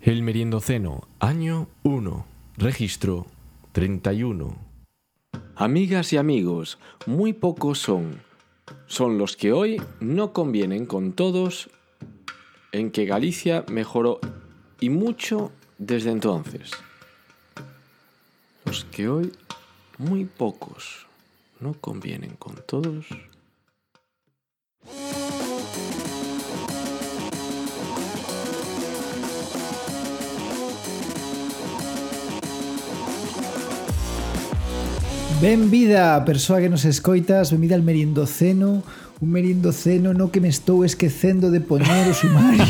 El Meriendoceno, año 1, registro 31. Amigas y amigos, muy pocos son. Son los que hoy no convienen con todos en que Galicia mejoró y mucho desde entonces. Los que hoy muy pocos no convienen con todos. Benvida, persoa que nos escoitas, benvida al merindoceno, un merindoceno no que me estou esquecendo de poñer o sumario.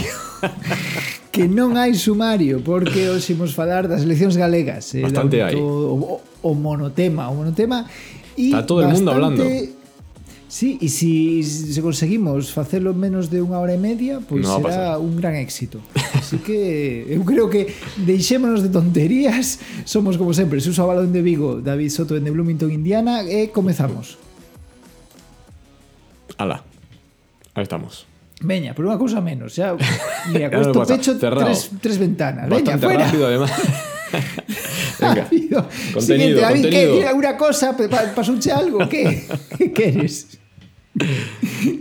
que non hai sumario, porque hoxe imos falar das eleccións galegas. Eh, Bastante hai. O, o, o monotema, o monotema... E Está todo o el mundo hablando. Sí, e si se conseguimos facelo en menos de unha hora e media, pois a será un gran éxito. Así que eu creo que deixémonos de tonterías, somos como sempre, Suso Balón de Vigo, David Soto de Bloomington, Indiana, e comezamos. Ala, ahí estamos. Veña, por unha cousa menos, xa. Mira, con no isto pecho cerrado. tres, tres ventanas. Veña, fuera. rápido además. Venga, Rápido. contenido, Siguiente, David, contenido. ¿qué? ¿Tiene alguna cosa? Pa- ¿Pasouche algo? ¿Qué? ¿Qué quieres?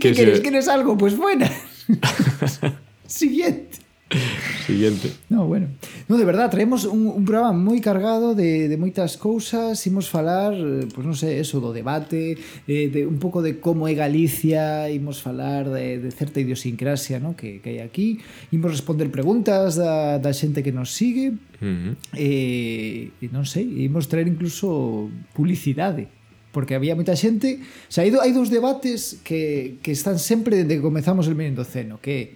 ¿Qué, queréis? ¿Quieres algo? Pues buena. Siguiente. Siguiente. No, bueno. No, de verdad, traemos un, un programa moi cargado de, de moitas cousas. Imos falar, eh, pues non sei, eso do debate, eh, de un pouco de como é Galicia, imos falar de, de certa idiosincrasia ¿no? que, que hai aquí. Imos responder preguntas da, da xente que nos sigue. Uh -huh. eh, non sei, imos traer incluso publicidade porque había moita xente, o sea, hai, do, hai dos debates que, que están sempre desde que comezamos el menino ceno, que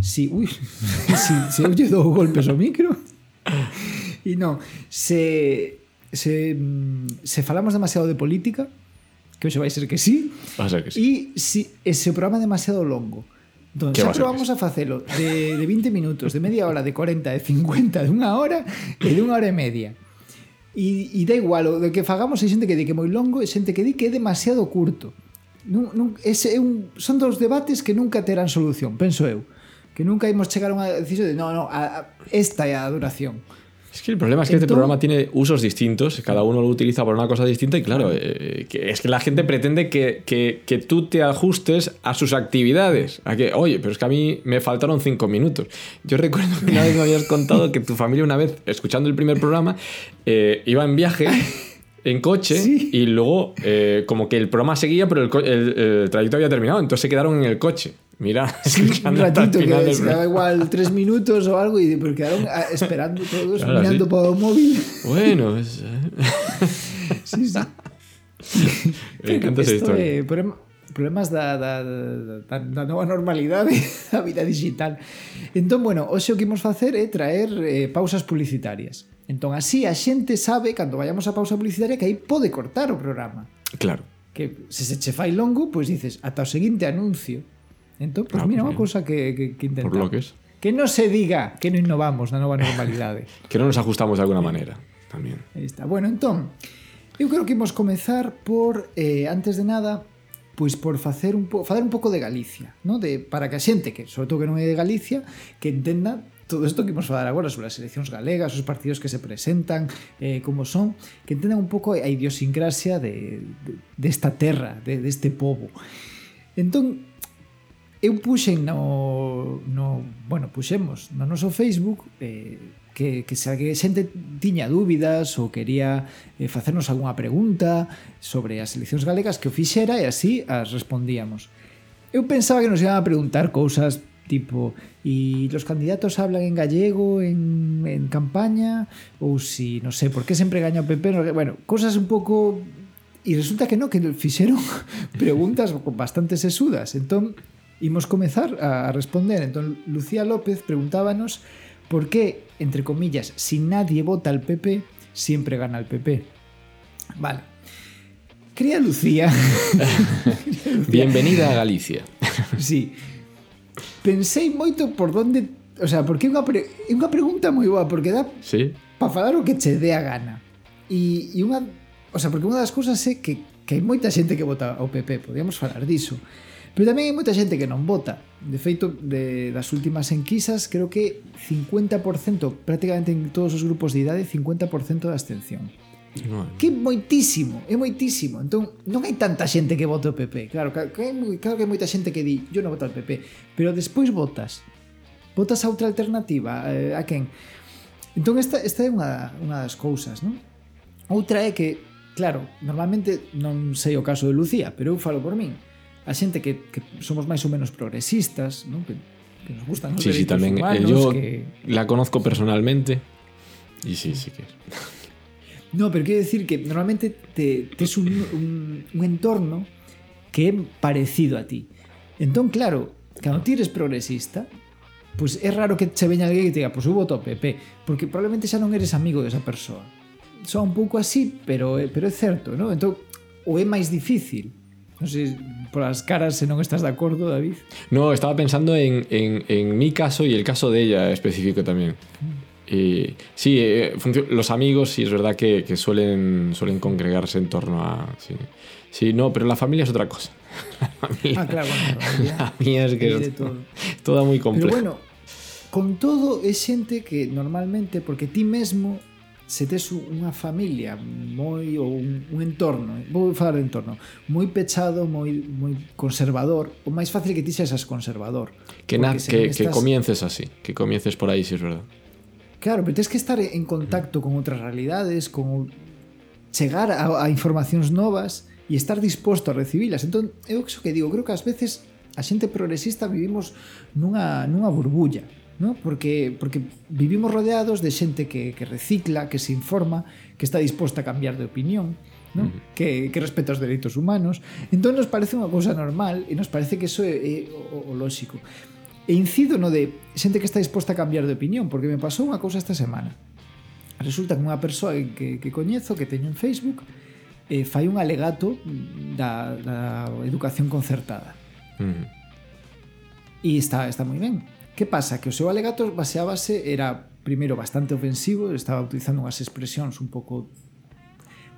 si, ui, si, se eu lle dou golpes ao micro, e non, se, se, se falamos demasiado de política, que hoxe vai ser que sí, ser que sí. e si, ese programa demasiado longo, Don, xa probamos a facelo de, de 20 minutos, de media hora, de 40, de 50, de unha hora e de unha hora e media. E, e da igual, o de que fagamos hai xente que di que é moi longo e xente que di que é demasiado curto. Nun, nun, ese é un, son dos debates que nunca terán solución, penso eu. Que nunca imos chegar a unha decisión de, no, no, a, a, esta é a duración. Es que el problema es que este programa tiene usos distintos, cada uno lo utiliza para una cosa distinta y claro, eh, que es que la gente pretende que, que- que tú te ajustes a sus actividades. A que, oye, pero es que a mí me faltaron cinco minutos. Yo recuerdo que una vez me habías contado que tu familia una vez, escuchando el primer programa, eh, iba en viaje en coche Sí. y luego eh, como que el programa seguía, pero el- el trayecto había terminado, entonces se quedaron en el coche. Mira, escuchando un ratito hasta el que se quedaba igual tres minutos o algo y pero quedaron esperando todos, claro, mirando sí. por el móvil. Bueno, pues... Eh. sí, sí. Me encanta esa historia. Eh, problemas da, da, da, da nova normalidade da vida digital. Entón, bueno, hoxe o que imos facer é traer eh, pausas publicitarias. Entón, así a xente sabe, cando vayamos a pausa publicitaria, que aí pode cortar o programa. Claro. Que se se che fai longo, pois dices, ata o seguinte anuncio. Entón, pois Ah, mira, pues unha cousa que, que, que intentamos. Por bloques. Que non se diga que non innovamos na nova normalidade. Que no nos ajustamos de alguna manera también. Aí está. Bueno, entón, eu creo que imos comezar por, eh, antes de nada, pois por facer un, po, falar un pouco de Galicia, ¿no? de, para que a xente, que sobre todo que non é de Galicia, que entenda todo isto que imos falar agora sobre as eleccións galegas, os partidos que se presentan, eh, como son, que entendan un pouco a idiosincrasia de, de, desta terra, de, deste povo. Entón, eu puxen no, no bueno, puxemos no noso Facebook eh, que, que se que xente tiña dúbidas ou quería eh, facernos algunha pregunta sobre as eleccións galegas que o fixera e así as respondíamos. Eu pensaba que nos iban a preguntar cousas tipo e los candidatos hablan en gallego en, en campaña? Ou si, non sei, por que sempre gaña o PP no, bueno, cosas un pouco e resulta que no, que fixeron preguntas bastante sesudas entón Imos comezar a responder. Entón, Lucía López preguntábanos por qué, entre comillas, si nadie vota al PP, siempre gana el PP. Vale. Cría Lucía. Bienvenida a Galicia. sí. Pensei moito por donde... O sea, porque é unha, pre... é unha pregunta moi boa, porque dá sí. para falar o que che dé a gana. E, e unha... O sea, porque unha das cousas é que, que hai moita xente que vota ao PP, podíamos falar diso. Pero Pero tamén hai moita xente que non vota. De feito, de, das últimas enquisas, creo que 50%, prácticamente en todos os grupos de idade, 50% da abstención. No, Que é moitísimo, é moitísimo. Entón, non hai tanta xente que vote o PP. Claro, claro, que hai, claro que hai moita xente que di, yo non voto al PP. Pero despois votas. Votas a outra alternativa, eh, a quen? Entón, esta, esta é unha, unha das cousas, non? Outra é que, claro, normalmente non sei o caso de Lucía, pero eu falo por min a xente que, que somos máis ou menos progresistas, non? Que, que nos gustan os sí, sí, tamén, eh, humanos, yo que... la conozco personalmente e sí, sí que No, pero quero decir que normalmente te, tes un, un, un entorno que é parecido a ti. Entón, claro, cando ti eres progresista, pois pues é raro que che veña alguén que te diga, pois pues, eu voto PP, porque probablemente xa non eres amigo desa persoa. Só un pouco así, pero, eh, pero é certo, non? Entón, ou é máis difícil. Non sei, polas caras se non estás de acordo, David. No, estaba pensando en, en, en mi caso y el caso de ella específico también. Y sí, eh, los amigos sí es verdad que, que suelen, suelen congregarse en torno a... Sí. Sí, no, pero la familia es otra cosa. La familia, Ah, claro, bueno, la mía es que es todo. toda muy Pero compleja. bueno, con todo é xente que normalmente, porque ti mesmo se tes unha familia moi ou un, un entorno, vou falar de entorno, moi pechado, moi moi conservador, o máis fácil que ti sexas conservador. Que na, que, estás... que comiences así, que comiences por aí, si es verdad. Claro, pero tens que estar en contacto con outras realidades, con chegar a, a informacións novas e estar disposto a recibilas. Entón, eu iso que digo, creo que ás veces a xente progresista vivimos nunha, nunha burbulla ¿no? Porque, porque vivimos rodeados de xente que, que recicla, que se informa, que está disposta a cambiar de opinión, ¿no? Que, que respeta os dereitos humanos. Entón nos parece unha cousa normal e nos parece que eso é, é o, o lóxico. E incido no de xente que está disposta a cambiar de opinión, porque me pasou unha cousa esta semana. Resulta que unha persoa que, que coñezo, que teño en Facebook, eh, fai un alegato da, da educación concertada. Mm. E está, está moi ben Que pasa? Que o seu alegato baseábase, era primeiro bastante ofensivo, estaba utilizando unhas expresións un pouco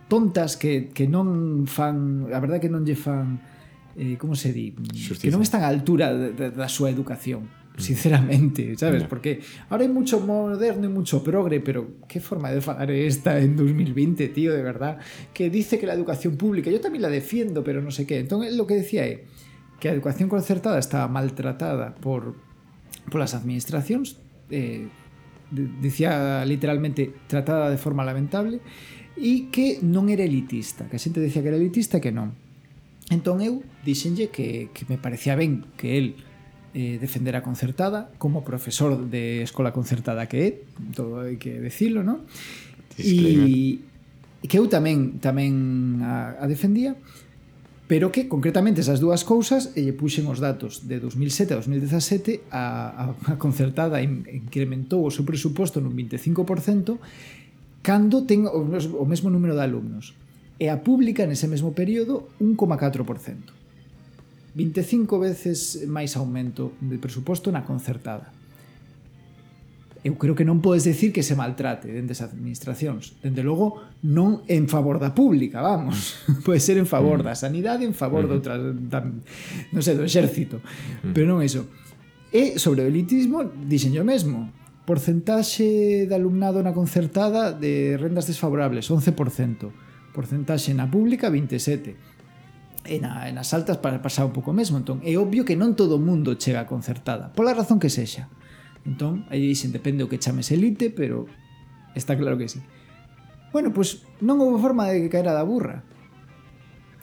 tontas que, que non fan, a verdade que non lle fan eh, como se di, Justiza. que non están á altura da, da súa educación mm. sinceramente, sabes? No. Porque ahora hai mucho moderno e mucho progre, pero que forma de falar esta en 2020, tío, de verdad, que dice que la educación pública, yo también la defiendo, pero no sé qué. Entonces, lo que decía é que a educación concertada estaba maltratada por polas administracións eh, de, dicía literalmente tratada de forma lamentable e que non era elitista que a xente dicía que era elitista e que non entón eu dixenlle que, que me parecía ben que el eh, defender a concertada como profesor de escola concertada que é, todo hai que decirlo, non? E que eu tamén tamén a, a defendía, pero que concretamente esas dúas cousas e lle puxen os datos de 2007 a 2017 a, a concertada incrementou o seu presuposto nun 25% cando ten o, o mesmo número de alumnos e a pública nese mesmo período 1,4%. 25 veces máis aumento de presuposto na concertada eu creo que non podes decir que se maltrate dende as administracións. Dende logo, non en favor da pública, vamos. Pode ser en favor mm. da sanidade, en favor mm. outras, da, non sei, do exército. Mm. Pero non é iso. E sobre o elitismo, dixen yo mesmo, porcentaxe de alumnado na concertada de rendas desfavorables, 11%. Porcentaxe na pública, 27% e, na, e nas altas para pasar un pouco mesmo entón é obvio que non todo o mundo chega concertada pola razón que sexa Entón, aí dixen, depende o que chames elite, pero está claro que sí. Bueno, pois pues, non houve forma de que caera da burra.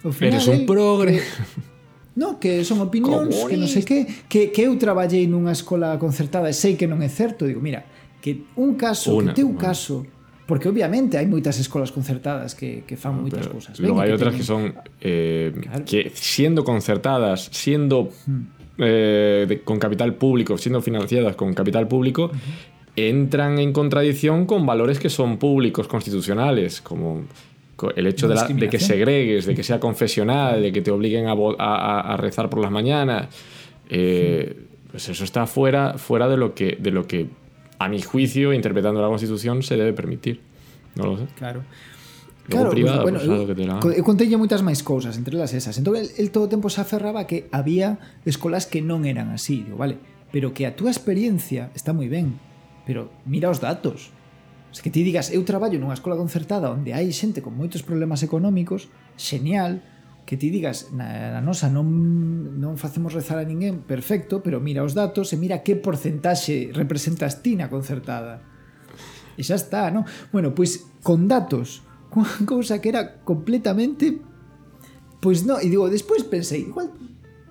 O final, pero son progre. Que... No, que son opinións, que non sei que, que, que eu traballei nunha escola concertada e sei que non é certo, digo, mira, que un caso, Una, que teu man. caso, porque obviamente hai moitas escolas concertadas que, que fan no, moitas cousas. Logo hai outras que son eh, claro. que sendo concertadas, sendo hmm eh, de- con capital público, siendo financiadas con capital público, entran en contradicción con valores que son públicos, constitucionales, como co- el hecho de, la- de que segregues, de que sea confesional, de que te obliguen a, vo- a- a- a rezar por las mañanas. eh, Pues eso está fuera, fuera de, lo que, de lo que, a mi juicio, interpretando la Constitución, se debe permitir. No lo sé. Claro. Logo claro, privada, bueno, pues, claro que terá. Eu moitas máis cousas, entre elas esas. Entón, el, el todo o tempo se aferraba que había escolas que non eran así, digo, vale, pero que a túa experiencia está moi ben, pero mira os datos. Es que ti digas, eu traballo nunha escola concertada onde hai xente con moitos problemas económicos, xeñal, que ti digas, na, na nosa non, non facemos rezar a ninguén, perfecto, pero mira os datos e mira que porcentaxe representas ti na concertada. E xa está, non? Bueno, pois con datos unha cousa que era completamente pois non, e digo, despois pensei, igual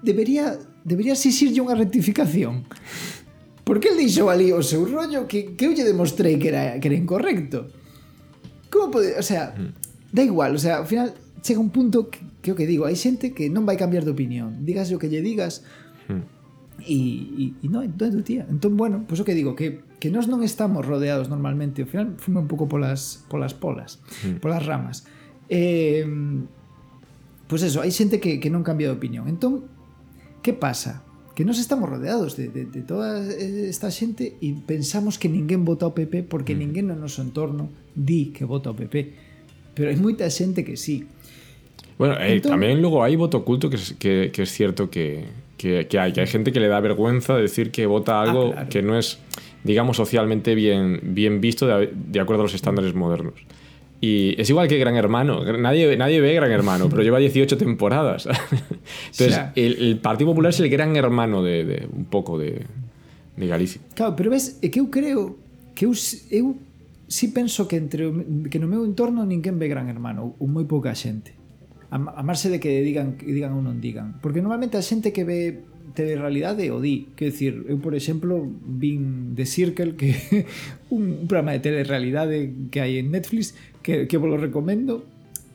debería debería exixirlle unha rectificación. Porque el dixo ali o seu rollo que, que eu lle demostrei que era, que era incorrecto. Como pode... O sea, hmm. da igual, o sea, ao final chega un punto que, que o que digo, hai xente que non vai cambiar de opinión. Digas o que lle digas, hmm. e, e, e non, entón, tía, entón, bueno, pois pues o que digo, que que nós non estamos rodeados normalmente, ao final fume un pouco polas, polas polas, polas ramas. Eh, pois eso, hai xente que, que non cambia de opinión. Entón, que pasa? Que nós estamos rodeados de, de, de toda esta xente e pensamos que ninguén vota ao PP porque ninguén no noso entorno di que vota ao PP. Pero hai moita xente que sí. Bueno, eh, Entón- también luego hay voto oculto que que, que es cierto que, que, que hay, que hay gente que le da vergüenza decir que vota algo Ah, claro. que no es, digamos, socialmente bien, bien visto de, de acuerdo a los estándares modernos. Y es igual que Gran Hermano. Nadie, nadie ve Gran Hermano, pero lleva 18 temporadas. Entonces, el, el Partido Popular es el Gran Hermano de, de un poco de, de Galicia. Claro, pero ves, é que eu creo que eu, eu si penso que entre que no meu entorno ninguén ve Gran Hermano, ou moi pouca xente. A, a marxe de que digan que digan ou non digan, porque normalmente a xente que ve telerrealidade o di. que dicir, eu, por exemplo, vin The Circle, que un programa de telerrealidade que hai en Netflix, que, que vos lo recomendo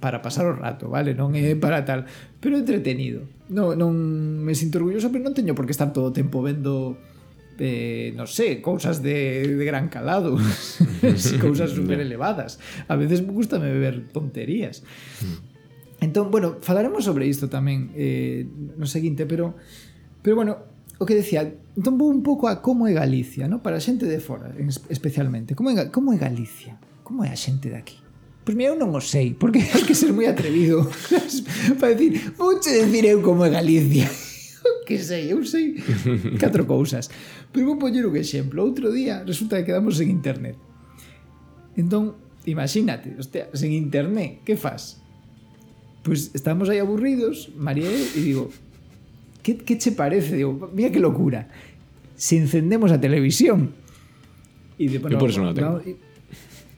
para pasar o rato, vale? Non é para tal, pero entretenido. Non, non me sinto orgulloso, pero non teño por que estar todo o tempo vendo eh, non sei, cousas de, de gran calado, cousas super elevadas. A veces me gusta me ver tonterías. Hmm. Entón, bueno, falaremos sobre isto tamén eh, no seguinte, pero Pero bueno, o que decía, entón vou un pouco a como é Galicia, no? para a xente de fora, especialmente. Como é, como é Galicia? Como é a xente daqui? Pois mira, eu non o sei, porque hai que ser moi atrevido para decir, vouche decir eu como é Galicia. que sei, eu sei catro cousas. Pero vou poñer un exemplo. Outro día resulta que quedamos en internet. Entón, imagínate, hostia, sen internet, que fas? Pois pues estamos aí aburridos, María e digo, que, que che parece? Digo, mira que locura. Se encendemos a televisión. E de, bueno, Yo por eso non a tengo. No, e,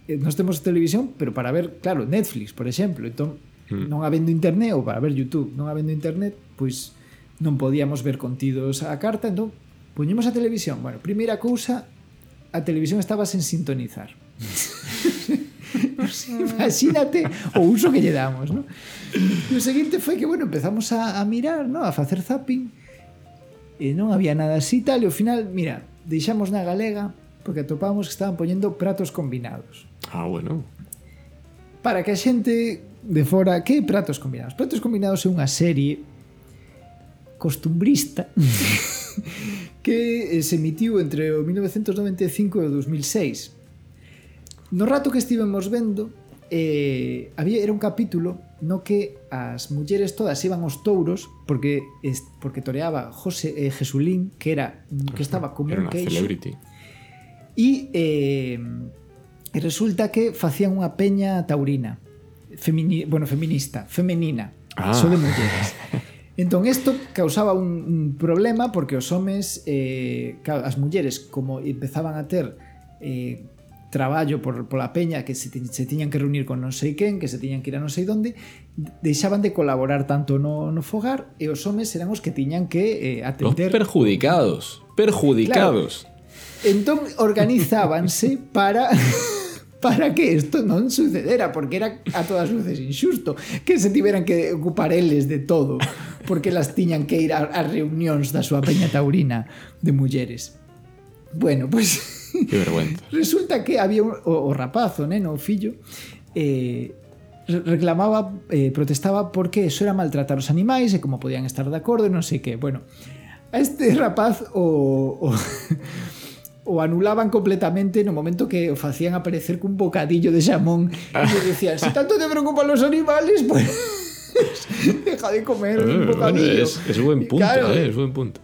eh, nos temos televisión, pero para ver, claro, Netflix, por exemplo. Entón, mm. non habendo internet, ou para ver YouTube, non habendo internet, pois non podíamos ver contidos a carta, entón poñemos a televisión. Bueno, primeira cousa, a televisión estaba sen sintonizar. Imagínate o uso que lle damos, non? e o seguinte foi que, bueno, empezamos a, a mirar, ¿no? a facer zapping, e non había nada así tal, e ao final, mira, deixamos na galega, porque atopamos que estaban poñendo pratos combinados. Ah, bueno. Para que a xente de fora, que pratos combinados? Pratos combinados é unha serie costumbrista que se emitiu entre o 1995 e o 2006. No rato que estivemos vendo, eh, había, era un capítulo no que as mulleres todas iban aos touros porque es, porque toreaba José eh, Jesulín, que era que estaba como era un queixo. celebrity. E eh, e resulta que facían unha peña taurina, femini, bueno, feminista, femenina, ah. só de mulleres. Entón, isto causaba un, un problema porque os homes, eh, as mulleres, como empezaban a ter eh, traballo por, pola peña que se, se tiñan que reunir con non sei quen, que se tiñan que ir a non sei donde, deixaban de colaborar tanto no, no fogar e os homes eran os que tiñan que eh, atender... Perjudicados, perjudicados. Claro. Entón organizábanse para... para que isto non sucedera, porque era a todas luces injusto que se tiveran que ocupar eles de todo, porque las tiñan que ir a, a reunións da súa peña taurina de mulleres. Bueno, pois... Pues... Qué vergüenza. resulta que había un, o, o rapaz, o neno, o fillo, eh, re- reclamaba, eh, protestaba porque eso era maltratar os animais e como podían estar de acordo e non sei que. Bueno, a este rapaz o, o, o anulaban completamente no momento que o facían aparecer cun bocadillo de xamón e lle decían, si tanto te preocupan los animales, pues deja de comer un bocadillo. Es, es buen punto, Claro. eh, es buen punto.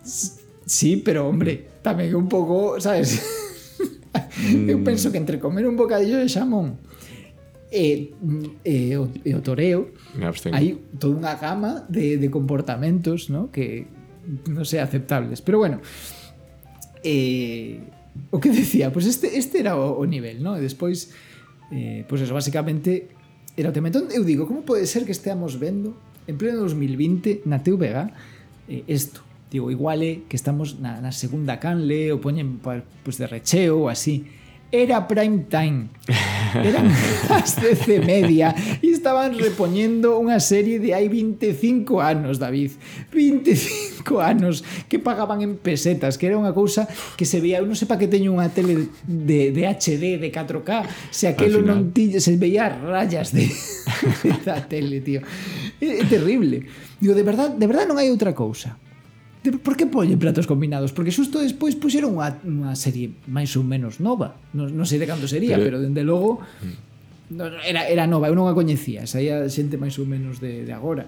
Sí, pero hombre, tamén un pouco, sabes? Mm. Eu penso que entre comer un bocadillo de xamón e, e, o, e o toreo hai toda unha gama de, de comportamentos ¿no? que non sei, aceptables. Pero bueno, eh, o que decía, pues este, este era o, o nivel, ¿no? E despois, eh, pues eso, basicamente, era o tema. Entón, eu digo, como pode ser que esteamos vendo en pleno 2020 na TVG eh, esto? Digo, igual é que estamos na, na segunda canle o poñen pues, de recheo ou así. Era prime time. Eran as 10 media e estaban repoñendo unha serie de hai 25 anos, David. 25 anos que pagaban en pesetas, que era unha cousa que se veía, eu non sei pa que teño unha tele de, de HD de 4K, se aquelo non ti, se veía rayas de, de da tele, tío. É, é terrible. Digo, de verdad, de verdad non hai outra cousa De, por que poñen pratos combinados? Porque xusto despois puxeron unha, unha serie máis ou menos nova. Non, non sei de cando sería, pero, pero dende logo mm. era, era nova, eu non a coñecía. Saía xente máis ou menos de, de agora.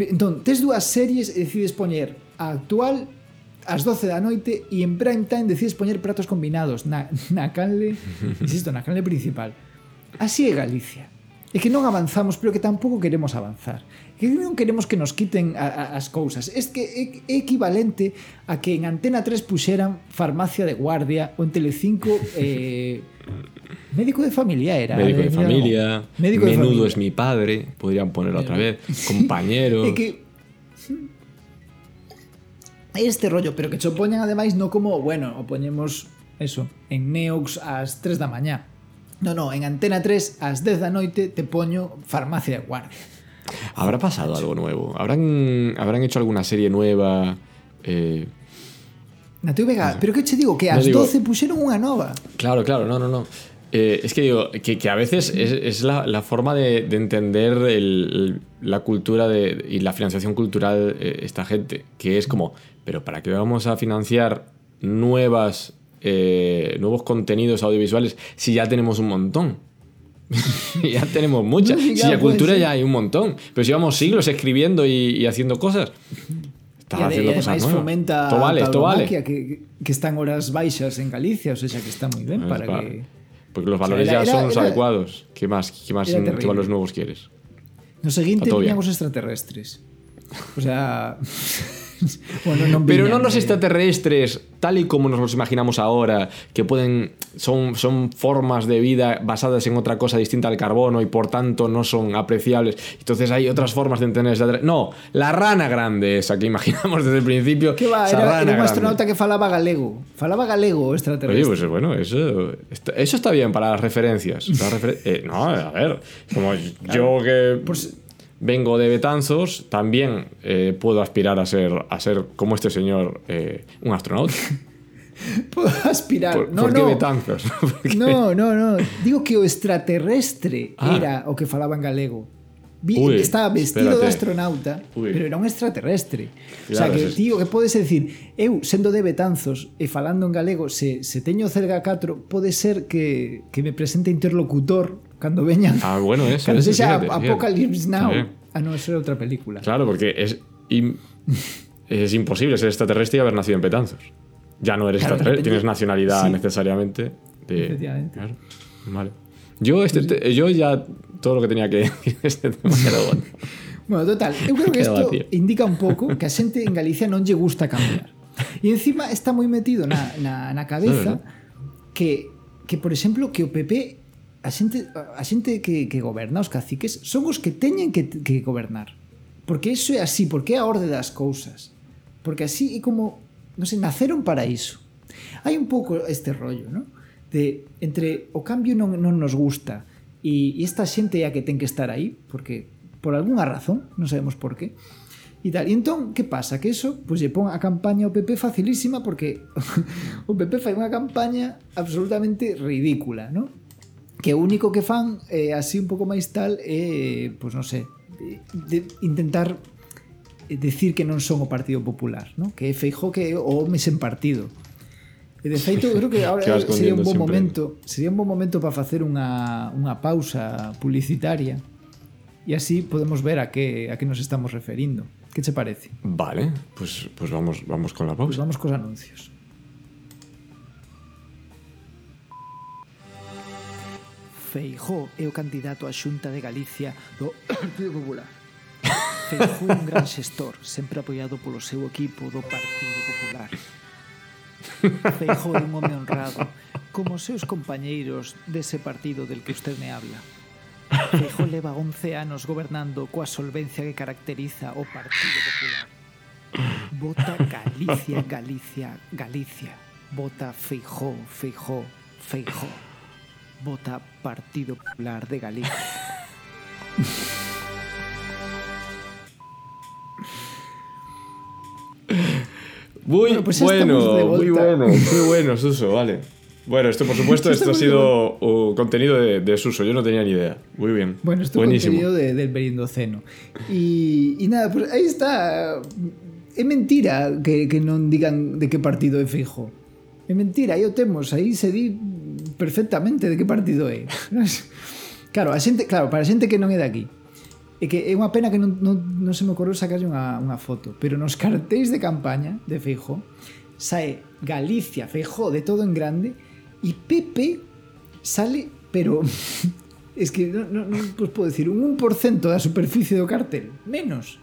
Entón, tes dúas series e decides poñer a actual ás 12 da noite e en prime time decides poñer pratos combinados na, na canle, insisto, na canle principal. Así é Galicia. É que non avanzamos, pero que tampouco queremos avanzar que non queremos que nos quiten a, a, as cousas. Es que é, é equivalente a que en Antena 3 puxeran farmacia de guardia ou en Telecinco eh, médico de familia era. Médico eh, de, de familia, médico de menudo familia. es mi padre, podrían ponerlo otra eh, vez, compañero. é que este rollo, pero que cho poñan ademais no como, bueno, o poñemos eso, en Neox ás 3 da mañá. No, no, en Antena 3 ás 10 da noite te poño farmacia de guardia. ¿Habrá pasado algo nuevo? ¿Habrán, ¿Habrán hecho alguna serie nueva? Eh, Na TVG, pero que che digo que No ás digo- 12 puxeron unha nova. Claro, claro, no, no, no. Eh, es que digo, que, que a veces es, es la, la forma de, de entender el- la cultura de, y la financiación cultural eh, esta gente, que es como, pero ¿para qué vamos a financiar nuevas, eh, nuevos contenidos audiovisuales si ya tenemos un montón? ya tenemos muchas. Si la puede cultura ya hay un montón. Pero si llevamos siglos escribiendo y, y haciendo cosas. E ade- haciendo cosas nuevas. fomenta Esto vale, esto vale. que, que están horas baixas en Galicia, o sea, que está moi ben Es para para- que... Porque los O sea, valores era- ya era- son los era- adecuados. ¿Qué más, qué más era qué valores nuevos quieres? No seguinte Está todo viñan bien. os extraterrestres. O sea... bueno, Pero no los eh, extraterrestres, tal y como nos los imaginamos ahora, que pueden son, son formas de vida basadas en otra cosa distinta al carbono y por tanto no son apreciables. Entonces hay otras formas de entender extraterrestres. No, la rana grande esa que imaginamos desde el principio. Que va, era, rana era un grande. astronauta que falaba galego. Falaba galego o Oye, extraterrestre. pues bueno, eso eso está bien para las referencias. Las refer- eh, no, a ver, como yo que Pues- vengo de Betanzos, también eh, puedo aspirar a ser, a ser como este señor, eh, un astronauta. Puedo aspirar. ¿Por, no, por qué no. Betanzos? Porque- No, no, no. Digo que o extraterrestre Ah. era o que falaba en galego. Uy, estaba vestido espérate. de astronauta, Uy. pero era un extraterrestre. o sea, Claro, que, tío, que podes decir, eu, sendo de Betanzos e falando en galego, se, se teño cerga 4, pode ser que, que me presente interlocutor cando veñan. Ah, bueno, eso. Cando eso, sexa fíjate, fíjate. Apocalypse Now. Está bien. A non ser outra película. Claro, porque es, es imposible ser extraterrestre y haber nacido en Betanzos. Ya no eres Claro, extraterrestre, tienes nacionalidad sí. necesariamente. De, Efectivamente. Claro, vale. Yo, este, te- yo ya todo lo que tenía que decir de este tema era bueno. Bueno, total, eu creo que vacío. indica un pouco que a xente en Galicia non lle gusta cambiar. E encima está moi metido na, na, na cabeza que, que, por exemplo, que o PP a xente, a xente que, que goberna, os caciques, son os que teñen que, que gobernar. Porque iso é así, porque é a orde das cousas. Porque así é como, non sei, naceron para iso. Hai un pouco este rollo, non? De, entre o cambio non, non nos gusta e, e esta xente é a que ten que estar aí, porque por algunha razón, non sabemos por qué, e tal. E entón, que pasa? Que eso, pois, pues, lle pon a campaña ao PP facilísima porque o PP fai unha campaña absolutamente ridícula, non? que o único que fan eh, así un pouco máis tal é, eh, pois pues, non sei, de, intentar decir que non son o Partido Popular, ¿no? que é Feijó que é o home sen partido. E de feito, creo que ahora que sería un bon momento, sería un bon momento para facer unha, unha pausa publicitaria e así podemos ver a que a que nos estamos referindo. Que che parece? Vale, pues pues vamos vamos con la pausa. Pues vamos cos anuncios. Feijó é o candidato á Xunta de Galicia do Partido Popular. Feijó un gran xestor, sempre apoiado polo seu equipo do Partido Popular. Feijó é un home honrado, como os seus compañeiros dese partido del que usted me habla. Feijó leva 11 anos gobernando coa solvencia que caracteriza o Partido Popular. Vota Galicia, Galicia, Galicia. Vota Feijó, Feijó, Feijó. Vota Partido Popular de Galicia. Muy Bueno, pues muy bueno, muy bueno, Suso, vale. Bueno, esto por supuesto, esto ha sido contenido de, de Suso, yo no tenía ni idea. Muy bien. Bueno, esto Buenísimo. contenido de, del Berindoceno. Y, y nada, pues ahí está. É mentira que, que non digan de que partido é Feijo. É mentira, aí o temos, aí se di perfectamente de que partido é. Claro, a xente, claro, para a xente que non é de aquí. É que é unha pena que non, non, non se me ocorreu sacarlle unha, unha foto, pero nos cartéis de campaña de Feijó sae Galicia, Feijó, de todo en grande, e Pepe sale, pero es que non, non, non pues podo decir un 1% da superficie do cartel, menos.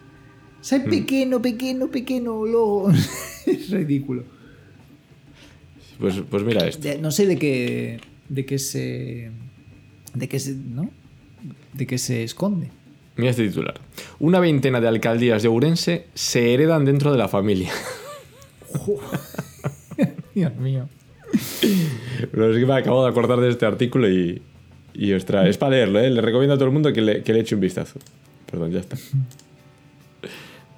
Sai hmm. pequeno, pequeno, pequeno logo. é ridículo. Pues, pues mira esto. De, non sei de que de que se de que se, ¿no? De que se esconde. Mira este titular. Una veintena de alcaldías de Ourense se heredan dentro de la familia. Dios mío. Pero es que me acabo de acordar de este artículo y, y ostras, es para leerlo, ¿eh? Le recomiendo a todo el mundo que le, que le eche un vistazo. Perdón, ya está.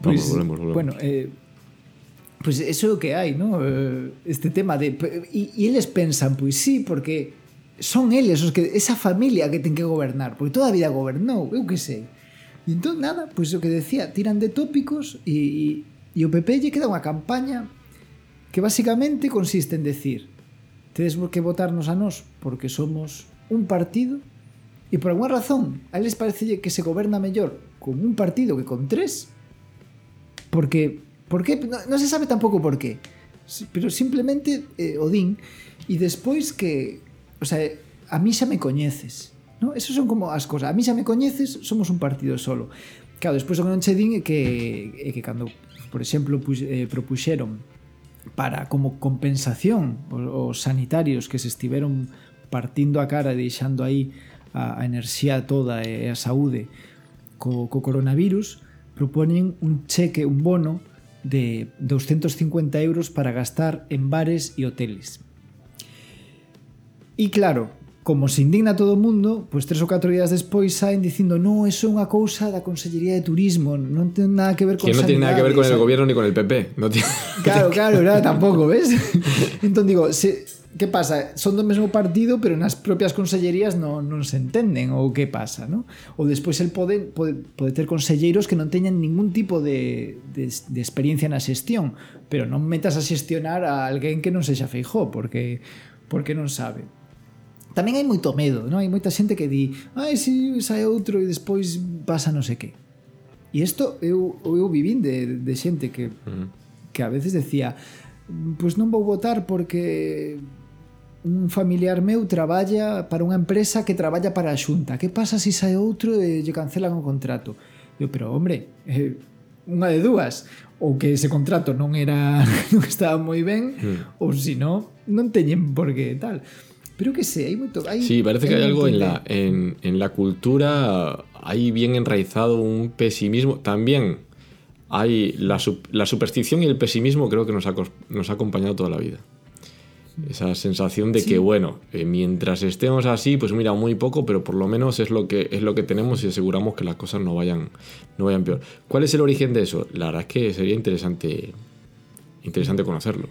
Vamos, Pois, volvemos, volvemos. Bueno, eh, Pois pues eso é o que hai, ¿no? Eh, este tema de... E, e eles pensan, pois sí, porque son eles os que... Esa familia que ten que gobernar, porque toda a vida gobernou, eu que sei. E entón, nada, pois o que decía, tiran de tópicos e, e, e o PP lle queda unha campaña que basicamente consiste en decir tedes que votarnos a nós porque somos un partido e por alguna razón a eles parece que se goberna mellor con un partido que con tres porque Por qué? Non no se sabe tampouco por qué. Pero simplemente eh, Odín e despois que, o sea, a mí xa me coñeces. ¿no? Esas son como as cosas. A mí xa me coñeces, somos un partido solo. Claro, despois o eh, que non che din é que, é que cando, por exemplo, pux, eh, propuxeron para como compensación os, os sanitarios que se estiveron partindo a cara e deixando aí a, a enerxía toda eh, e a saúde co, co coronavirus, proponen un cheque, un bono de 250 euros para gastar en bares e hoteles. E claro, como se indigna todo o mundo, pois tres ou catro días despois saen dicindo no, eso é unha cousa da Consellería de Turismo, non ten nada que ver con Que no tiene nada que ver con el sanidade, gobierno ni con el PP. No tiene... Claro, claro, claro, tampouco, ves? entón digo, se, que pasa? Son do mesmo partido, pero nas propias consellerías non, non se entenden ou que pasa, non? Ou despois el pode, pode, pode ter conselleiros que non teñan ningún tipo de, de, de experiencia na xestión, pero non metas a xestionar a alguén que non sexa feijó, porque porque non sabe. Tamén hai moito medo, non? Hai moita xente que di, ai, si sai outro e despois pasa non sei que. E isto eu, eu vivín de, de xente que, que a veces decía, pois pues non vou votar porque un familiar meu traballa para unha empresa que traballa para a xunta. Que pasa se sai outro e lle cancelan o contrato eu, pero hombre eh, unha de dúas. Ou que ese contrato non era non estaba moi ben ou se non non teñen por que tal. Pero que sei, hai moito hai, Sí, parece que hay algo en la, en, en la cultura, hay bien enraizado un pesimismo. También hay la, la superstición y el pesimismo creo que nos ha, nos ha acompañado toda la vida. Esa sensación de Sí. que, bueno, eh, mientras estemos así, pues mira, muy poco, pero por lo menos es lo que, es lo que tenemos y aseguramos que las cosas no vayan, no vayan peor. ¿Cuál es el origen de eso? La verdad es que sería interesante, interesante conocerlo.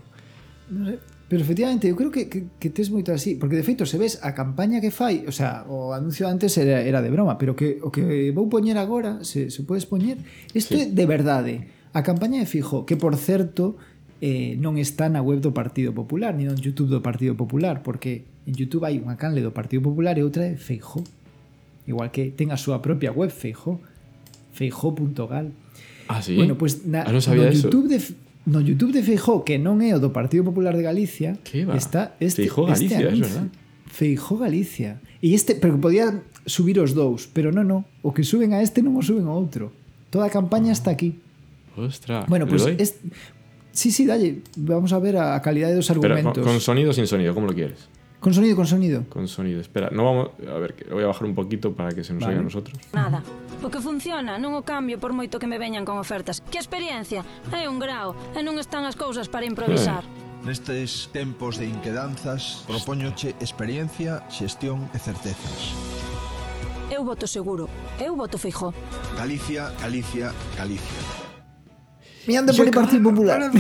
Pero efectivamente eu creo que, que, que tes moito así porque de feito se ves a campaña que fai o sea, o anuncio antes era, era de broma pero que o que vou poñer agora se, se podes poñer isto Sí. é de verdade a campaña de Fijo que por certo eh, non está na web do Partido Popular, ni no YouTube do Partido Popular, porque en YouTube hai unha canle do Partido Popular e outra de Feijó. Igual que ten a súa propia web Feijó, feijó.gal. Ah, sí? Bueno, pues na, ah, no, sabía no, YouTube eso. De, no YouTube de Feijó, que non é o do Partido Popular de Galicia, está este, Feijó Galicia, este anuncio, es verdad. Feijó Galicia. E este, pero podía subir os dous, pero non, non. O que suben a este non o suben ao outro. Toda a campaña oh. está aquí. Ostra, bueno, pues, est, Sí, sí, dalle. Vamos a ver a calidade dos argumentos. Pero, con, con sonido sin sonido, como lo quieres? Con sonido, con sonido. Con sonido. Espera, no vamos... A ver, voy a bajar un poquito para que se nos vale. oiga a nosotros. Nada. O que funciona non o cambio por moito que me veñan con ofertas. Que a experiencia é un grao e non están as cousas para improvisar. Eh. Nestes tempos de inquedanzas, propóñoche experiencia, xestión e certezas. Eu voto seguro, eu voto fijo. Galicia, Galicia, Galicia. Mirando por el Partido Popular.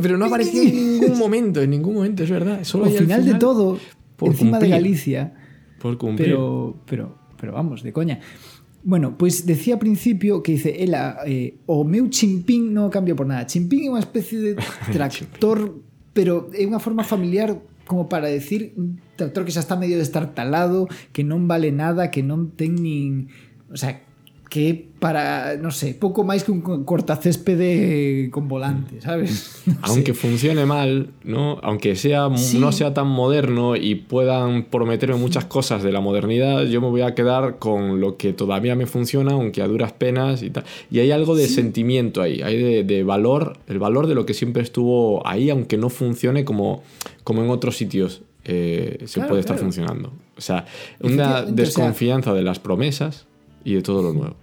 Pero no apareció en ningún momento, en ningún momento, es verdad. Solo Al final de todo, por encima de cumplir. Galicia, Por cumplir. pero, pero, pero vamos, de coña. Bueno, pois decía ao principio que dice ela, eh, o meu chimpín non o cambio por nada. Chimpín é unha especie de tractor, pero é unha forma familiar como para decir un tractor que xa está medio destartalado, que non vale nada, que non ten nin... O sea, que para, non sei, pouco máis que un cortacéspede con volante, sabes? Aunque funcione mal, ¿no? Aunque sea, Sí. no sea tan moderno y puedan prometerme muchas cosas de la modernidad, yo me voy a quedar con lo que todavía me funciona, aunque a duras penas y tal. Y hay algo de sentimiento ahí, hay de, de valor, el valor de lo que siempre estuvo ahí, aunque no funcione como, como en otros sitios eh, se Claro, puede estar claro. funcionando. O sea, una Efectivamente, o sea- desconfianza de las promesas y de todo lo nuevo.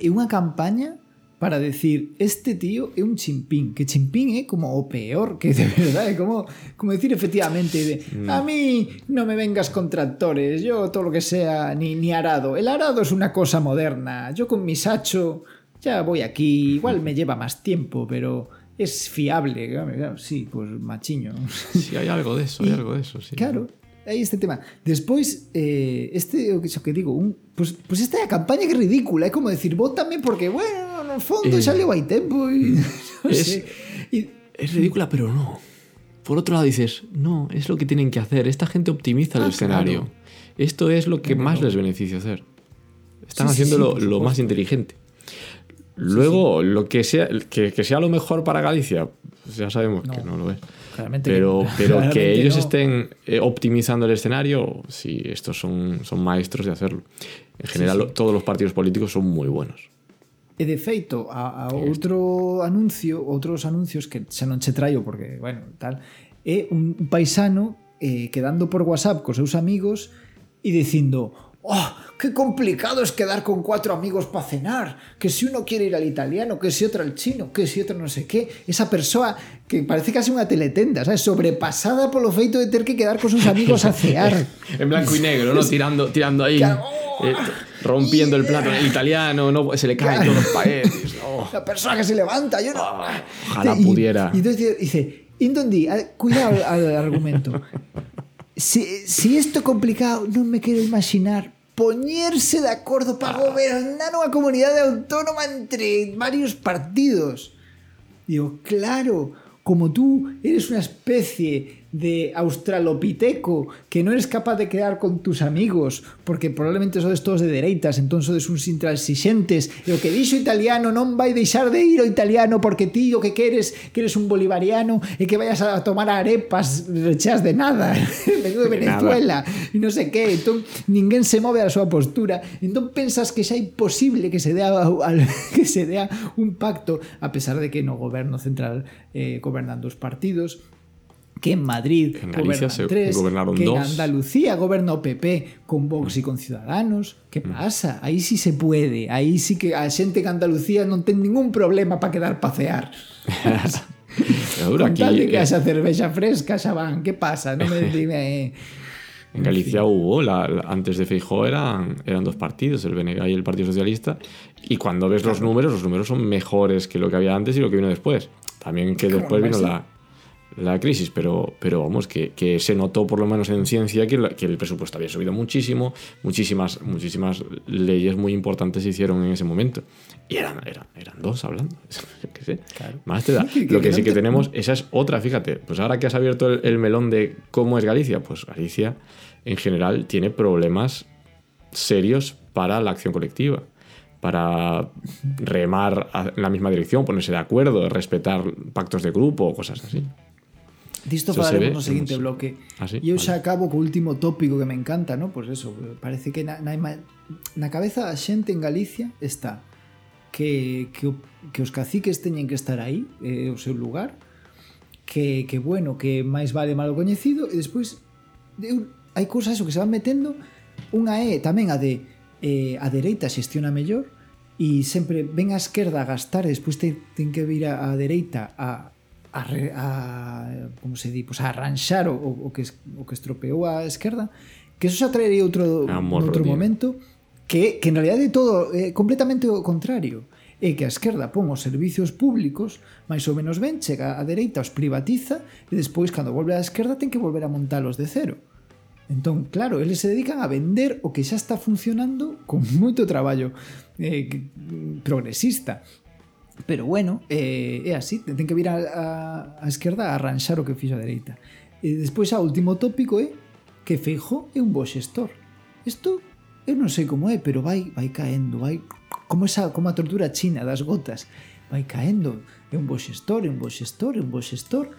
é unha campaña para decir este tío é un chimpín que chimpín é como o peor que de verdad é como, como decir efectivamente de, a mí no me vengas con tractores yo todo lo que sea ni, ni arado. El arado es una cosa moderna. Yo con mi sacho ya voy aquí igual me lleva más tiempo pero es fiable claro, sí pues machiño. Sí, hay algo de eso, hay algo de eso, sí. Claro, aí este tema. Despois, eh, este o que que digo, un, pues, pues esta é a campaña que é ridícula, é como decir, vótame porque, bueno, no fondo Eh, xa leo hai tempo e non es- sei. E, Es ridícula, pero no. Por otro lado dices, no, es lo que tienen que hacer. Esta gente optimiza Ah, el escenario. Esto es lo que más les beneficia hacer. Están Sí, haciendo sí, lo, lo más inteligente. Luego, lo que sea, que, que sea lo mejor para Galicia, pues ya sabemos que no lo es. Claramente Pero, que- pero claramente que ellos no. estén eh, optimizando el escenario, sí, estos son, son maestros de hacerlo. En general, todos los partidos políticos son muy buenos. E de feito, a, a outro anuncio, outros anuncios que xa non che traio porque, bueno, tal, é un paisano eh, quedando por WhatsApp cos seus amigos e dicindo ¡Oh, qué complicado es quedar con cuatro amigos para cenar! Que si uno quiere ir al italiano, que si otro al chino, que si otro no sé qué. Esa persoa que parece casi unha teletenda, ¿sabes? Sobrepasada polo feito de ter que quedar con seus amigos a cear. En blanco y negro, ¿no? Tirando, tirando ahí, Claro. eh, rompiendo el plato en el italiano, no, se le caen todos los paquetes. no. La persona que se levanta, yo no. Ah, ojalá Y- pudiera. Y entonces dice, Indondi, ah, cuidado al, al argumento. Si, si esto é complicado, non me quero imaginar poñerse de acordo para gobernar unha comunidade autónoma entre varios partidos. Digo, claro, como tú eres una especie de australopiteco que non eres capaz de quedar con tus amigos porque probablemente sodes todos de dereitas entón sodes uns intransixentes e o que dixo italiano non vai deixar de ir o italiano porque ti o que queres que eres un bolivariano e que vayas a tomar arepas rechas de nada de Venezuela e non sei que entón ninguén se move a súa postura. Entón pensas que xa é imposible que se dea que se dea un pacto a pesar de que no goberno central eh, gobernan dos partidos. Que en Madrid En Galicia se tres, gobernaron que en dos. Andalucía goberna o PP con Vox e con Ciudadanos. Que Mm. pasa? Aí sí se puede. Aí sí que a xente que Andalucía non ten ningún problema para quedar pasear. Con aquí, tal de que eh, haxa cervexa fresca xa van. Que pasa? Non me dime... Eh. En Galicia hubo, la- la- antes de Feijó eran, eran dos partidos, el BNG y el Partido Socialista, y cuando ves los números, los números son mejores que lo que había antes y lo que vino después. También que ¿Cómo después vino la, la crisis, pero, pero vamos, que, que se notó por lo menos en ciencia que, la- que el presupuesto había subido muchísimo, muchísimas, muchísimas leyes muy importantes se hicieron en ese momento. Y eran, eran, eran dos hablando. Yo qué sé. Más te da. Lo que sí que tenemos, esa es otra, fíjate. Pues ahora que has abierto el, el melón de cómo es Galicia, pues Galicia en general tiene problemas serios para la acción colectiva, para remar en la misma dirección, ponerse de acuerdo, respetar pactos de grupo, cosas así. Disto so falaremos no seguinte vemos. bloque. Ah, sí? E eu xa vale. acabo co último tópico que me encanta, ¿no? Pois pues eso, parece que na, na, na cabeza a xente en Galicia está que, que, que os caciques teñen que estar aí, eh, o seu lugar, que, que bueno, que máis vale malo coñecido, e despois eu, hai cousas eso que se van metendo, unha é tamén a de eh, a dereita xestiona mellor, e sempre ven a esquerda a gastar, despois ten, ten que vir a, a dereita a a, re, a como se di, pues a arranxar o, o, que, o que estropeou a esquerda, que eso xa traería outro, ah, morro, outro tío. momento que, que en realidad é todo é eh, completamente o contrario é que a esquerda pon os servicios públicos máis ou menos ben, chega a dereita os privatiza e despois cando volve á esquerda ten que volver a montalos de cero entón, claro, eles se dedican a vender o que xa está funcionando con moito traballo eh, mm, progresista Pero bueno, eh, é así, ten que vir a, a, a esquerda a arranxar o que fixo a dereita. E despois, a último tópico é que Feijó é un bo xestor. Isto, eu non sei como é, pero vai vai caendo, vai como esa como a tortura china das gotas. Vai caendo, é un bo xestor, é un bo xestor, é un bo xestor.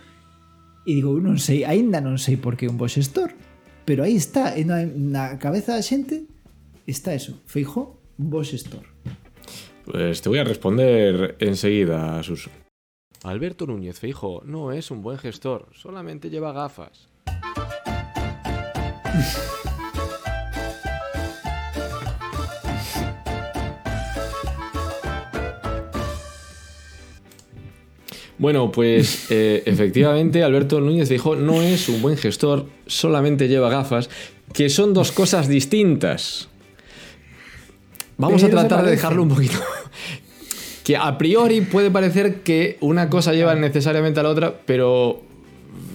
E digo, non sei, aínda non sei por que é un bo xestor, pero aí está, na, na cabeza da xente está eso, Feijó, un bo xestor. Pues te voy a responder enseguida, Suso. Alberto Núñez Feijo no es un buen gestor, solamente lleva gafas. Bueno, pues eh, efectivamente Alberto Núñez Feijóo no es un buen gestor, solamente lleva gafas, que son dos cosas distintas. Vamos a Pero tratar de dejarlo un poquito. Que a priori puede parecer que una cosa lleva necesariamente a la otra, pero,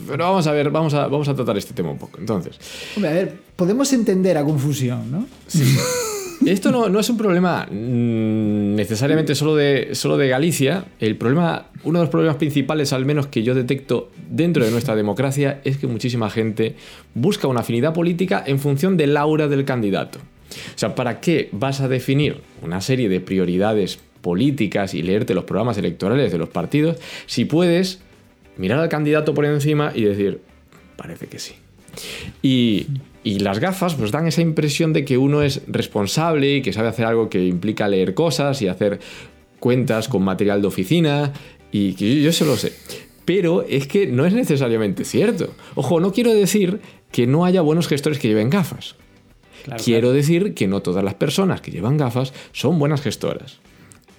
pero vamos a ver, vamos a, vamos a tratar este tema un poco. Entonces, Hombre, a ver, podemos entender a confusión, ¿no? Esto no, no es un problema mm, necesariamente solo de, solo de Galicia. El problema, uno de los problemas principales, al menos que yo detecto dentro de nuestra democracia, es que muchísima gente busca una afinidad política en función del aura del candidato. O sea, ¿para qué vas a definir una serie de prioridades políticas y leerte los programas electorales de los partidos si puedes mirar al candidato por encima y decir, parece que sí? Y, y las gafas pues dan esa impresión de que uno es responsable y que sabe hacer algo que implica leer cosas y hacer cuentas con material de oficina y que yo, yo se lo sé. Pero es que no es necesariamente cierto. Ojo, no quiero decir que no haya buenos gestores que lleven gafas. quiero decir que no todas las personas que llevan gafas son buenas gestoras.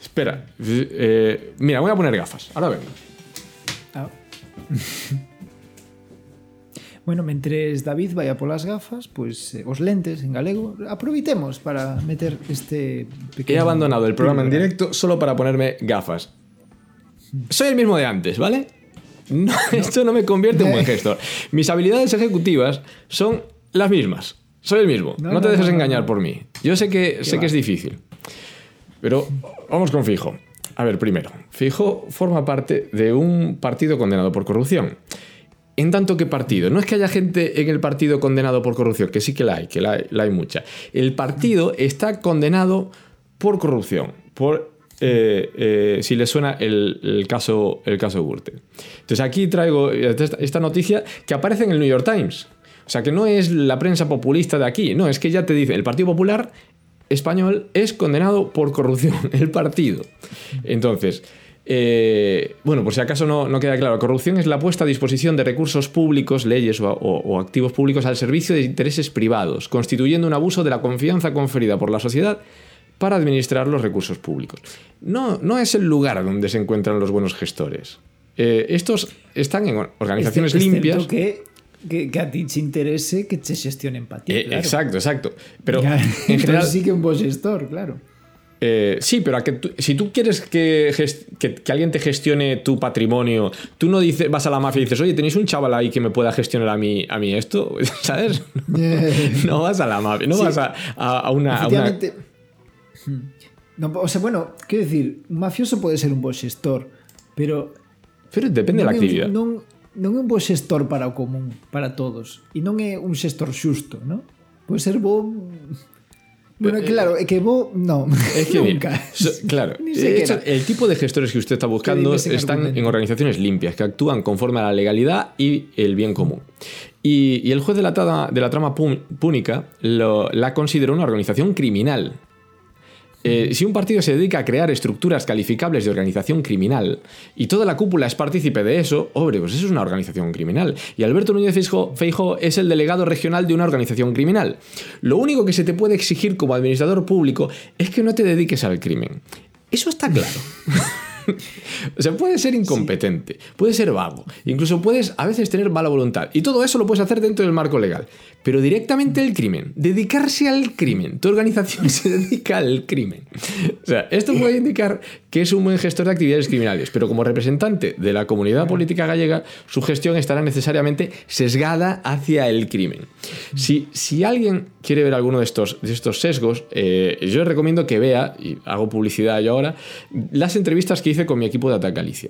Espera, eh, mira, voy a poner gafas. Ahora vengo. Ah. bueno, mentres David vai a polas gafas, pois eh, os lentes en galego, aproveitemos para meter este He pequeno abandonado el programa en directo solo para ponerme gafas. Soy el mismo de antes, ¿vale? No, Esto no me convierte en buen gestor. Mis habilidades ejecutivas son las mismas. Soy el mismo. No, No, te dejes engañar por mí. Yo sé que, sé va. que es difícil. Pero vamos con Fijo. A ver, primero, Fijo forma parte de un partido condenado por corrupción. En tanto que partido, no es que haya gente en el partido condenado por corrupción, que sí que la hay, que la hay, mucha. El partido está condenado por corrupción, por eh, eh, si le suena el, caso el caso Gürtel. Entonces aquí traigo esta noticia que aparece en el New York Times. O sea que no es la prensa populista de aquí, no, es que ya te dice, el Partido Popular español es condenado por corrupción, el partido. Entonces, eh, bueno, por si acaso no, no queda claro, corrupción es la puesta a disposición de recursos públicos, leyes o, o- o activos públicos al servicio de intereses privados, constituyendo un abuso de la confianza conferida por la sociedad para administrar los recursos públicos. No, no es el lugar donde se encuentran los buenos gestores. Eh, estos están en organizaciones Excepto limpias. que, que, que a ti te interese que te xestionen para ti, Eh, claro. Exacto, exacto. Pero Claro, en general, Entonces sí que un bo xestor, claro. Eh, sí, pero a que tú- si tú quieres que, que, que alguien te gestione tu patrimonio, tú no dices, vas a la mafia y dices, oye, tenéis un chaval ahí que me pueda gestionar a mí, a mí esto, ¿sabes? No vas a la mafia, no Sí. vas a, a- a una, a una- Efectivamente. Hmm. No, o sea, bueno, quero dicir, un mafioso pode ser un bo xestor, pero Pero depende é un- actividade. Non, non é un bo xestor para o común, para todos. E non é un xestor xusto, non? Pode ser bo... Mm, bueno, eh, eh, claro, é que bo, no, es que nunca. So, claro, hecho, eh, el tipo de gestores que usted está buscando están argumento. en organizaciones limpias, que actúan conforme a la legalidad y el bien común. Y, y el juez de la, de la trama púnica lo, la consideró una organización criminal Eh, si un partido se dedica a crear estructuras calificables de organización criminal y toda la cúpula es partícipe de eso, hombre, pues eso es una organización criminal. Y Alberto Núñez Feijóo es el delegado regional de una organización criminal. Lo único que se te puede exigir como administrador público es que no te dediques al crimen. Eso está claro. o sea, puedes ser incompetente, puedes ser vago, incluso puedes a veces tener mala voluntad. Y todo eso lo puedes hacer dentro del marco legal. Pero directamente el crimen, dedicarse al crimen. Tu organización se dedica al crimen. O sea, esto puede indicar que es un buen gestor de actividades criminales, pero como representante de la comunidad política gallega, su gestión estará necesariamente sesgada hacia el crimen. Si, si alguien quiere ver alguno de estos, de estos sesgos, eh, yo recomiendo que vea, y hago publicidad yo ahora, las entrevistas que hice con mi equipo de Atac Galicia.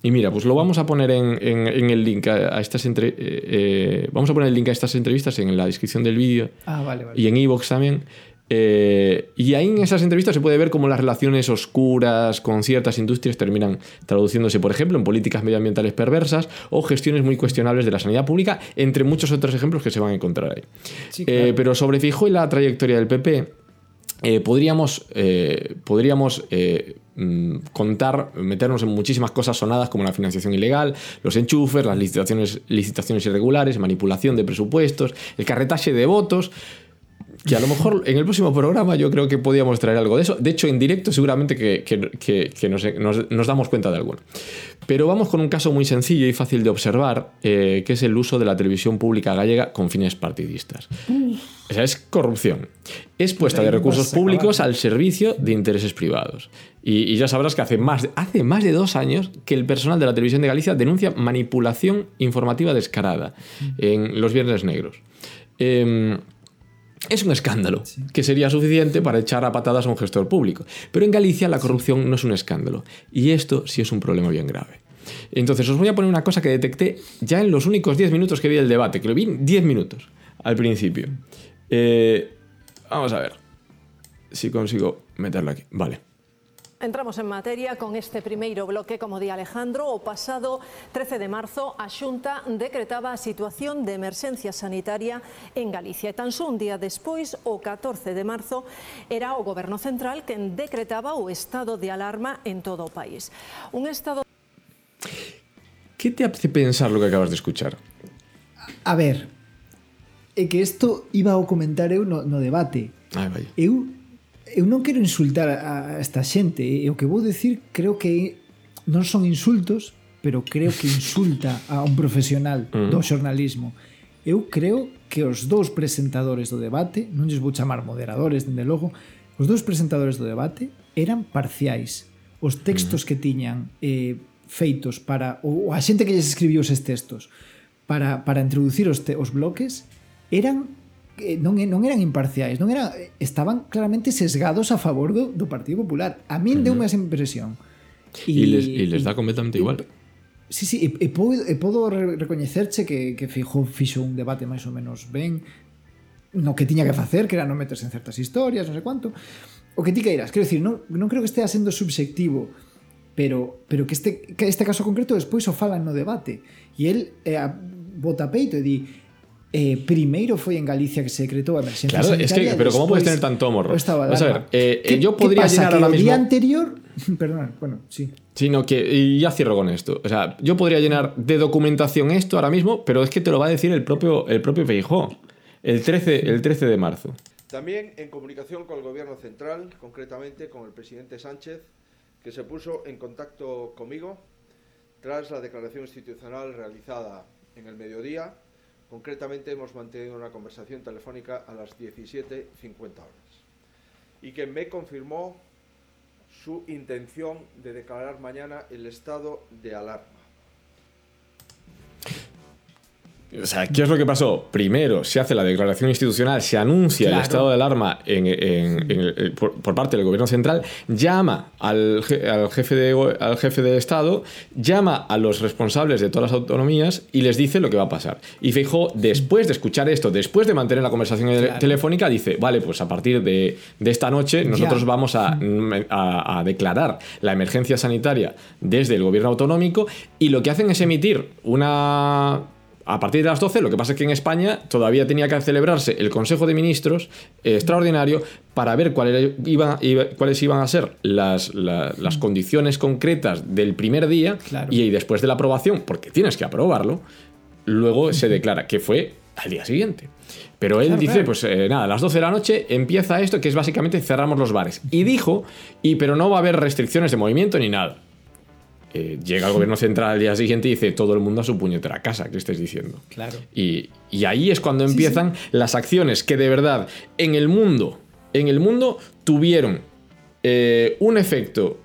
Y mira, pues lo vamos a poner en, en- en el link a, a estas entre- eh, eh, vamos a poner el link a estas entrevistas en la descripción del vídeo Ah, vale, vale. y en iVoox también. Eh, y ahí en esas entrevistas se puede ver cómo las relaciones oscuras con ciertas industrias terminan traduciéndose, por ejemplo, en políticas medioambientales perversas o gestiones muy cuestionables de la sanidad pública, entre muchos otros ejemplos que se van a encontrar ahí. Sí, Eh, pero sobre Feijóo y la trayectoria del PP, eh, podríamos, eh, podríamos mm, contar, meternos en muchísimas cosas sonadas como la financiación ilegal, los enchufes, las licitaciones, licitaciones irregulares, manipulación de presupuestos, el carretaje de votos. Que a lo mejor en el próximo programa yo creo que podíamos traer algo de eso. De hecho, en directo seguramente que, que- que- que nos, nos- nos damos cuenta de alguno. Pero vamos con un caso muy sencillo y fácil de observar, eh, que es el uso de la televisión pública gallega con fines partidistas. O sea, es corrupción. Es puesta de recursos públicos al servicio de intereses privados. Y, y ya sabrás que hace más, de, hace más de dos años que el personal de la televisión de Galicia denuncia manipulación informativa descarada en los Viernes Negros. Em, es un escándalo que sería suficiente para echar a patadas a un gestor público. Pero en Galicia la corrupción no es un escándalo. Y esto sí es un problema bien grave. Entonces os voy a poner una cosa que detecté ya en los únicos 10 minutos que vi el debate, que lo vi en 10 minutos al principio. Eh, vamos a ver si consigo meterlo aquí. Vale. Entramos en materia con este primeiro bloque, como di Alejandro, o pasado 13 de marzo a Xunta decretaba a situación de emerxencia sanitaria en Galicia. E tan só un día despois, o 14 de marzo, era o Goberno Central quen decretaba o estado de alarma en todo o país. Un estado... Que te hace pensar lo que acabas de escuchar? A ver, é que isto iba a comentar eu no, no debate. Ai, vai. Eu eu non quero insultar a esta xente eh. e o que vou decir creo que non son insultos pero creo que insulta a un profesional mm. do xornalismo. Eu creo que os dous presentadores do debate non lles vou chamar moderadores dende logo os dous presentadores do debate eran parciais. Os textos mm. que tiñan eh, feitos para ou a xente que lles escribiu os textos para, para introducir os, te, os bloques eran Eh, non, non eran imparciais, non eran, estaban claramente sesgados a favor do, do Partido Popular. A min uh -huh. deu esa impresión. E les, y les dá completamente e, igual. Sí, sí, e, e, podo, e podo recoñecerche que, que fixo, fixo un debate máis ou menos ben no que tiña que facer, que era non meterse en certas historias, non sei cuánto. O que ti queiras, quero dicir, non, non creo que estea sendo subxectivo, pero, pero que este, que este caso concreto despois o falan no debate. E el eh, bota peito e di eh, primeiro foi en Galicia que se decretou a emerxencia Claro, es que- pero ¿cómo puedes despois tener tanto estado de Vamos a ver, eh, ¿Qué- yo qué podría pasa? llenar que ahora o día anterior, perdón, bueno, sí. Sino que, y ya cierro con esto. O sea, yo podría llenar de documentación esto ahora mismo, pero es que te lo va a decir el propio, el propio Feijó. El 13, el 13 de marzo. También en comunicación con el Gobierno Central, concretamente con el presidente Sánchez, que se puso en contacto conmigo tras la declaración institucional realizada en el mediodía. Concretamente hemos mantenido una conversación telefónica a las 17.50 horas y que me confirmó su intención de declarar mañana el estado de alarma. O sea, ¿qué es lo que pasó? Primero se hace la declaración institucional, se anuncia Claro. el estado de alarma en- en- en el- por, por parte del gobierno central, llama al, je- al jefe de, al jefe de Estado, llama a los responsables de todas las autonomías y les dice lo que va a pasar. Y Feijóo, después de escuchar esto, después de mantener la conversación Claro. telefónica, dice, vale, pues a partir de, de esta noche nosotros Ya. vamos a, a- a declarar la emergencia sanitaria desde el gobierno autonómico y lo que hacen es emitir una a partir de las 12, lo que pasa es que en España todavía tenía que celebrarse el Consejo de Ministros eh, extraordinario para ver cuáles iban, iba- cuáles iban a ser las, la- las condiciones concretas del primer día Claro. y, después de la aprobación, porque tienes que aprobarlo, luego se declara que fue al día siguiente. Pero él Claro, dice, claro. pues eh, nada, a las 12 de la noche empieza esto, que es básicamente cerramos los bares. Y dijo, y pero no va a haber restricciones de movimiento ni nada. Eh, llega el gobierno central al día siguiente y dice todo el mundo a su puñetera casa, ¿qué estáis diciendo? Claro. Y, y ahí es cuando empiezan las acciones que de verdad en el mundo, en el mundo tuvieron eh, un efecto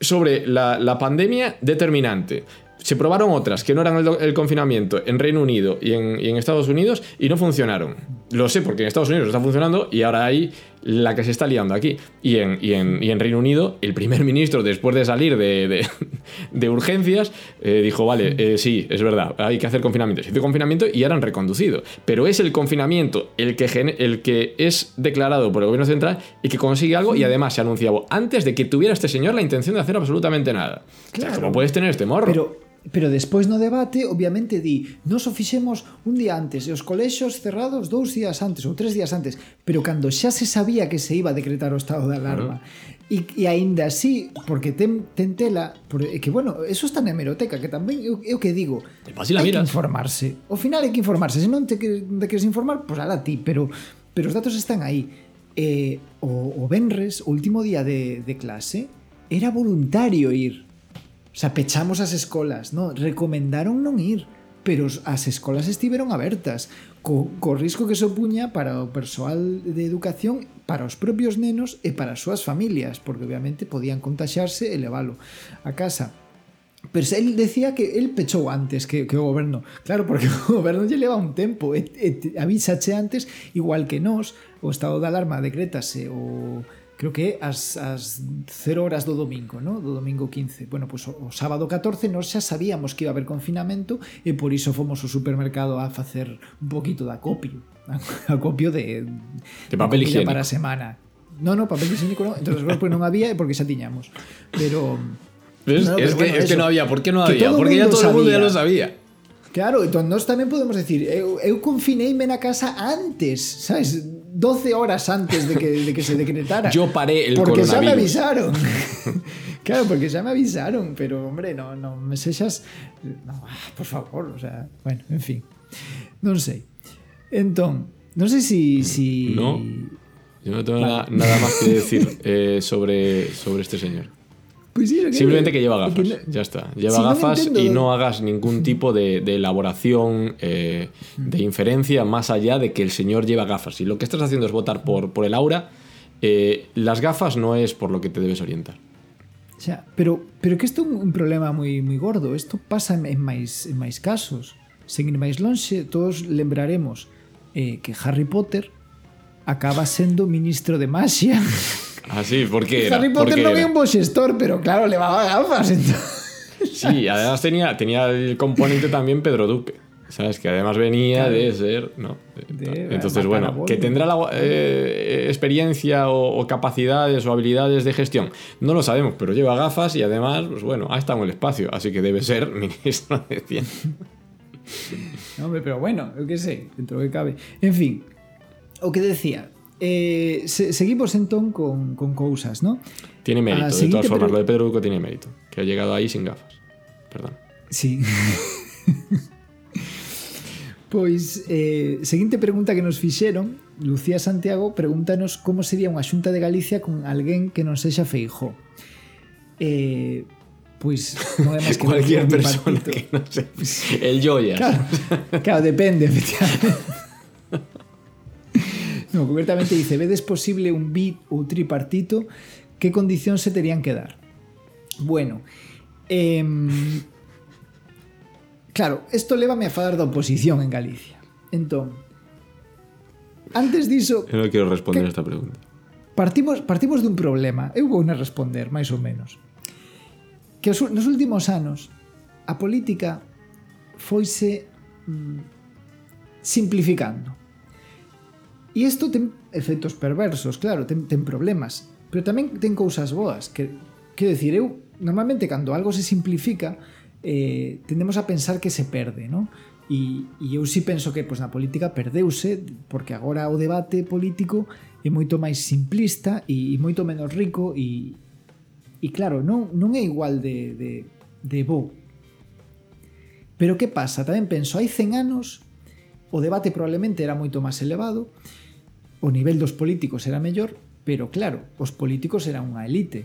sobre la, la pandemia determinante. Se probaron otras que no eran el, el confinamiento en Reino Unido y en, y en Estados Unidos y no funcionaron. Lo sé porque en Estados Unidos está funcionando y ahora hay la que se está liando aquí. Y en, y en, y en Reino Unido, el primer ministro, después de salir de, de- de urgencias, eh, dijo: Vale, eh, sí, es verdad, hay que hacer confinamiento. Se hizo confinamiento y ahora han reconducido. Pero es el confinamiento el que, el que es declarado por el gobierno central y que consigue algo y además se anunciaba antes de que tuviera este señor la intención de hacer absolutamente nada. O sea, Claro. ¿cómo puedes tener este morro? Pero Pero despois no debate, obviamente, di Nos o fixemos un día antes E os colexos cerrados dous días antes Ou tres días antes Pero cando xa se sabía que se iba a decretar o estado de alarma e, e aínda así, porque ten, ten tela porque, Que, bueno, eso está na hemeroteca Que tamén eu, eu que digo Hai que informarse. Ao final hai que informarse. Se non te, te queres informar, pois pues, ala ti Pero, pero os datos están aí. Eh, o, o Benres, o último día de, de clase Era voluntario ir sea, pechamos as escolas, no, recomendaron non ir, pero as escolas estiveron abertas, co, co risco que supuña para o persoal de educación, para os propios nenos e para as súas familias, porque obviamente podían contaxarse e leválo a casa. Pero él decía que él pechou antes que, que o goberno. Claro, porque o goberno lle leva un tempo. E, e, avisache antes, igual que nós, o estado de alarma decretase o creo que é as, as 0 horas do domingo, no? do domingo 15. Bueno, pues, o, o sábado 14 nós xa sabíamos que iba a haber confinamento e por iso fomos ao supermercado a facer un poquito de acopio, acopio de, de papel de higiénico para a semana. No, no, papel higiénico no. Entonces, pues, non había porque xa tiñamos. Pero... ¿Ves? No, es, pero que, bueno, es eso, que no había, ¿por qué no había? Porque ya todo o mundo ya lo sabía. Claro, entón nós tamén podemos decir, eu, eu confineime na casa antes, sabes? 12 horas antes de que, de que se decretara. Yo paré el porque xa me coronavirus. avisaron. claro, porque xa me avisaron, pero hombre, no, no me sexas no, ah, por favor, o sea, bueno, en fin. Non sei. Entón, non sei si si No. Yo no tengo nada, nada más que decir eh, sobre, sobre este señor. Pues sí, Simplemente que lleva gafas. no- ya está. Lleva Si gafas y no hagas ningún tipo de, de elaboración, eh, de inferencia más allá de que el señor lleva gafas. Si lo que estás haciendo es votar por, por el aura, eh, las gafas no es por lo que te debes orientar. O sea, pero, pero que isto é un, problema moi moi gordo. Isto pasa en, máis en máis casos. Sen ir máis lonxe, todos lembraremos eh, que Harry Potter acaba sendo ministro de magia. Ah, sí, ¿por qué era? Harry ¿Por Potter qué era? é un bo xestor, pero claro, levaba gafas. Entón... Sí, además tenía, tenía el componente también Pedro Duque. ¿Sabes? Que además venía de ser. ¿no? De Entonces, a bueno, que tendrá la eh, experiencia o, o capacidades o habilidades de gestión. No lo sabemos, pero lleva gafas y además, pues bueno, ha estado en el espacio, así que debe ser ministro de Ciencia. No, hombre, pero bueno, eu que sei, dentro que cabe. En fin, o que decía, eh, se, seguimos entón con, con cousas, ¿no? Tiene mérito, A de todas formas, lo de Pedro Duque tiene mérito. Que ha llegado ahí sin gafas. Perdón. Sí. Pois, eh, seguinte pregunta que nos fixeron Lucía Santiago pregúntanos como sería unha xunta de Galicia con alguén que non sexa Feijó eh, Pois non é máis que Cualquier persona que. El Joyas. Claro, claro, depende, efectivamente No, concretamente dice, vedes posible un bit ou tripartito, que condicións se terían que dar? Bueno, eh, claro, isto levame a falar da oposición en Galicia. Entón, antes diso... Eu non quero responder que, esta pregunta. Partimos, partimos dun problema. Eu vou a responder, máis ou menos. Que os, nos últimos anos, a política foise mm, simplificando. E isto ten efectos perversos, claro, ten, ten problemas, pero tamén ten cousas boas, que quero decir, eu normalmente cando algo se simplifica, eh, tendemos a pensar que se perde, non? E, e eu si penso que pois, na política perdeuse porque agora o debate político é moito máis simplista e, e moito menos rico e, e claro, non, non é igual de, de, de bo pero que pasa? Tamén penso, hai 100 anos o debate probablemente era moito máis elevado o nivel dos políticos era mellor, pero claro, os políticos eran unha elite.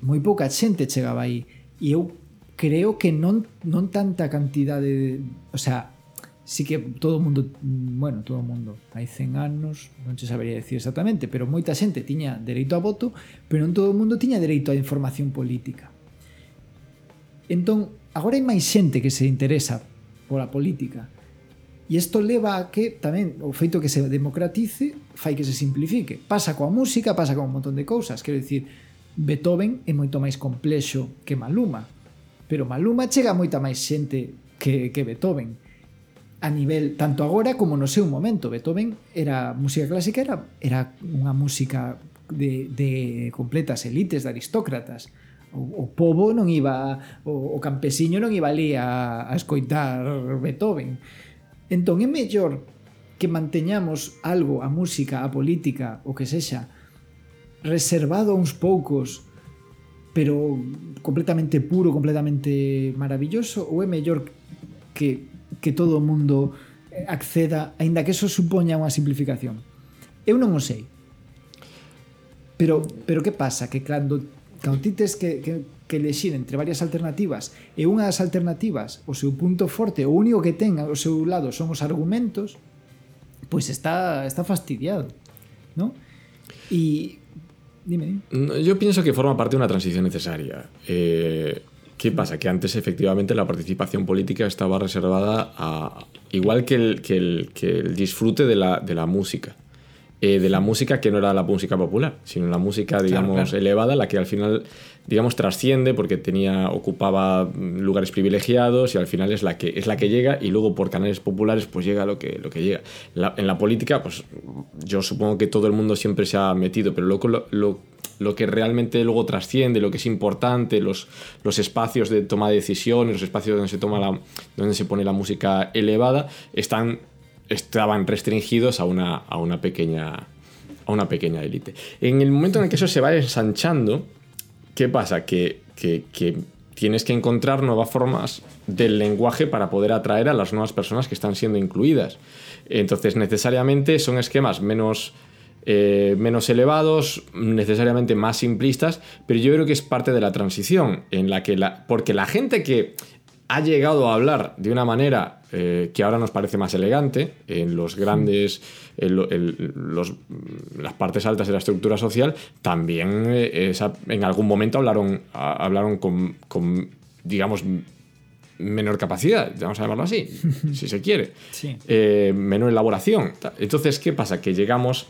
Moi pouca xente chegaba aí e eu creo que non non tanta cantidade, de, o sea, sí que todo o mundo, bueno, todo o mundo, hai 100 anos, non se sabería decir exactamente, pero moita xente tiña dereito a voto, pero non todo o mundo tiña dereito a información política. Entón, agora hai máis xente que se interesa pola política, E isto leva a que tamén o feito que se democratice fai que se simplifique. Pasa coa música, pasa con un montón de cousas. Quero dicir, Beethoven é moito máis complexo que Maluma. Pero Maluma chega a moita máis xente que, que Beethoven a nivel tanto agora como no seu momento. Beethoven era música clásica era era unha música de, de completas elites, de aristócratas o, o pobo non iba o, o campesiño non iba ali a, a escoitar Beethoven Entón é mellor que manteñamos algo, a música, a política, o que sexa, reservado a uns poucos, pero completamente puro, completamente maravilloso, ou é mellor que, que todo o mundo eh, acceda, aínda que eso supoña unha simplificación? Eu non o sei. Pero, pero que pasa? Que cando, cando ti tes que, que que lexir entre varias alternativas e unha das alternativas, o seu punto forte, o único que ten ao seu lado son os argumentos, pois está, está fastidiado, ¿no? E... Dime, dime. Yo pienso que forma parte de una transición necesaria. Eh, ¿Qué pasa? Que antes efectivamente la participación política estaba reservada a... igual que el, que el, que el disfrute de la, de la música. Eh, de la música que no era la música popular, sino la música, digamos, claro. elevada, la que al final, digamos, trasciende porque tenía, ocupaba lugares privilegiados y al final es la que, es la que llega y luego por canales populares pues llega lo que, lo que llega. La- en la política, pues yo supongo que todo el mundo siempre se ha metido, pero lo, lo, lo que realmente luego trasciende, lo que es importante, los, los espacios de toma de decisiones, los espacios donde se, toma la, donde se pone la música elevada, están estaban restringidos a una, a una pequeña a una pequeña élite. En el momento en el que eso se va ensanchando, ¿qué pasa? Que, que- tienes que encontrar nuevas formas del lenguaje para poder atraer a las nuevas personas que están siendo incluidas. Entonces, necesariamente son esquemas menos, eh, menos elevados, necesariamente más simplistas, pero yo creo que es parte de la transición, en la que la, porque la gente que ha llegado a hablar de una manera eh, que ahora nos parece más elegante en los grandes, los- las partes altas de la estructura social, también eh, esa- en algún momento hablaron, a- hablaron con, con, digamos, menor capacidad, vamos a llamarlo así, si se quiere, Sí. Eh, menor elaboración. Entonces, ¿qué pasa? Que llegamos,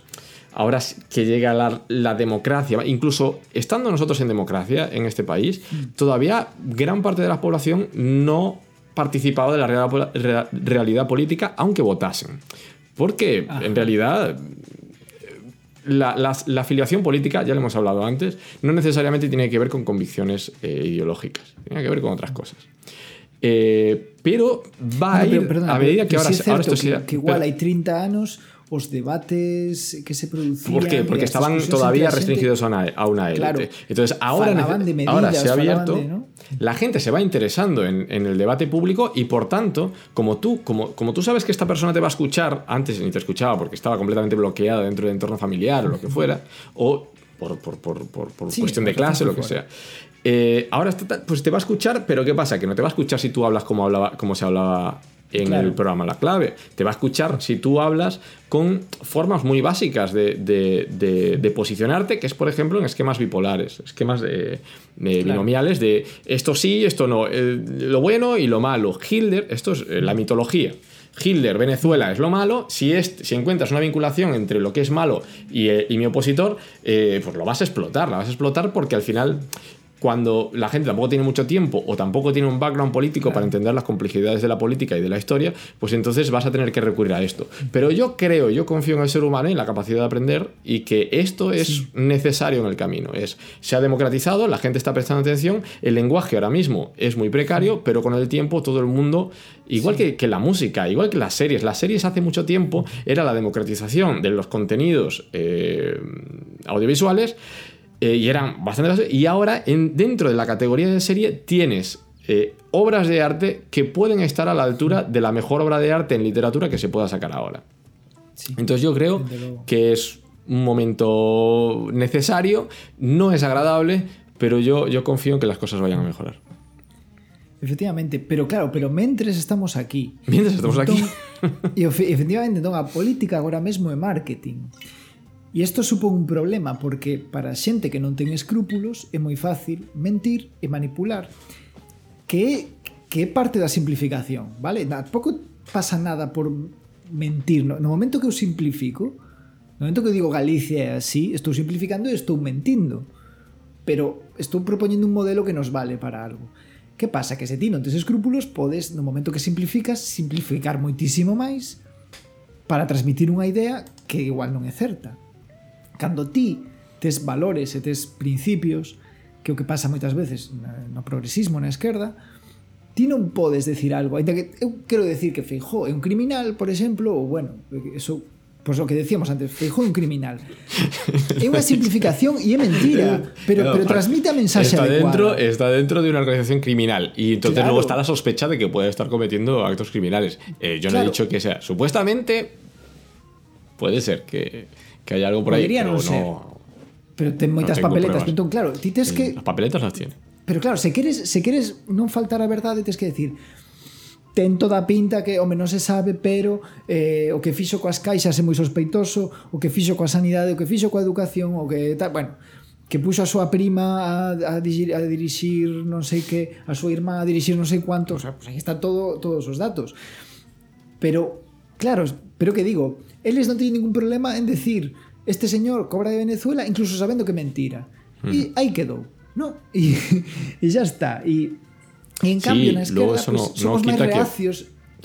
ahora que llega la, la democracia, incluso estando nosotros en democracia en este país, todavía gran parte de la población no participaba de la real- rea- realidad política, aunque votasen. Porque en realidad la, la- la afiliación política, ya lo hemos hablado antes, no necesariamente tiene que ver con convicciones eh, ideológicas, tiene que ver con otras cosas. Eh, pero va a Bueno, ir pero, perdona, a medida que ahora, sí es ahora certo esto que, sea- que igual pero- hai 30 anos os debates que se producían ¿Por qué? Porque estaban todavía restringidos a una, a una élite. Claro. Entonces, ahora, de medidas, ahora se ha abierto, de, ¿no? la gente se va interesando en, en el debate público y por tanto, como tú, como, como tú sabes que esta persona te va a escuchar, antes ni te escuchaba porque estaba completamente bloqueada dentro del entorno familiar o lo que fuera, o por, por, por, por, por Sí, cuestión de clase o lo que fuera. sea. Eh, ahora pues te va a escuchar, pero ¿qué pasa? Que no te va a escuchar si tú hablas como, hablaba, como se hablaba en Claro. el programa La Clave. Te va a escuchar si tú hablas con formas muy básicas de, de- de- de posicionarte, que es, por ejemplo, en esquemas bipolares, esquemas de, binomiales de esto sí, esto no, eh, lo bueno y lo malo. Hitler, esto es eh, la mitología. Hitler, Venezuela es lo malo. Si, es, si encuentras una vinculación entre lo que es malo y, eh, y mi opositor, eh, pues lo vas a explotar. La vas a explotar porque al final cuando la gente tampoco tiene mucho tiempo o tampoco tiene un background político para entender las complejidades de la política y de la historia, pues entonces vas a tener que recurrir a esto. Pero yo creo, yo confío en el ser humano y en la capacidad de aprender y que esto es necesario en el camino. Es, se ha democratizado, la gente está prestando atención, el lenguaje ahora mismo es muy precario, pero con el tiempo todo el mundo, igual que, que la música, igual que las series, las series hace mucho tiempo era la democratización de los contenidos eh, audiovisuales eh, y eran bastante. Y ahora, en, dentro de la categoría de serie, tienes eh, obras de arte que pueden estar a la altura de la mejor obra de arte en literatura que se pueda sacar ahora. Sí. Entonces yo creo que es un momento necesario, no es agradable, pero yo, yo confío en que las cosas vayan a mejorar. Efectivamente, pero claro, pero mentres estamos aquí. Mientras estamos aquí. E efe- efectivamente, entón, a política agora mesmo é marketing. E isto supón un problema porque para a xente que non ten escrúpulos é moi fácil mentir e manipular que é, que é parte da simplificación, vale? Tampouco pasa nada por mentir. No momento que eu simplifico, no momento que digo Galicia é así, estou simplificando e estou mentindo. Pero estou propoñendo un modelo que nos vale para algo. Que pasa? Que se ti non tes escrúpulos, podes, no momento que simplificas, simplificar moitísimo máis para transmitir unha idea que igual non é certa. Cando ti tes valores e tes principios, que é o que pasa moitas veces no progresismo na esquerda, ti non podes decir algo, ainda que eu quero decir que Feijó é un criminal, por exemplo, ou bueno, eso Pois o que decíamos antes, Feijó é un criminal. É unha simplificación e é mentira, pero, No, pero transmite a mensaxe está adecuada. dentro, está dentro de una organización criminal y entonces Claro. luego está la sospecha de que puede estar cometiendo actos criminales. Eh, yo no he Claro. dicho que sea. Supuestamente puede ser que, que hai algo por aí. pero non ser. No, pero ten moitas no papeletas, pruebas. entón claro, ti tes que As papeletas las tiene. Pero claro, se queres se queres non faltar a verdade, tes que decir ten toda a pinta que, home, non se sabe, pero eh, o que fixo coas caixas é moi sospeitoso, o que fixo coa sanidade, o que fixo coa educación, o que tal, bueno, que puxo a súa prima a, a, dirigir, a dirixir non sei que, a súa irmá a dirixir non sei cuánto, o sea, pues aí está todo, todos os datos. Pero, claro, pero que digo, eles non teñen ningún problema en decir este señor cobra de Venezuela incluso sabendo que mentira. E aí quedou, ¿no? E, e ya está. E, e en cambio na luego esquerda eso pues, no- no somos máis quita que- reacios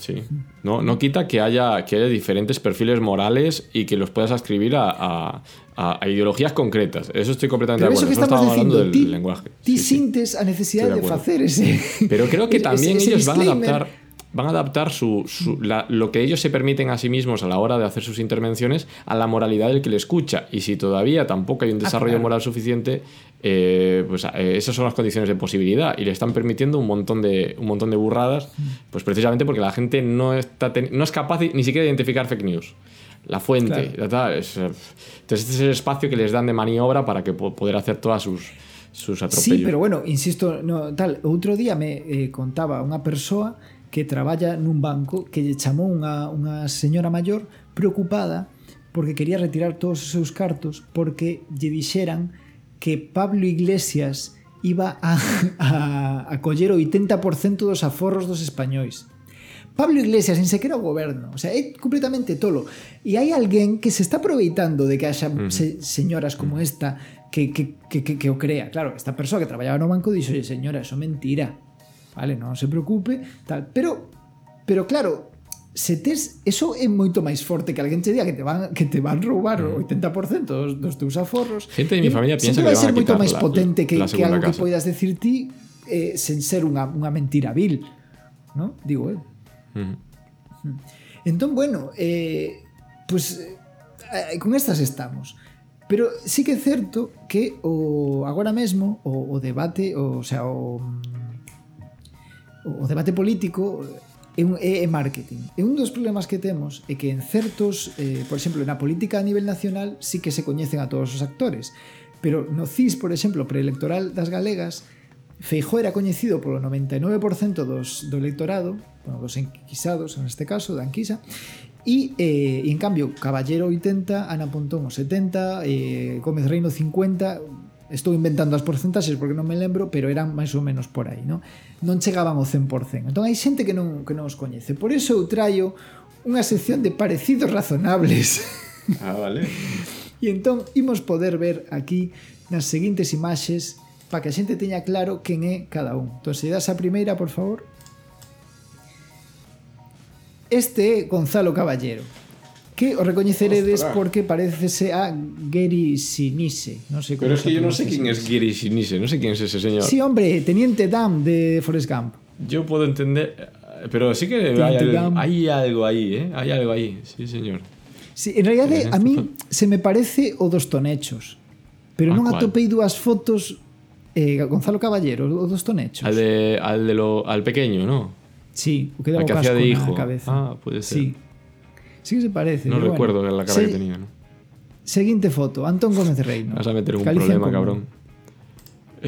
Sí. No, no quita que haya, que haya diferentes perfiles morales y que los puedas ascribir a, a- a- ideologías concretas. Eso estoy completamente Pero de eso acuerdo. que No estamos estaba hablando del ti, lenguaje. ti Sí, sí. sintes a necesidade Estoy de, de facer ese Pero creo que ese- también ese ellos van a adaptar van a adaptar su, su- la- lo que ellos se permiten a sí mismos a la hora de hacer sus intervenciones a la moralidad del que le escucha. Y si todavía tampoco hay un desarrollo claro. moral suficiente, eh, pues eh, esas son las condiciones de posibilidad y le están permitiendo un montón de, un montón de burradas, pues precisamente porque la gente no, está no es capaz ni siquiera de identificar fake news. La fuente, Claro. la tal, es, eh, entonces este es el espacio que les dan de maniobra para que po- poder hacer todas sus, sus atropellos. Sí, pero bueno, insisto, no, tal, outro día me eh, contaba unha persoa que traballa nun banco que lle chamou unha, unha señora maior preocupada porque quería retirar todos os seus cartos porque lle dixeran que Pablo Iglesias iba a, a, a coller o 80% dos aforros dos españois. Pablo Iglesias, nin sequera o goberno, o sea, é completamente tolo. E hai alguén que se está aproveitando de que haxa mm. se, señoras como esta que, que, que, que, que o crea. Claro, esta persoa que traballaba no banco dixo, señora, eso mentira vale, non se preocupe, tal, pero pero claro, se tes, eso é moito máis forte que alguén che diga que te van que te van roubar mm. o 80% dos, dos teus aforros. Gente de mi familia piensa que vai ser moito máis potente que, la que algo casa. que poidas decir ti eh, sen ser unha, unha mentira vil, ¿no? Digo eu. Eh. Uh -huh. Entón, bueno, eh, pues eh, con estas estamos. Pero sí que é certo que o agora mesmo o, o debate, o, o sea, o o debate político eh, é, un, é, é marketing. E un dos problemas que temos é que en certos, eh, por exemplo, na política a nivel nacional sí que se coñecen a todos os actores, pero no CIS, por exemplo, preelectoral das galegas, Feijó era coñecido polo 99% dos, do electorado, bueno, dos enquisados en este caso, da enquisa, E, eh, en cambio, Caballero 80, Ana Pontón 70, eh, Gómez Reino 50, estou inventando as porcentaxes porque non me lembro, pero eran máis ou menos por aí, non? Non chegaban ao 100%. Entón hai xente que non que non os coñece. Por iso eu traio unha sección de parecidos razonables. Ah, vale. e entón imos poder ver aquí nas seguintes imaxes para que a xente teña claro quen é cada un. Entón, se das a primeira, por favor. Este é Gonzalo Caballero. Que o recoñeceredes porque parecese a Gary Sinise. Non sei como Pero es que yo no sé quién es Giri Sinise, no sé quién es ese señor. Sí, hombre, Teniente Dan de Forrest Gump. Yo puedo entender, eh, pero sí que hay, algo ahí, ¿eh? Hay algo ahí, sí, señor. Sí, en realidade, a mí se me parece o dos tonechos. Pero Ah, non atopei dúas fotos eh, Gonzalo Caballero, o dos tonechos. Al, de, al, de lo, al pequeño, ¿no? Sí, o que daba que o hacía casco de na hijo. cabeza. Ah, puede ser. Sí. Sí que se parece. No recuerdo bueno. la cara Se- que tenía, ¿no? Seguinte foto, Antón Gómez Reino. Vas a meter un problema, cabrón.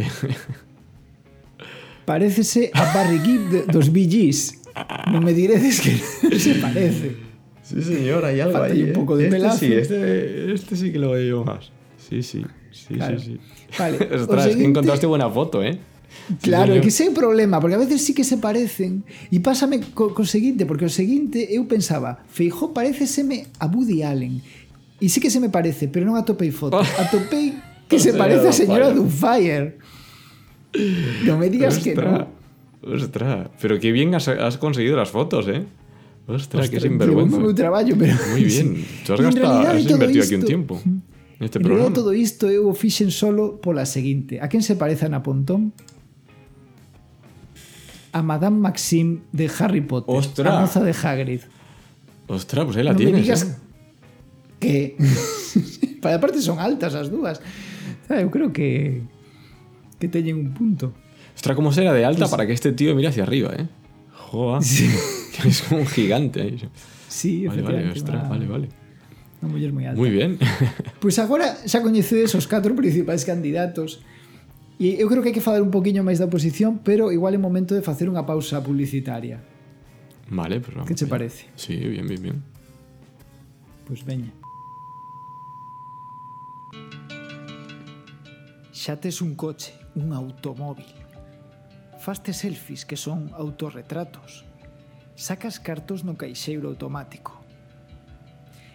Parécese a Barry Gibb de, dos Bee Gees. Non me diredes que se parece. Sí, señor, hay algo Falta ahí. un ¿eh? poco de este pelazo. sí, este, este sí que lo veo yo más. Sí, sí, sí, Claro. sí, sí. Vale, Ostras, es que encontraste buena foto, ¿eh? Claro, sí, que ese é o problema, porque a veces sí que se parecen e pásame co, co seguinte, porque o seguinte eu pensaba, Feijó pareceseme a Woody Allen e sí que se me parece, pero non atopei foto atopei que se parece a señora Dunfire non me digas Ostra, que non Ostras, pero que bien has, has conseguido las fotos, eh Ostras, Ostras que sinvergüenza. Llevo meu traballo, pero... Muy bien, tú has, gastado, has invertido aquí un tiempo. Este en programa. todo isto eu o fixen solo pola seguinte. A quen se parece Ana Pontón? A Madame Maxime de Harry Potter. Ostras. A moza de Hagrid. Ostras, pues ahí la me tienes. digas ¿eh? que para aparte son altas as dúas Ah, eu creo que que teñen un punto Ostras, cómo será de alta para que este tío mire hacia arriba, ¿eh? Pues Sí. Es como un gigante. ahí. sí, Vale, vale, ostras, vale, vale. unha muller moi alta Muy bien. Pois agora xa coñecedes os catro principais candidatos E eu creo que hai que falar un poquinho máis da oposición, pero igual é momento de facer unha pausa publicitaria. Vale, pero vamos. Que che parece? Sí, bien, bien, bien. Pois veña. Xa tes un coche, un automóvil. Faste selfies que son autorretratos. Sacas cartos no caixeiro automático.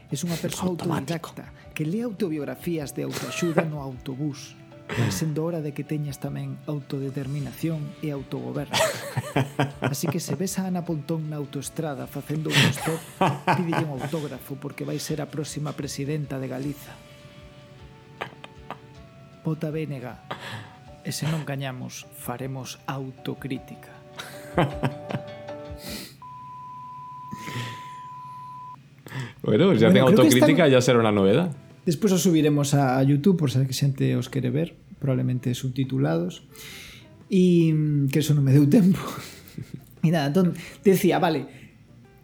Es unha persoa autodidacta que lea autobiografías de autoaxuda no autobús vai sendo hora de que teñas tamén autodeterminación e autogoberno. Así que se ves a Ana Pontón na autoestrada facendo un stop, pídelle un autógrafo porque vai ser a próxima presidenta de Galiza. Vota Bénega. E se non gañamos, faremos autocrítica. Bueno, pues ya Bueno, que autocrítica, están- ya será una novedad. Despois os subiremos a YouTube por se que xente os quere ver, probablemente subtitulados. E mm, que eso non me deu tempo. e nada, entón, decía, vale,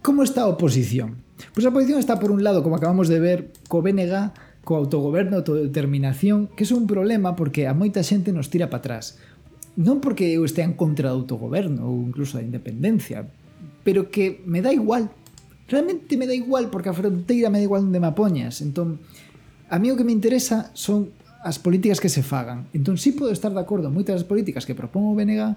como está a oposición? Pois a oposición está por un lado, como acabamos de ver, co BNG, co autogoberno, autodeterminación, que é un problema porque a moita xente nos tira para atrás. Non porque eu estea en contra do autogoberno ou incluso da independencia, pero que me dá igual. Realmente me dá igual porque a fronteira me dá igual onde me apoñas. Entón, a mí o que me interesa son as políticas que se fagan. Entón, sí podo estar de acordo moitas das políticas que propón o BNG,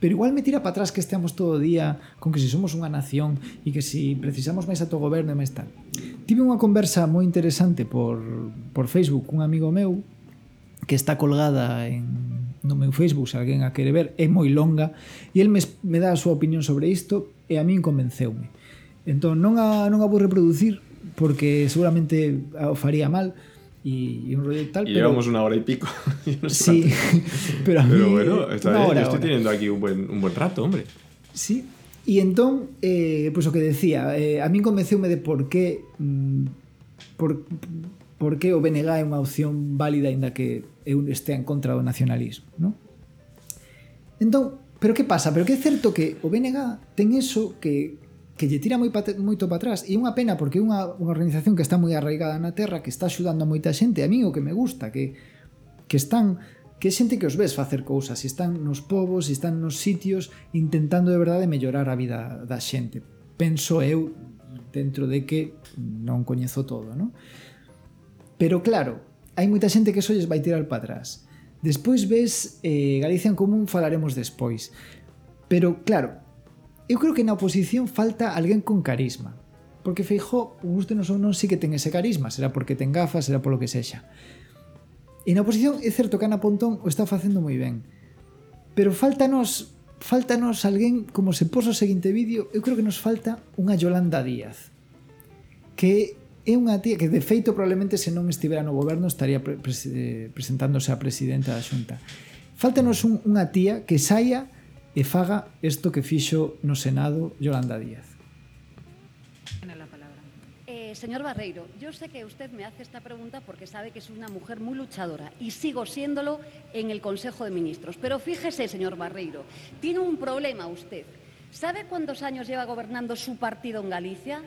pero igual me tira para atrás que esteamos todo o día con que se si somos unha nación e que se si precisamos máis autogoberno e máis tal. Tive unha conversa moi interesante por, por Facebook cun amigo meu que está colgada en, no meu Facebook, se alguén a quere ver, é moi longa, e el me, me dá a súa opinión sobre isto e a min convenceume. Entón, non a, non a vou reproducir, porque seguramente o faría mal e un rollo tal, Y pero... llevamos una hora y pico. No sé Sí, pero a mí... Pero bueno, hora, Yo estoy teniendo aquí un buen, un buen rato, hombre. Sí, e entón, eh, pois o que decía, eh, a min convenceume de por que mm, por, por que o BNG é unha opción válida aínda que eu estea en contra do nacionalismo, non? Entón, pero que pasa? Pero que é certo que o BNG ten eso que que lle tira moi pa, moito para atrás. E unha pena porque é unha, unha organización que está moi arraigada na terra que está axudando a moita xente. A mí o que me gusta que, que están que é xente que os ves facer cousas. E están nos povos, e están nos sitios intentando de verdade mellorar a vida da xente. Penso eu dentro de que non coñezo todo non? pero claro hai moita xente que solles vai tirar para atrás. Despois ves eh, Galicia en Común falaremos despois. Pero claro eu creo que na oposición falta alguén con carisma. Porque Feijó, guste non ou non, sí que ten ese carisma. Será porque ten gafas, será polo que sexa. E na oposición é certo que Ana Pontón o está facendo moi ben. Pero faltanos faltanos alguén, como se poso o seguinte vídeo, eu creo que nos falta unha Yolanda Díaz. Que é unha tía que de feito probablemente se non estivera no goberno estaría pre pre eh, presentándose a presidenta da Xunta. Faltanos un, unha tía que saia e faga que fixo no Senado Yolanda Díaz. Eh, señor Barreiro, yo sé que usted me hace esta pregunta porque sabe que soy una mujer muy luchadora y sigo siéndolo en el Consejo de Ministros. Pero fíjese, señor Barreiro, tiene un problema usted. ¿Sabe cuántos años lleva gobernando su partido en Galicia?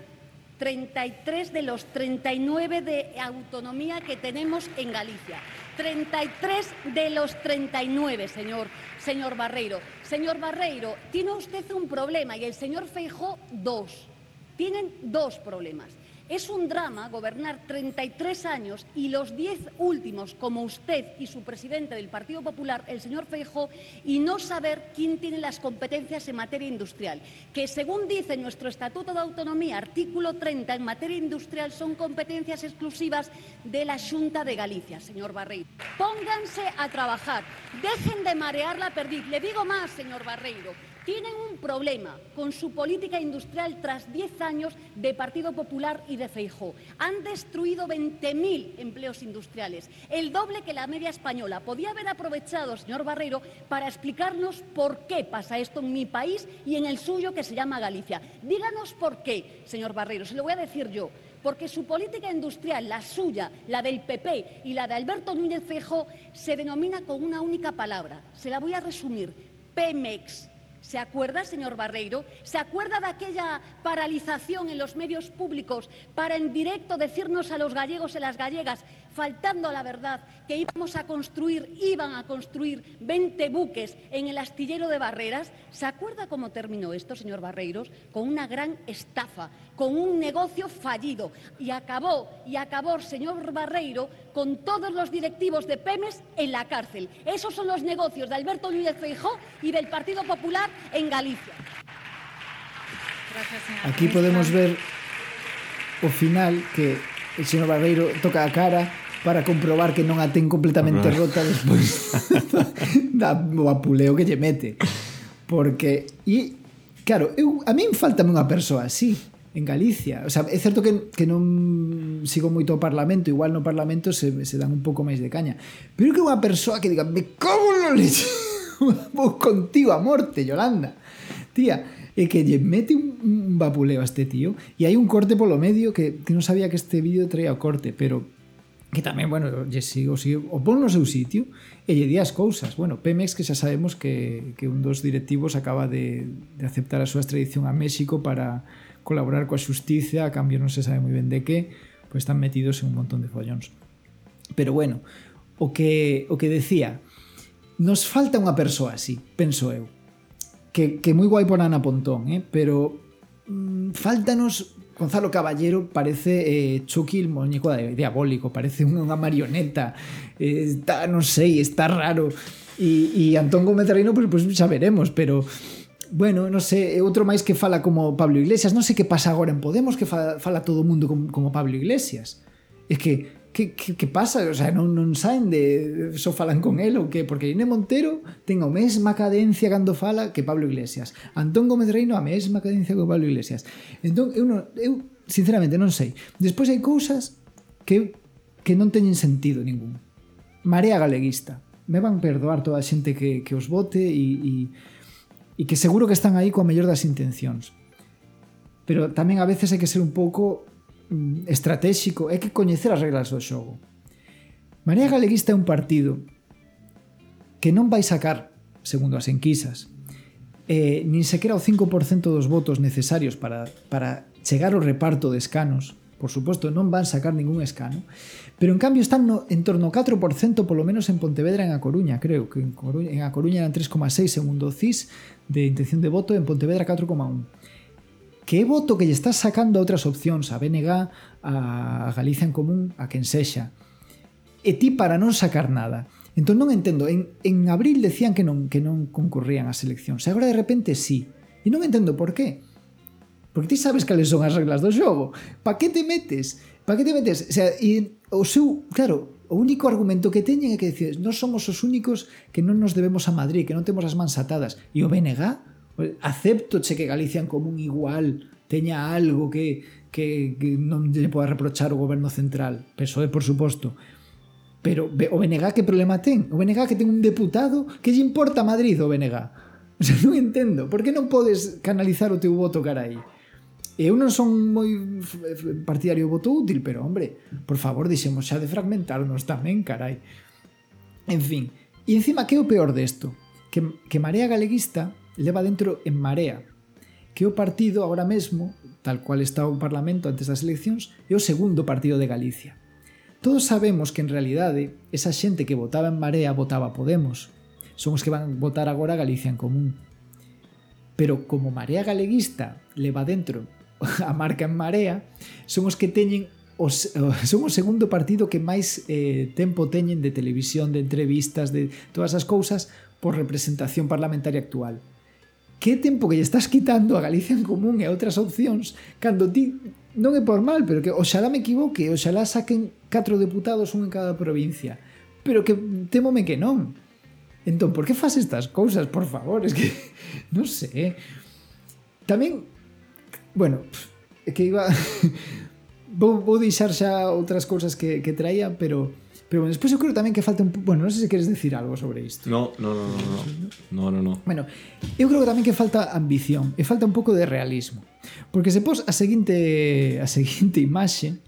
33 de los 39 de autonomía que tenemos en Galicia. 33 de los 39, señor, señor Barreiro. Señor Barreiro, tiene usted un problema y el señor Feijó dos. Tienen dos problemas. Es un drama gobernar 33 años y los 10 últimos, como usted y su presidente del Partido Popular, el señor Feijóo, y no saber quién tiene las competencias en materia industrial, que según dice nuestro Estatuto de Autonomía, artículo 30, en materia industrial son competencias exclusivas de la Junta de Galicia, señor Barreiro. Pónganse a trabajar, dejen de marear la perdiz. Le digo más, señor Barreiro, tienen un problema con su política industrial tras 10 años de Partido Popular y de Feijó. Han destruido 20.000 empleos industriales, el doble que la media española. Podía haber aprovechado, señor Barreiro, para explicarnos por qué pasa esto en mi país y en el suyo que se llama Galicia. Díganos por qué, señor Barreiro, se lo voy a decir yo porque su política industrial, la suya, la del PP y la de Alberto Núñez Feijó, se denomina con una única palabra. Se la voy a resumir. Pemex. ¿Se acuerda, señor Barreiro? ¿Se acuerda de aquella paralización en los medios públicos para en directo decirnos a los gallegos y las gallegas, faltando a la verdad, que íbamos a construir, iban a construir 20 buques en el astillero de Barreras. ¿Se acuerda cómo terminó esto, señor Barreiros? Con una gran estafa, con un negocio fallido. Y acabó, y acabó, señor Barreiro, con todos los directivos de Pemes en la cárcel. Esos son los negocios de Alberto Núñez Feijó y del Partido Popular en Galicia. Gracias, Aquí podemos ver o final que o señor Barreiro toca a cara para comprobar que non a ten completamente rota despois da, o apuleo que lle mete porque e claro, eu, a min faltame unha persoa así en Galicia. O sea, é certo que, que non sigo moito o Parlamento, igual no Parlamento se, se dan un pouco máis de caña. Pero que unha persoa que diga, me cago no leche, vou contigo a morte, Yolanda. Tía, e que lle mete un vapuleo a este tío e hai un corte polo medio que, que non sabía que este vídeo traía o corte, pero que tamén, bueno, lle sigo, sigo o pon no seu sitio e lle di as cousas. Bueno, Pemex que xa sabemos que, que un dos directivos acaba de, de aceptar a súa extradición a México para colaborar coa xustiza, a cambio non se sabe moi ben de que, pois están metidos en un montón de follóns. Pero bueno, o que, o que decía, nos falta unha persoa así, penso eu que, que moi guai por Ana Pontón, eh? pero mmm, faltanos Gonzalo Caballero parece eh, Chucky el muñeco diabólico, parece unha marioneta, eh, está, non sei, está raro. E, e Antón Gómez Reino, pois, pues, pues, xa veremos, pero bueno, non sei, eh, outro máis que fala como Pablo Iglesias, non sei que pasa agora en Podemos que fala, fala todo o mundo como, como Pablo Iglesias. É que que, que, que pasa? O sea, non, non saen de... Só falan con el ou que? Porque Irene Montero ten a mesma cadencia cando fala que Pablo Iglesias. Antón Gómez Reino a mesma cadencia que Pablo Iglesias. Entón, eu, non, eu sinceramente non sei. Despois hai cousas que, que non teñen sentido ningún. Marea galeguista. Me van perdoar toda a xente que, que os vote e, e, e que seguro que están aí coa mellor das intencións. Pero tamén a veces hai que ser un pouco Mm, estratégico é que coñecer as reglas do xogo. María Galeguista é un partido que non vai sacar, segundo as enquisas, eh, nin sequera o 5% dos votos necesarios para, para chegar ao reparto de escanos por suposto, non van sacar ningún escano, pero en cambio están no, en torno ao 4% polo menos en Pontevedra e en A Coruña, creo que en, Coruña, en A Coruña eran 3,6 segundo CIS de intención de voto, en Pontevedra 4,1 que é voto que lle estás sacando a outras opcións, a BNG, a Galicia en Común, a quen sexa. E ti para non sacar nada. Entón non entendo, en, en abril decían que non que non concurrían as eleccións, e agora de repente sí. E non entendo por qué. Porque ti sabes cales son as reglas do xogo. Pa que te metes? Pa que te metes? O sea, e o seu, claro, o único argumento que teñen é que dicir, non somos os únicos que non nos debemos a Madrid, que non temos as mans atadas. E o BNG acepto che que Galicia en común igual teña algo que, que, que non lle poda reprochar o goberno central PSOE por suposto pero o BNG que problema ten o BNG que ten un deputado que lle importa Madrid o BNG O sea, non entendo. Por que non podes canalizar o teu voto cara aí? Eu non son moi partidario do voto útil, pero, hombre, por favor, dixemos xa de fragmentarnos tamén, carai. En fin, e encima que é o peor desto? Que, que Marea Galeguista leva dentro en marea, que o partido agora mesmo, tal cual está o Parlamento antes das eleccións, é o segundo partido de Galicia. Todos sabemos que en realidade esa xente que votaba en Marea votaba Podemos. Son os que van votar agora Galicia en Común. Pero como Marea Galeguista leva dentro a marca en Marea, son os que teñen os, son o segundo partido que máis eh, tempo teñen de televisión, de entrevistas, de todas as cousas por representación parlamentaria actual que tempo que lle estás quitando a Galicia en Común e a outras opcións cando ti non é por mal, pero que oxalá me equivoque, oxalá saquen catro deputados un en cada provincia. Pero que temome que non. Entón, por que faz estas cousas, por favor? Es que, non sé. Tamén, bueno, é que iba... vou, vou deixar xa outras cousas que, que traía, pero Pero bueno, despois eu creo tamén que falta un... Bueno, non sei se queres decir algo sobre isto. No, no, no, no, no. no, no, no. Bueno, eu creo que tamén que falta ambición e falta un pouco de realismo. Porque se pos a seguinte a seguinte imaxe,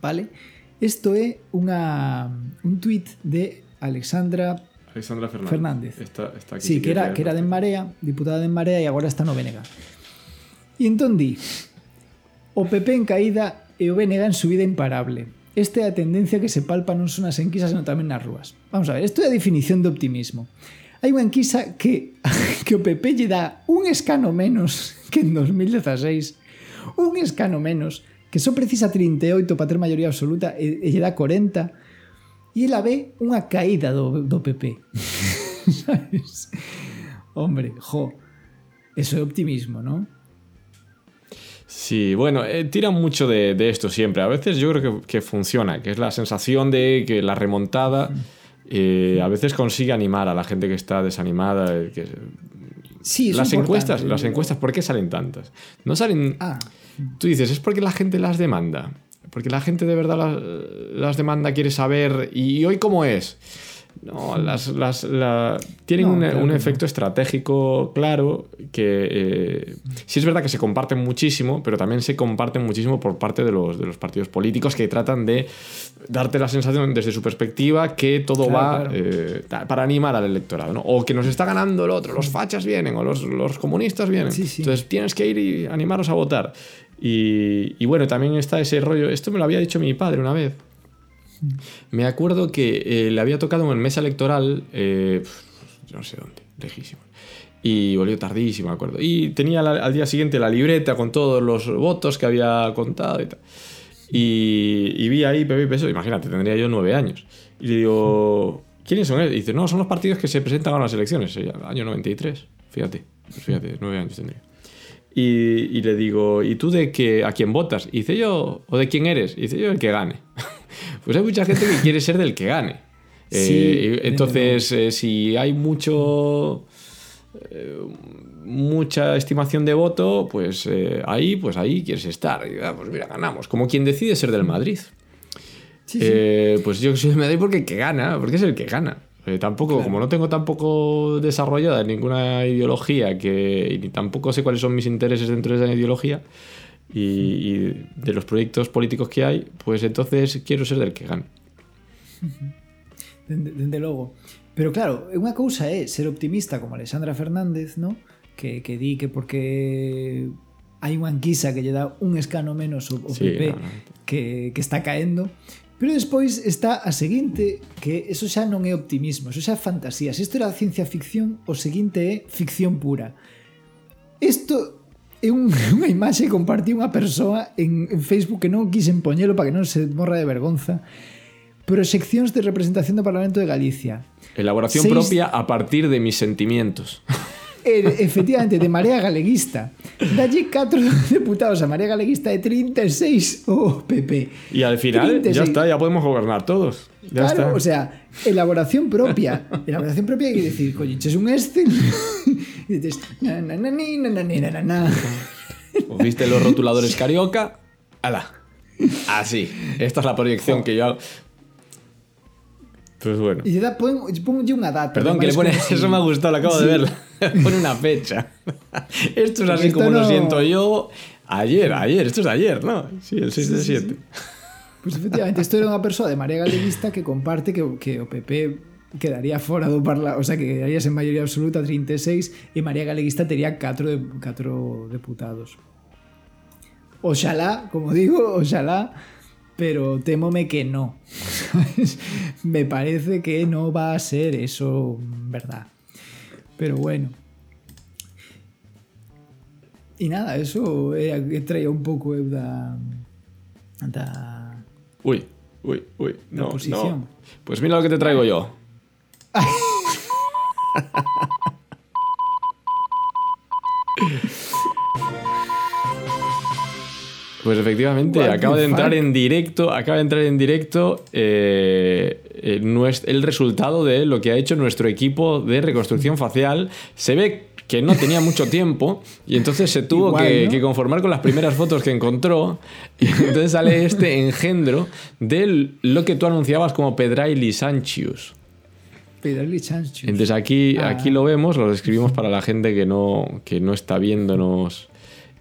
vale? Isto é unha un tweet de Alexandra Alexandra Fernández. Fernández. Está, está aquí, sí, que era, que era de Marea, diputada de Marea e agora está no BNG. E entón di, o PP en caída e o BNG en subida imparable Esta é a tendencia que se palpa non só nas enquisas, senón tamén nas rúas. Vamos a ver, isto é a definición de optimismo. Hai unha enquisa que, que o PP lle dá un escano menos que en 2016, un escano menos, que só precisa 38 para ter maioría absoluta e, e lle dá 40, e ela ve unha caída do, do PP. Sabes? Hombre, jo, eso é optimismo, non? Sí, bueno, eh, tiran mucho de, de, esto siempre. A veces yo creo que, que, funciona, que es la sensación de que la remontada eh, a veces consigue animar a la gente que está desanimada. Eh, que, sí, las encuestas, las encuestas, ¿por qué salen tantas? No salen. Ah. Tú dices, es porque la gente las demanda. Porque la gente de verdad las, las demanda, quiere saber. ¿Y hoy cómo es? No, las, las, la, tienen no, un, claro un, efecto no. estratégico claro que eh, sí es verdad que se comparten muchísimo, pero también se comparten muchísimo por parte de los, de los partidos políticos que tratan de darte la sensación desde su perspectiva que todo claro, va claro. Eh, para animar al electorado, ¿no? o que nos está ganando el otro, los fachas vienen o los, los comunistas vienen. Sí, sí. Entonces tienes que ir y animaros a votar. Y, y bueno, también está ese rollo, esto me lo había dicho mi padre una vez. Me acuerdo que eh, le había tocado en mesa electoral, eh, no sé dónde, lejísimo. Y volvió tardísimo, me acuerdo. Y tenía la, al día siguiente la libreta con todos los votos que había contado y tal. Y, y vi ahí Pepe Peso, imagínate, tendría yo nueve años. Y le digo, ¿quiénes son ellos? Y dice, no, son los partidos que se presentan a las elecciones, año 93. Fíjate, pues fíjate, nueve años tendría. Y, y, le digo, ¿y tú de qué, a quién votas? Y dice yo, ¿o de quién eres? Y dice yo, el que gane. pues hay mucha gente que quiere ser del que gane. Sí, eh, entonces, eh, si hay mucho eh, mucha estimación de voto, pues eh, ahí, pues ahí quieres estar. Y, ah, pues mira, ganamos. Como quien decide ser del Madrid. Sí, sí. Pues yo soy del Madrid porque el que gana, porque es el que gana. Eh, tampoco, claro. como no tengo tampoco desarrollada ninguna ideología que, y tampoco sé cuáles son mis intereses dentro de esa ideología y, y, de los proyectos políticos que hay, pues entonces quiero ser del que gane. Dende, dende logo. Pero claro, unha cousa é ser optimista como Alexandra Fernández, ¿no? que, que di que porque hai unha anquisa que lle dá un escano menos o, o sí, PP no, no. que, que está caendo, Pero despois está a seguinte que eso xa non é optimismo, eso xa é fantasía. Se isto era ciencia ficción, o seguinte é ficción pura. Isto é un, unha imaxe que compartí unha persoa en, en Facebook que non quixen poñelo para que non se morra de vergonza proxeccións de representación do Parlamento de Galicia Elaboración Seis- propia a partir de mis sentimientos. E, efectivamente, de Marea Galeguista. Dalle 4 deputados a Marea Galeguista de 36 o PP. Y al final 36. ya está, ya podemos gobernar todos. Ya claro, está. o sea, elaboración propia. Elaboración propia quiere decir, coño, eches un Excel y dices, na, na, na, ni, na, na, na, na, na. ¿Os ¿Viste los rotuladores carioca? ¡Hala! Así. Esta es la proyección que yo hago. Pues bueno. Y da, pon, ponlle unha data. Perdón, que le pone. si- Eso me ha gustado, lo acabo de ver. pone una fecha. Esto es así Esto como lo siento yo. Ayer, ayer, esto es ayer, ¿no? Sí, el 6 de Sí, sí, 7. Pues efectivamente, isto era unha persoa de Marea Galeguista que comparte que, que o PP quedaría fora do parla, o sea, que quedaría en maioría absoluta 36 e María Galeguista tería 4 de, 4 deputados. Oxalá, como digo, oxalá, pero temome que no. Me parece que no va a ser eso verdad. Pero bueno. E nada, eso era que traía un pouco eu da da Uy, uy, uy. La No, no. Pues mira lo que te traigo yo. Pues efectivamente, acaba de entrar fuck? en directo, acaba de entrar en directo eh, eh, el resultado de lo que ha hecho nuestro equipo de reconstrucción facial. Se ve que no tenía mucho tiempo y entonces se tuvo Igual, que, ¿no? que conformar con las primeras fotos que encontró y entonces sale este engendro de lo que tú anunciabas como Pedraili Sanchius. Pedrali Chanchus. Entonces aquí, Ah. aquí lo vemos, lo describimos para la gente que no, que no está viéndonos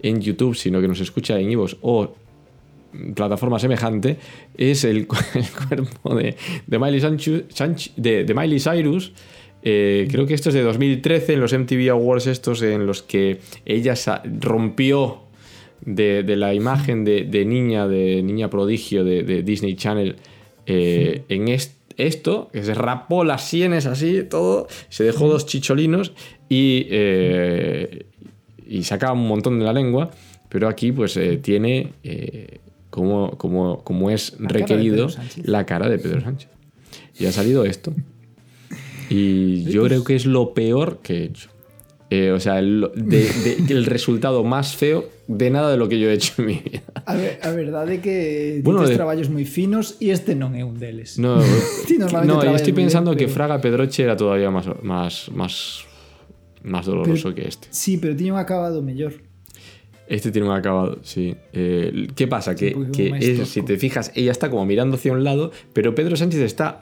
en YouTube, sino que nos escucha en iVoox o plataforma semejante, es el, cu- el cuerpo de, de Miley, Sanchu- Sanch- de, de Miley Cyrus. Eh, creo que esto es de 2013, en los MTV Awards estos en los que ella rompió de, de la imagen de, niña, de niña prodigio de, Disney Channel eh, en est- esto, que se rapó las sienes así, todo, se dejó dos chicholinos y, eh, y sacaba un montón de la lengua, pero aquí pues eh, tiene, eh, como, como, como es La requerido, la cara de Pedro Sánchez. Y ha salido esto. Y yo creo que es lo peor que he hecho. Eh, o sea, el, de- de- el resultado más feo de nada de lo que yo he hecho en mi vida. A, ver, a verdade que Bueno, bueno, de- traballos moi finos e este non é un deles. No, Ti no estoy bien, pensando que pero- Fraga Pedroche era todavía más, más, más, más doloroso que este. Sí, pero tiña un acabado mellor. Este tiene un acabado, sí. Eh, ¿Qué pasa? Que, es- si te fijas, ella está como mirando hacia un lado, pero Pedro Sánchez está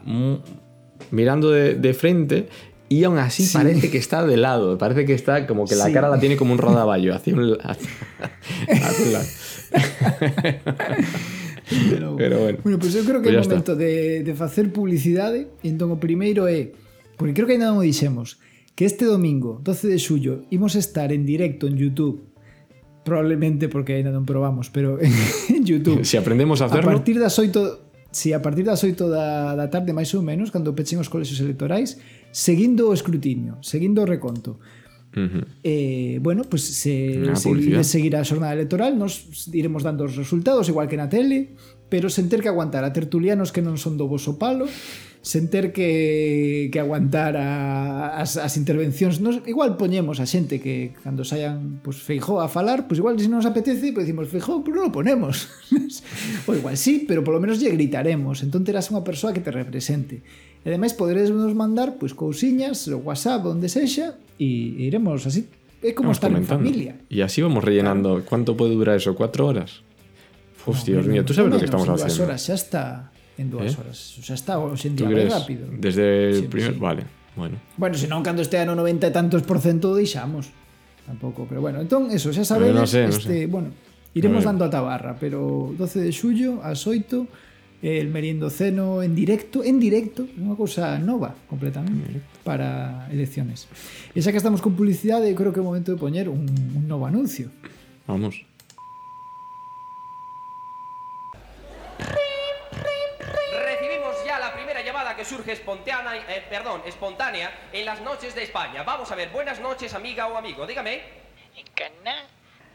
mirando de, de frente y aún así Sí. parece que está de lado. Parece que está como que la Sí. cara la tiene como un rodaballo hacia un, hacia, hacia un lado. Pero, Pero bueno. Bueno, pues eu creo que Pues é está. momento de, de facer publicidade e entón o primeiro é porque creo que ainda non o dixemos que este domingo, 12 de xullo, imos estar en directo en YouTube probablemente porque ainda non probamos, pero en YouTube. Se si aprendemos a hacerlo. A partir das 8 Si a partir das 8 da, da tarde máis ou menos, cando pechen os colexios electorais, seguindo o escrutinio, seguindo o reconto. Uh -huh. eh, bueno, pues se, se seguirá a xornada electoral, nos iremos dando os resultados igual que na tele, pero sen ter que aguantar a tertulianos que non son do voso palo, sen ter que, que aguantar a, as, as intervencións nos, igual poñemos a xente que cando saian pues, Feijó a falar, pues igual se non nos apetece pues decimos Feijó, pues non o ponemos ou igual sí, pero polo menos lle gritaremos entón terás unha persoa que te represente e ademais poderes nos mandar pues, cousiñas, o whatsapp, onde sexa e iremos así é como vamos estar comentando. en familia e así vamos rellenando claro. ¿cuánto pode durar eso? ¿cuatro horas? Uf, no, Dios mío, tú sabes lo que estamos haciendo. horas, xa está en dúas eh? horas. O sea, está hoxe en día moi rápido. Desde o primer... Sí. Vale, bueno. Bueno, senón cando este no 90 e tantos por cento deixamos. Tampouco, pero bueno, entón, eso, xa sabedes, no sé, este, no sé. bueno, iremos a dando a tabarra, pero 12 de xullo ás 8 el meriendo ceno en directo, en directo, unha cousa nova completamente para elecciones. E xa que estamos con publicidade, creo que é o momento de poñer un, un novo anuncio. Vamos. Surge espontánea, eh, perdón, espontánea en las noches de España. Vamos a ver, buenas noches, amiga o amigo. Dígame.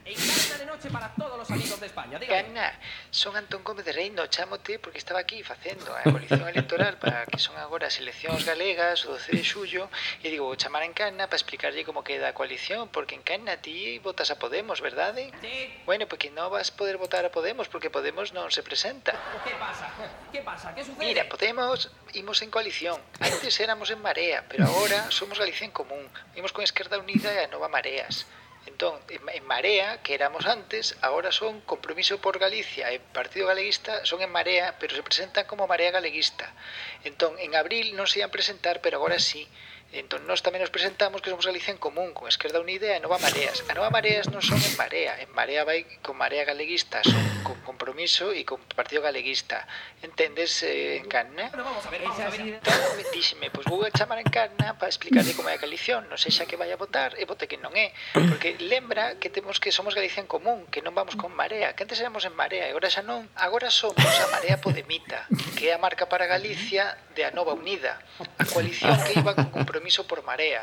Canna de noche para todos los amigos de España. Cana, son Antón Gómez de Reino, chámote porque estaba aquí facendo a evolución electoral para que son agora as eleccións galegas o 12 de xullo e digo, vou chamar en Cana para explicarlle como queda a coalición porque en Cana ti votas a Podemos, verdade? Sí. Bueno, porque non vas poder votar a Podemos porque Podemos non se presenta. ¿Qué pasa? ¿Qué pasa? ¿Qué sucede? Mira, Podemos imos en coalición. Antes éramos en Marea, pero agora somos Galicia en Común. Imos con Esquerda Unida e a Nova Mareas. Entón, en Marea, que éramos antes, agora son Compromiso por Galicia e Partido Galeguista son en Marea, pero se presentan como Marea Galeguista. Entón, en abril non se ian presentar, pero agora sí. Entón, nós tamén nos presentamos que somos Galicia en Común, con Esquerda Unida e Nova Mareas. A Nova Mareas non son en Marea, en Marea vai con Marea Galeguista, son con Compromiso e con Partido Galeguista. Entendes, eh, Encarna? No, vamos a ver, vamos a ver. Entón, díxeme, pois vou a chamar a Encarna para explicarle como é a coalición, non sei xa que vai a votar e vote que non é, porque lembra que temos que somos Galicia en Común, que non vamos con Marea, que antes éramos en Marea e agora xa non, agora somos a Marea Podemita, que é a marca para Galicia de a Nova Unida, a coalición que iba con Compromiso compromiso por Marea,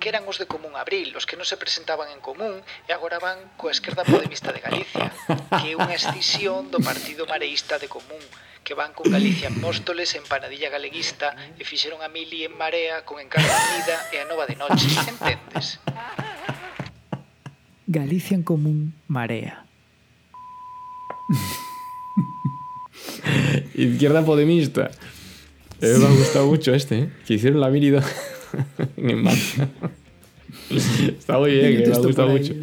que eran os de Común Abril, os que non se presentaban en Común e agora van coa esquerda podemista de Galicia, que é unha escisión do Partido Mareísta de Común, que van con Galicia en Móstoles, en Panadilla Galeguista e fixeron a Mili en Marea con Encarga Unida e a Nova de Noche, entendes? Galicia en Común, Marea. Izquierda Podemista. Eh, me ha gustado mucho este, ¿eh? que hicieron la mili en marcha. Está muy bien, que me ha gustado mucho.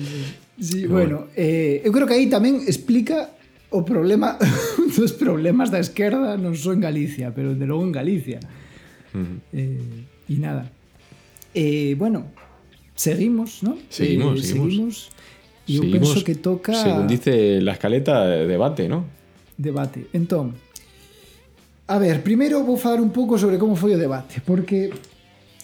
Sí, bueno, eh, eu creo que aí tamén explica o problema dos problemas da esquerda non só en Galicia, pero de logo en Galicia. Eh, e nada. Eh, bueno, seguimos, ¿no? Seguimos, eh, seguimos. E eu Seguimos, penso que toca Según dice la escaleta, debate, ¿no? debate. Entón, a ver, primeiro vou falar un pouco sobre como foi o debate, porque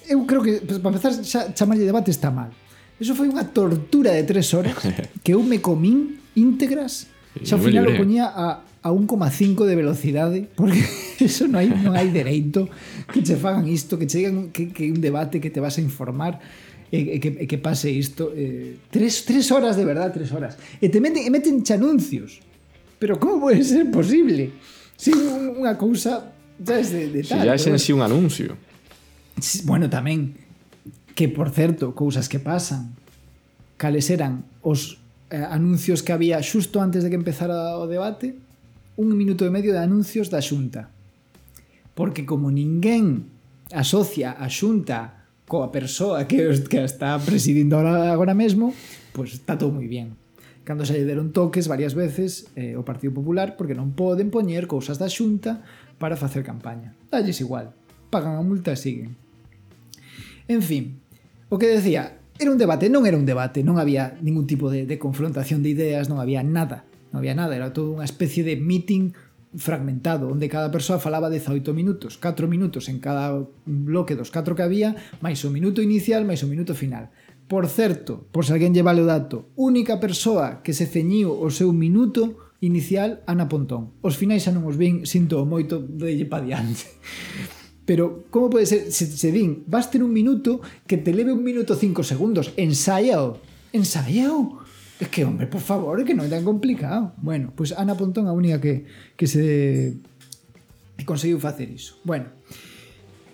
eu creo que, pues, para empezar, xa, chamarlle debate está mal. Eso foi unha tortura de tres horas que eu me comín íntegras. Xa ao final o poñía a, a 1,5 de velocidade porque eso non hai, non hai dereito que che fagan isto, que che digan que, que un debate que te vas a informar e, e, que, e que pase isto eh, tres, tres horas de verdad, tres horas. E te meten, e meten anuncios pero como pode ser posible? Sin unha cousa sabes, de, de tal, si ya é si un anuncio bueno, tamén que por certo, cousas que pasan. Cales eran os eh, anuncios que había xusto antes de que empezara o debate? Un minuto e medio de anuncios da Xunta. Porque como ninguén asocia a Xunta coa persoa que, os, que está presidindo agora, agora mesmo, pois pues está todo moi bien. Cando se lle deron toques varias veces eh, o Partido Popular porque non poden poñer cousas da Xunta para facer campaña. Dalles igual, pagan a multa e siguen. En fin, o que decía, era un debate, non era un debate, non había ningún tipo de, de confrontación de ideas, non había nada, non había nada, era todo unha especie de meeting fragmentado, onde cada persoa falaba 18 minutos, 4 minutos en cada bloque dos 4 que había, máis o minuto inicial, máis o minuto final. Por certo, por se alguén lle vale o dato, única persoa que se ceñiu o seu minuto inicial, Ana Pontón. Os finais xa non os vin, sinto moito, de lle pa diante. Pero, como pode ser, se, se din, vas ter un minuto que te leve un minuto cinco segundos, ensaiao, ensaiao. Es que, hombre, por favor, que non é tan complicado. Bueno, pois pues Ana Pontón a única que, que se conseguiu facer iso. Bueno,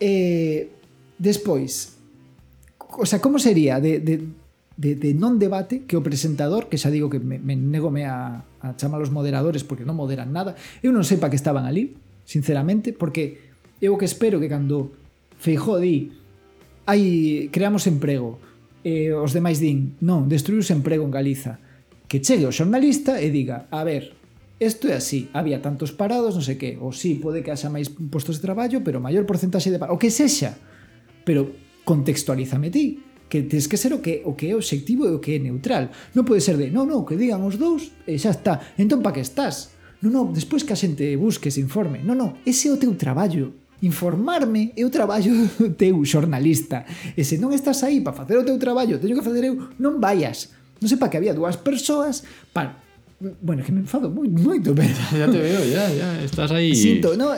eh, despois, o sea, como sería de, de, de, de non debate que o presentador, que xa digo que me, me negome a, a chamar os moderadores porque non moderan nada, eu non sei para que estaban ali, sinceramente, porque eu que espero que cando Feijó di hai, creamos emprego e os demais din non, destruíuse emprego en Galiza que chegue o xornalista e diga a ver, isto é así, había tantos parados, non sei que, ou sí, pode que haxa máis postos de traballo, pero maior porcentaxe de parados, o que sexa, pero contextualízame ti, que tens que ser o que o que é obxectivo e o que é neutral. Non pode ser de, non, non, que digan os dous e xa está. Entón, pa que estás? Non, non, despois que a xente busque, se informe. Non, non, ese é o teu traballo informarme, eu traballo teu xornalista. E se non estás aí para facer o teu traballo, teño que facer eu, non vayas. Non sei para que había dúas persoas para... Bueno, que me enfado moi, moito, pero... Ya te veo, ya, ya, estás aí... Sinto, no,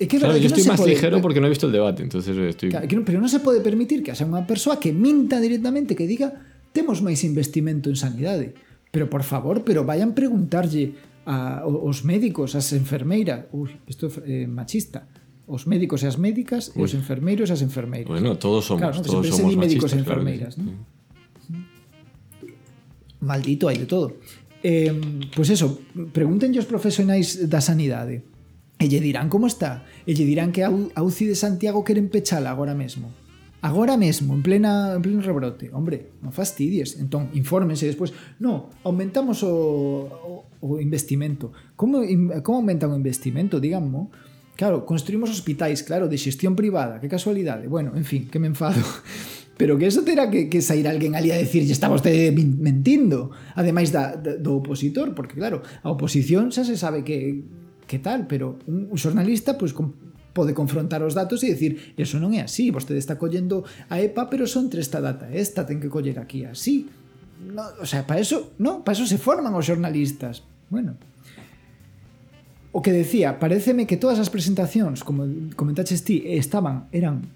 É que claro, verdad, yo que estoy no más puede... ligero porque no he visto el debate, entonces eh, estoy... Claro, que no, pero non se pode permitir que haxa unha persoa que minta directamente, que diga temos máis investimento en sanidade. Pero por favor, pero vayan preguntarlle a, os médicos, as enfermeiras... Ui, isto é eh, machista os médicos e as médicas e os enfermeiros e as enfermeiras. Bueno, todos somos, claro, ¿no? todos Siempre somos médicos machistas, e enfermeiras, claro. ¿no? Maldito, hai de todo. Eh, pois pues eso, pregúntenlle os profesionais da sanidade e lle dirán como está e lle dirán que a UCI de Santiago queren pechala agora mesmo agora mesmo, en plena en pleno rebrote hombre, non fastidies entón, infórmense despois no, aumentamos o, o, o investimento como, como aumenta o investimento, digamos? Claro, construimos hospitais, claro, de xestión privada, que casualidade. Bueno, en fin, que me enfado. Pero que eso terá que, que sair alguén ali a decir está vostede mentindo, ademais da, da, do opositor, porque claro, a oposición xa se sabe que, que tal, pero un, un xornalista pois, pues, con, pode confrontar os datos e dicir eso non é así, vostede está collendo a EPA, pero son entre esta data, esta ten que coller aquí así. No, o sea, para eso, no, para eso se forman os xornalistas. Bueno, O que decía, pareceme que todas as presentacións, como comentaches ti, estaban, eran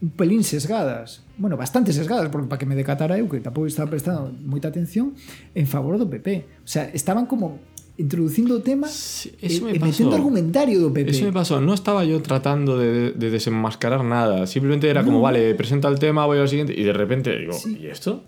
un pelín sesgadas, bueno, bastante sesgadas, porque para que me decatara eu, que tampouco estaba prestando moita atención, en favor do PP. O sea, estaban como introducindo o tema sí, e, me e, pasó. metendo argumentario do PP. Eso me pasó, no estaba yo tratando de, de desenmascarar nada, simplemente era no. como, vale, presenta el tema, voy al siguiente, y de repente digo, sí. ¿y esto?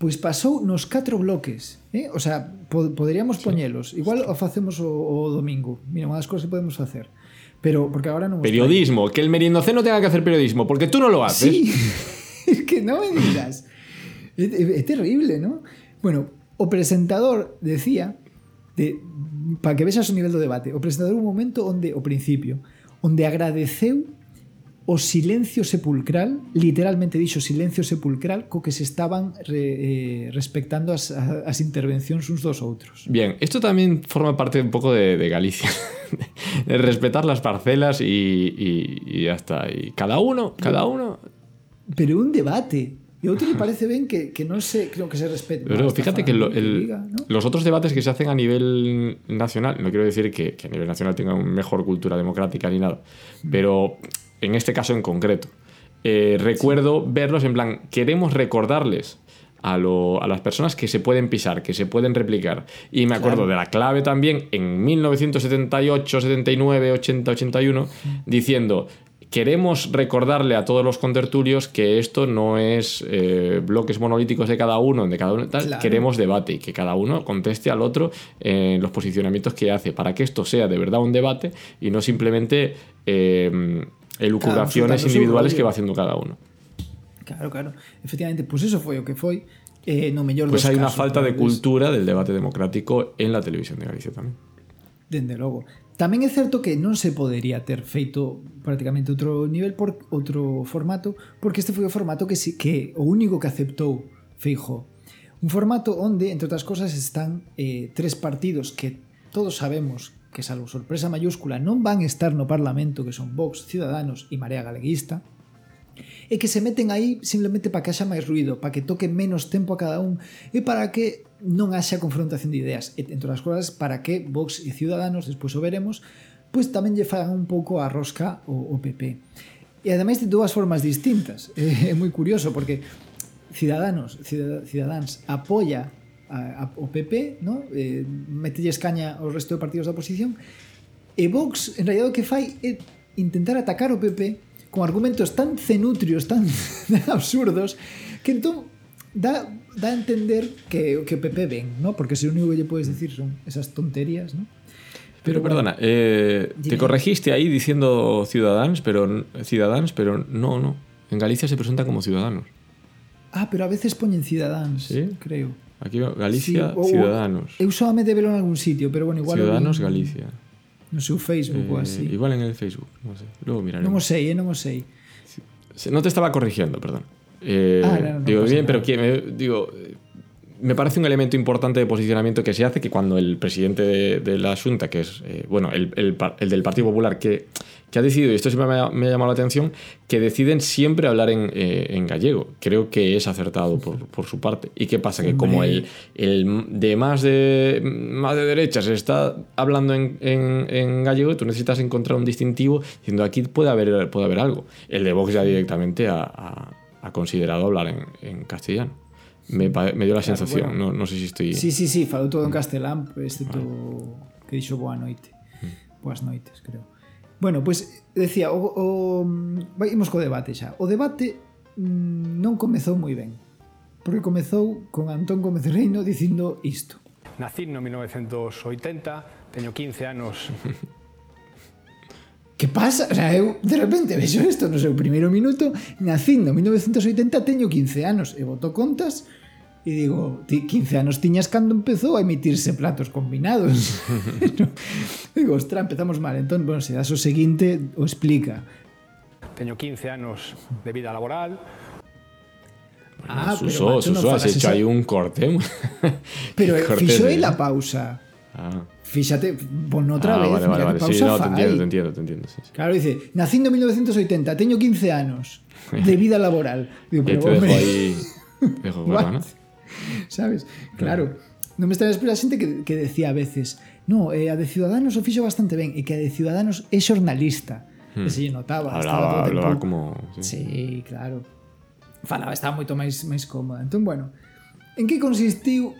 Pois pasou nos catro bloques, eh? O sea, po poderíamos sí. poñelos. Igual o facemos o, o domingo. Mira, unha das cousas que podemos facer. Pero porque agora non Periodismo, que el meriendoceno tenga que hacer periodismo, porque tú non lo haces. Sí. es que no me digas. é, é, é terrible, ¿no? Bueno, o presentador decía de para que vexas o nivel do debate. O presentador un momento onde o principio, onde agradeceu o silencio sepulcral, literalmente dixo silencio sepulcral, co que se estaban re, eh, respectando as, a- as intervencións uns dos outros. Bien, esto también forma parte un poco de, de Galicia. de respetar las parcelas y, y- y ya está. Y cada uno, cada uno. Pero un debate. E outro me parece ben que, que non se, creo que se respete. Pero fíjate que lo- el- diga, ¿no? los otros debates que se hacen a nivel nacional, no quiero decir que, que a nivel nacional tengan una mejor cultura democrática ni nada, pero en este caso en concreto, eh, recuerdo verlos en plan, queremos recordarles a, lo- a las personas que se pueden pisar, que se pueden replicar. Y me acuerdo Claro. de la clave también en 1978, 79, 80, 81, diciendo... Queremos recordarle a todos los contertulios que esto no es eh, bloques monolíticos de cada uno, de cada uno tal. Claro. Queremos debate y que cada uno conteste al otro en los posicionamientos que hace para que esto sea de verdad un debate y no simplemente eh, elucubraciones individuales que va haciendo cada uno. Claro, claro. Efectivamente, pois eso foi o que foi. Eh, no mellor Pues una casos, falta de cultura del debate democrático en la televisión de Galicia también. Dende logo. Tamén é certo que non se podería ter feito prácticamente outro nivel por outro formato, porque este foi o formato que si, que o único que aceptou Feijo. Un formato onde, entre outras cosas, están eh, tres partidos que todos sabemos que salvo sorpresa mayúscula non van estar no Parlamento que son Vox, Ciudadanos e Marea Galeguista, e que se meten aí simplemente para que haxa máis ruido, para que toque menos tempo a cada un e para que non haxa confrontación de ideas. E, entre as cousas, para que Vox e Ciudadanos, despois o veremos, pois tamén lle fagan un pouco a rosca o, o PP. E ademais de dúas formas distintas. É, é moi curioso porque Ciudadanos, Ciudadans, apoia a, a, o PP, no? eh, metelles caña ao resto de partidos da oposición, e Vox, en realidad, o que fai é intentar atacar o PP con argumentos tan cenutrios, tan absurdos, que entón dá, dá a entender que, que o PP ven, ¿no? porque se o único que lle podes decir son esas tonterías, ¿no? Pero, pero bueno, perdona, eh, te corregiste ahí diciendo ciudadanos, pero ciudadanos, pero no, no. En Galicia se presenta como ciudadanos. Ah, pero a veces poñen ciudadanos, ¿Sí? creo. Aquí Galicia, Sí, o- ciudadanos. Eu solamente velo en algún sitio, pero bueno, igual... Ciudadanos Galicia. No seu Facebook ou Eh, así. Igual en el Facebook, no sé. Luego miraremos. Non o sei, eh, non o sei. Sí, te estaba corrigiendo, perdón. Eh, Ah, no, no, digo, bien, nada. pero que me- digo, me parece un elemento importante de posicionamiento que se hace que cuando el presidente de, de la Junta, que es, eh, bueno, el, el, el, del Partido Popular, que, que, ha decidido, y esto siempre me ha, me ha, llamado la atención, que deciden siempre hablar en, eh, en gallego. Creo que es acertado por, por, su parte. ¿Y qué pasa? Que como el, el de, más de más de derechas está hablando en, en, en, gallego, tú necesitas encontrar un distintivo diciendo aquí puede haber, puede haber algo. El de Vox ya directamente ha, ha, ha considerado hablar en, en castellano. me, me dio la claro, sensación, bueno, no, no sé si estoy... Sí, sí, sí, falou todo en mm. castelán, excepto vale. Ah. que dixo boa noite. Mm. Boas noites, creo. Bueno, pois, pues, decía, o, o... Imos co debate xa. O debate mm, non comezou moi ben, porque comezou con Antón Gómez Reino dicindo isto. Nací no 1980, teño 15 anos. que pasa? O sea, eu de repente vexo isto no seu primeiro minuto, nacindo en 1980, teño 15 anos, e boto contas, e digo, 15 anos tiñas cando empezou a emitirse platos combinados. digo, ostra, empezamos mal. Entón, bueno, se das o seguinte, o explica. Teño 15 anos de vida laboral, Ah, Suso, pero Suso, has hecho esa... aí un corte. pero fixo aí la pausa. Ah. Fíxate, pon outra ah, vez. Vale, vale, vale. Sí, no, te entiendo, te entiendo, te entiendo. Sí, sí. Claro, dice, nacindo en 1980, teño 15 anos de vida laboral. Digo, pero, te hombre, dejo ahí... Dejo ¿no? sabes? Claro. Non me estaba esperando a xente que, que decía a veces no, eh, a de Ciudadanos o fixo bastante ben e que a de Ciudadanos é xornalista. Hmm. Que se lle notaba. Hablaba, hablaba como... Sí. sí, claro. Falaba, estaba moito máis máis cómoda. Entón, bueno, en que consistiu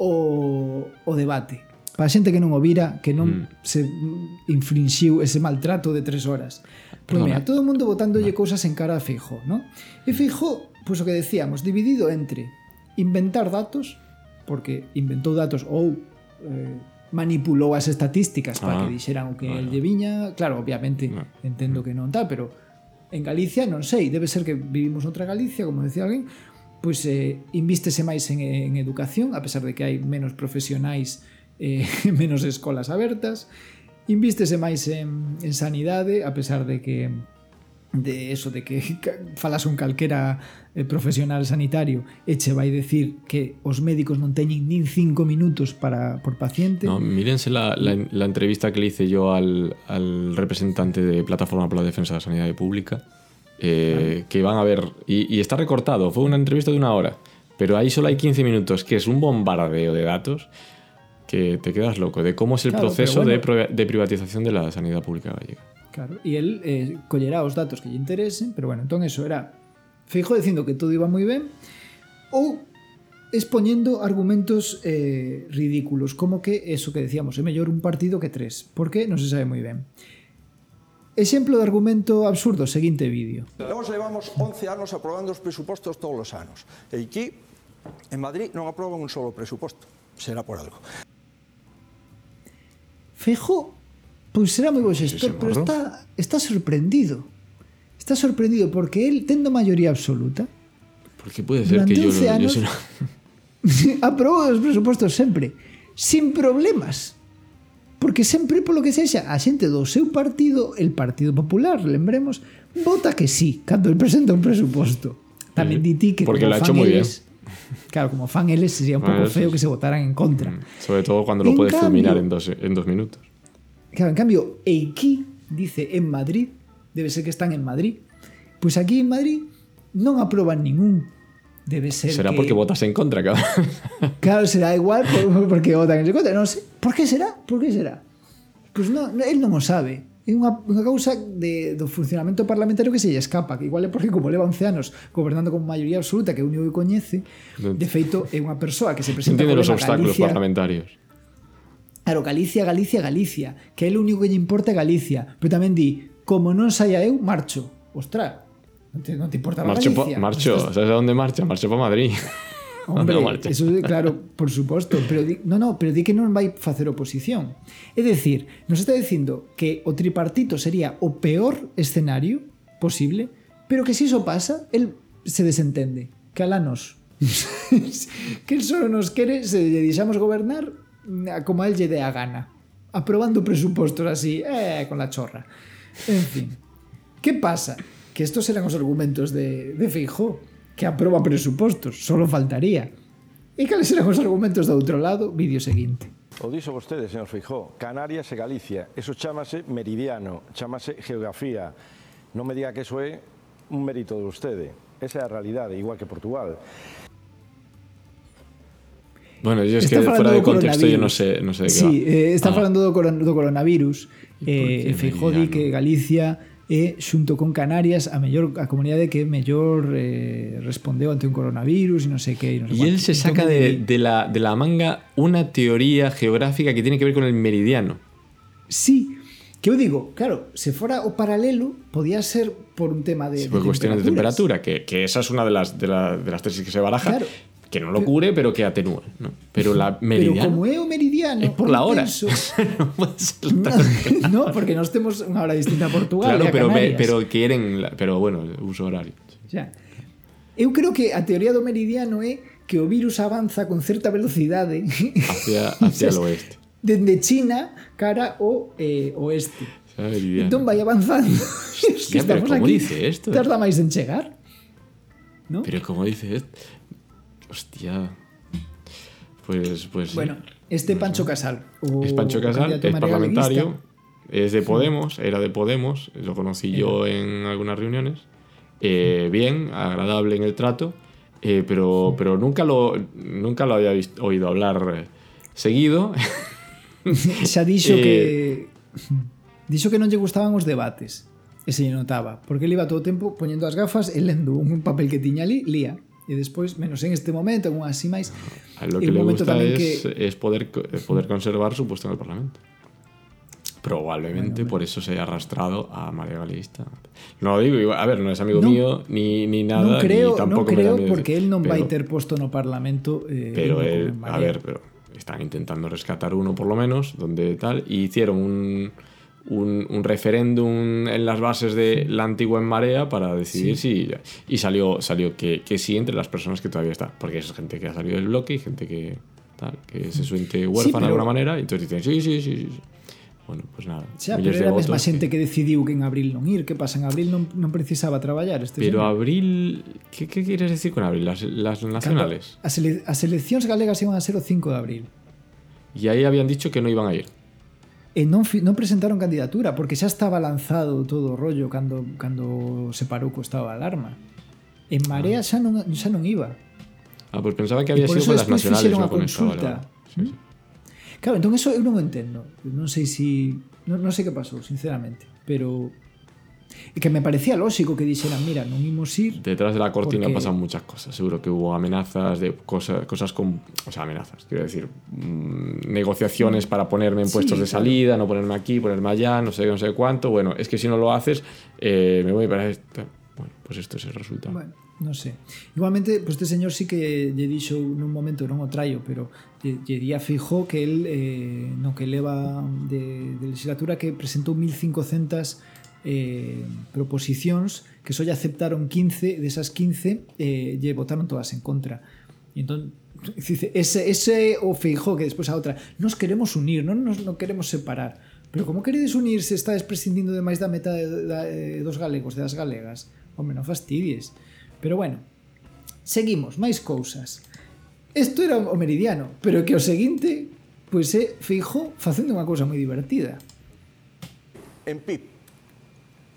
o, o debate? Para a xente que non o vira, que non mm. se infrinxiu ese maltrato de tres horas. Pois mira, todo o mundo botándolle no. cousas en cara a Feijó, non? E hmm. Feijó, pois pues, o que decíamos, dividido entre inventar datos porque inventou datos ou eh, manipulou as estatísticas para ah, que dixeran o que bueno. el de viña, claro, obviamente no. entendo que non tá, pero en Galicia non sei, debe ser que vivimos outra Galicia, como decía alguén, pois eh, invístese máis en, en educación, a pesar de que hai menos profesionais, eh, menos escolas abertas, invístese máis en, en sanidade, a pesar de que de eso, de que falas un calquera eh, profesional sanitario e che vai decir que os médicos non teñen nin cinco minutos para por paciente. No, mírense la, la, la entrevista que le hice yo al, al representante de Plataforma por la Defensa de la Sanidad Pública, eh, que van a ver, y, y está recortado, fue una entrevista de una hora, pero ahí solo hay 15 minutos, que es un bombardeo de datos que te quedas loco de cómo es el claro, proceso bueno, de, de privatización de la sanidad pública gallega. Claro, e el eh, collerá os datos que lle interesen, pero bueno, entón eso era Feijo dicindo que todo iba moi ben ou expoñendo argumentos eh, ridículos, como que eso que decíamos, é mellor un partido que tres, porque non se sabe moi ben. Exemplo de argumento absurdo, seguinte vídeo. Nós levamos 11 anos aprobando os presupostos todos os anos. E aquí, en Madrid, non aproban un solo presuposto. Será por algo. Fejo pois será moi bo xestor, pero está, está sorprendido. Está sorprendido porque él, tendo maioría absoluta, porque puede ser que yo, anos, yo aprobou os presupostos sempre, sin problemas. Porque sempre, polo que sexa, a xente do seu partido, el Partido Popular, lembremos, vota que sí, cando el presenta un presuposto. Tamén di ti que porque lo ha hecho moi bien. Claro, como fan eles sería un pouco feo que se votaran en contra. Mm, sobre todo cuando lo puedes cambio, fulminar en dos, en dos minutos. Claro, en cambio, Eiki dice en Madrid, debe ser que están en Madrid. Pois aquí en Madrid non aproban ningún. Debe ser Será que... porque votas en contra, claro. Claro, será igual por, porque votan en contra. Non sei. Por que será? Por que será? Pois non, él non o sabe. É unha, unha causa de, do funcionamento parlamentario que se lle escapa, que igual é porque como leva 11 anos gobernando con maioría absoluta, que é o único que coñece, de feito é unha persoa que se presenta... Entende os obstáculos Galicia, parlamentarios Claro, Galicia, Galicia, Galicia, que é o único que lle importa Galicia, pero tamén di, como non saia eu, marcho. Ostra, non te, non te importa marcho Galicia. Po, marcho, Estás... sabes a onde marcha? Marcho para Madrid. Hombre, marcha? eso claro, por suposto, pero di, no, no, pero di que non vai facer oposición. É dicir, nos está dicindo que o tripartito sería o peor escenario posible, pero que se si iso pasa, el se desentende, que alanos. que el solo nos quere, se lle deixamos gobernar como a él lle dé a gana aprobando presupostos así eh, con la chorra en fin que pasa? que estos eran os argumentos de, de Feijó que aproba presupostos, solo faltaría e cales eran os argumentos do outro lado vídeo seguinte O dixo vostede, señor Feijó, Canarias e Galicia. Eso chamase meridiano, chamase geografía. Non me diga que eso é un mérito de vostede. Esa é a realidade, igual que Portugal. Bueno, yo es Está que fuera de contexto yo no sé, no sé de qué Sí, va. eh, está Ah. falando do, coron do coronavirus. qué Eh, que Galicia é xunto con Canarias a mellor a comunidade que mellor eh, respondeu ante un coronavirus e non sei que. Non sei Y él se saca de, la, de la manga una teoría geográfica que tiene que ver con el meridiano. Sí, que eu digo, claro, se fora o paralelo, podía ser por un tema de, Sí, por de cuestiones de temperatura, que, que esa es una de las, de, la- de las tesis que se baraja, Claro. que non lo cure, pero, que atenúe, ¿no? Pero la meridiana... Pero como é o meridiano... Es por la hora. no, puede ser no, no, porque nós temos unha hora distinta a Portugal claro, a pero, me, pero queren... Pero bueno, uso horario. Ya. Eu creo que a teoría do meridiano é que o virus avanza con certa velocidade hacia, hacia o oeste. Dende China cara o eh, oeste. Ay, entón vai avanzando. Hostia, estamos pero como aquí. dice esto? Tarda máis en chegar. ¿no? Pero como dice esto? Hostia. Pues, pues. Bueno, este Pancho Casal. Es Pancho Casal, es parlamentario, es de Podemos, era de Podemos, lo conocí yo en algunas reuniones. Eh, bien, agradable en el trato, eh, pero, pero nunca, lo, nunca lo había visto- oído hablar eh, seguido. Xa dixo Eh, que dixo que non lle gustaban os debates. E se lle notaba, porque ele iba todo o tempo poñendo as gafas e lendo un papel que tiña ali, lía. E despois, menos en este momento, en así máis, A lo que le gusta tamén es, que es poder, co- poder conservar su puesto en el Parlamento. Probablemente por eso se haya arrastrado a María Galeguista. No lo digo, a ver, no es amigo mío ni, ni nada, creo, ni tampoco me creo porque decir, él non vai pero- ter posto no Parlamento eh, Pero él, a ver, pero están intentando rescatar uno por lo menos, donde tal, y hicieron un, un, un referéndum en las bases de la antigua en marea para decidir si. Y salió, salió que, que sí entre las personas que todavía están, porque es gente que ha salido del bloque y gente que tal, que se siente huérfana de pero- alguna manera, y entonces dicen sí, sí, sí, sí. sí. Bueno, pues nada. Xa, pero de era a mesma xente que decidiu que en abril non ir. Que pasa? En abril non, non precisaba traballar este Pero abril. ¿qué, qué quieres decir con abril? ¿Las, las nacionales? As, ele as eleccións galegas iban a ser o 5 de abril. Y ahí habían dicho que no iban a ir. e non, non presentaron candidatura porque xa estaba lanzado todo o rollo cando, cando se parou co estado de alarma en Marea ah. xa, non, xa non iba ah, pois pues pensaba que había sido polas nacionales non con consulta. Esta, vale, vale. Sí, sí. claro, entón eso eu non entendo non sei si non, non sei que pasou, sinceramente pero Que me parecía lógico que dixeran, mira, non imos ir... Detrás de la cortina Porque- pasan muchas cosas. Seguro que hubo amenazas de cosas, cosas con. O sea, amenazas. Quiero decir, mm, negociaciones para ponerme en Sí, puestos de claro. salida, no ponerme aquí, ponerme allá, no sé, no sé cuánto. Bueno, es que si no lo haces, eh, me voy para esta. Bueno, pues esto es el resultado. Bueno, non sei. Igualmente, pues este señor sí que lle dixo nun momento, non o traio, pero lle, lle di a Fijó que el eh, no que leva de, de legislatura que presentou 1500 eh, proposicións que só lle aceptaron 15, desas 15 eh, lle votaron todas en contra. E entón, dice, ese, ese o feijó que despois a outra, nos queremos unir, non nos non queremos separar. Pero como queredes unir se estades prescindindo de máis da meta de, da, de, dos galegos, das galegas? Home, non fastidies. Pero bueno, seguimos, máis cousas. Isto era o meridiano, pero que o seguinte, pois pues, é Feijó facendo unha cousa moi divertida. En PIB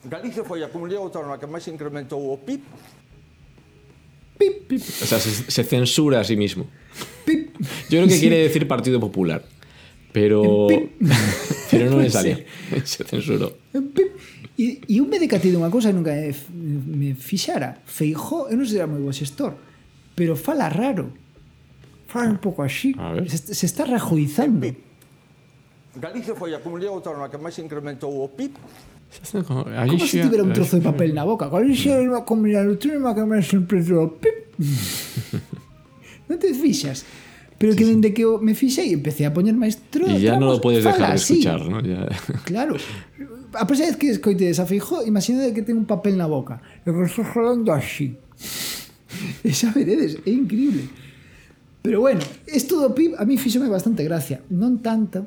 Galicia foi a comunidade autónoma que máis incrementou o PIB. PIB, PIB. O sea, se, se censura a sí mismo. PIB. Yo creo que sí. quiere decir Partido Popular. Pero pero non le salía. Sí. Se censuró. PIB. E, e me decatei dunha cousa que nunca me fixara. Feijó, eu non sei se era moi bo xestor, pero fala raro. Fala un pouco así. Se, se está rajoizando. Galicia foi a comunidade autónoma que máis incrementou o PIB Como se tivera un trozo de papel na boca. Alixía iba a combinar o tren e cambiar sempre o pip. non te fixas. Pero sí, que dende que me fixei empecé a poñer máis trozos. E ya non lo podes dejar de escuchar, ¿no? Ya. Claro. A pesar de que escoite a Fijo, imagínate que ten un papel na boca. E que estás falando así. E xa veredes, é increíble. Pero bueno, isto do PIB a mí fixome bastante gracia. Non tanto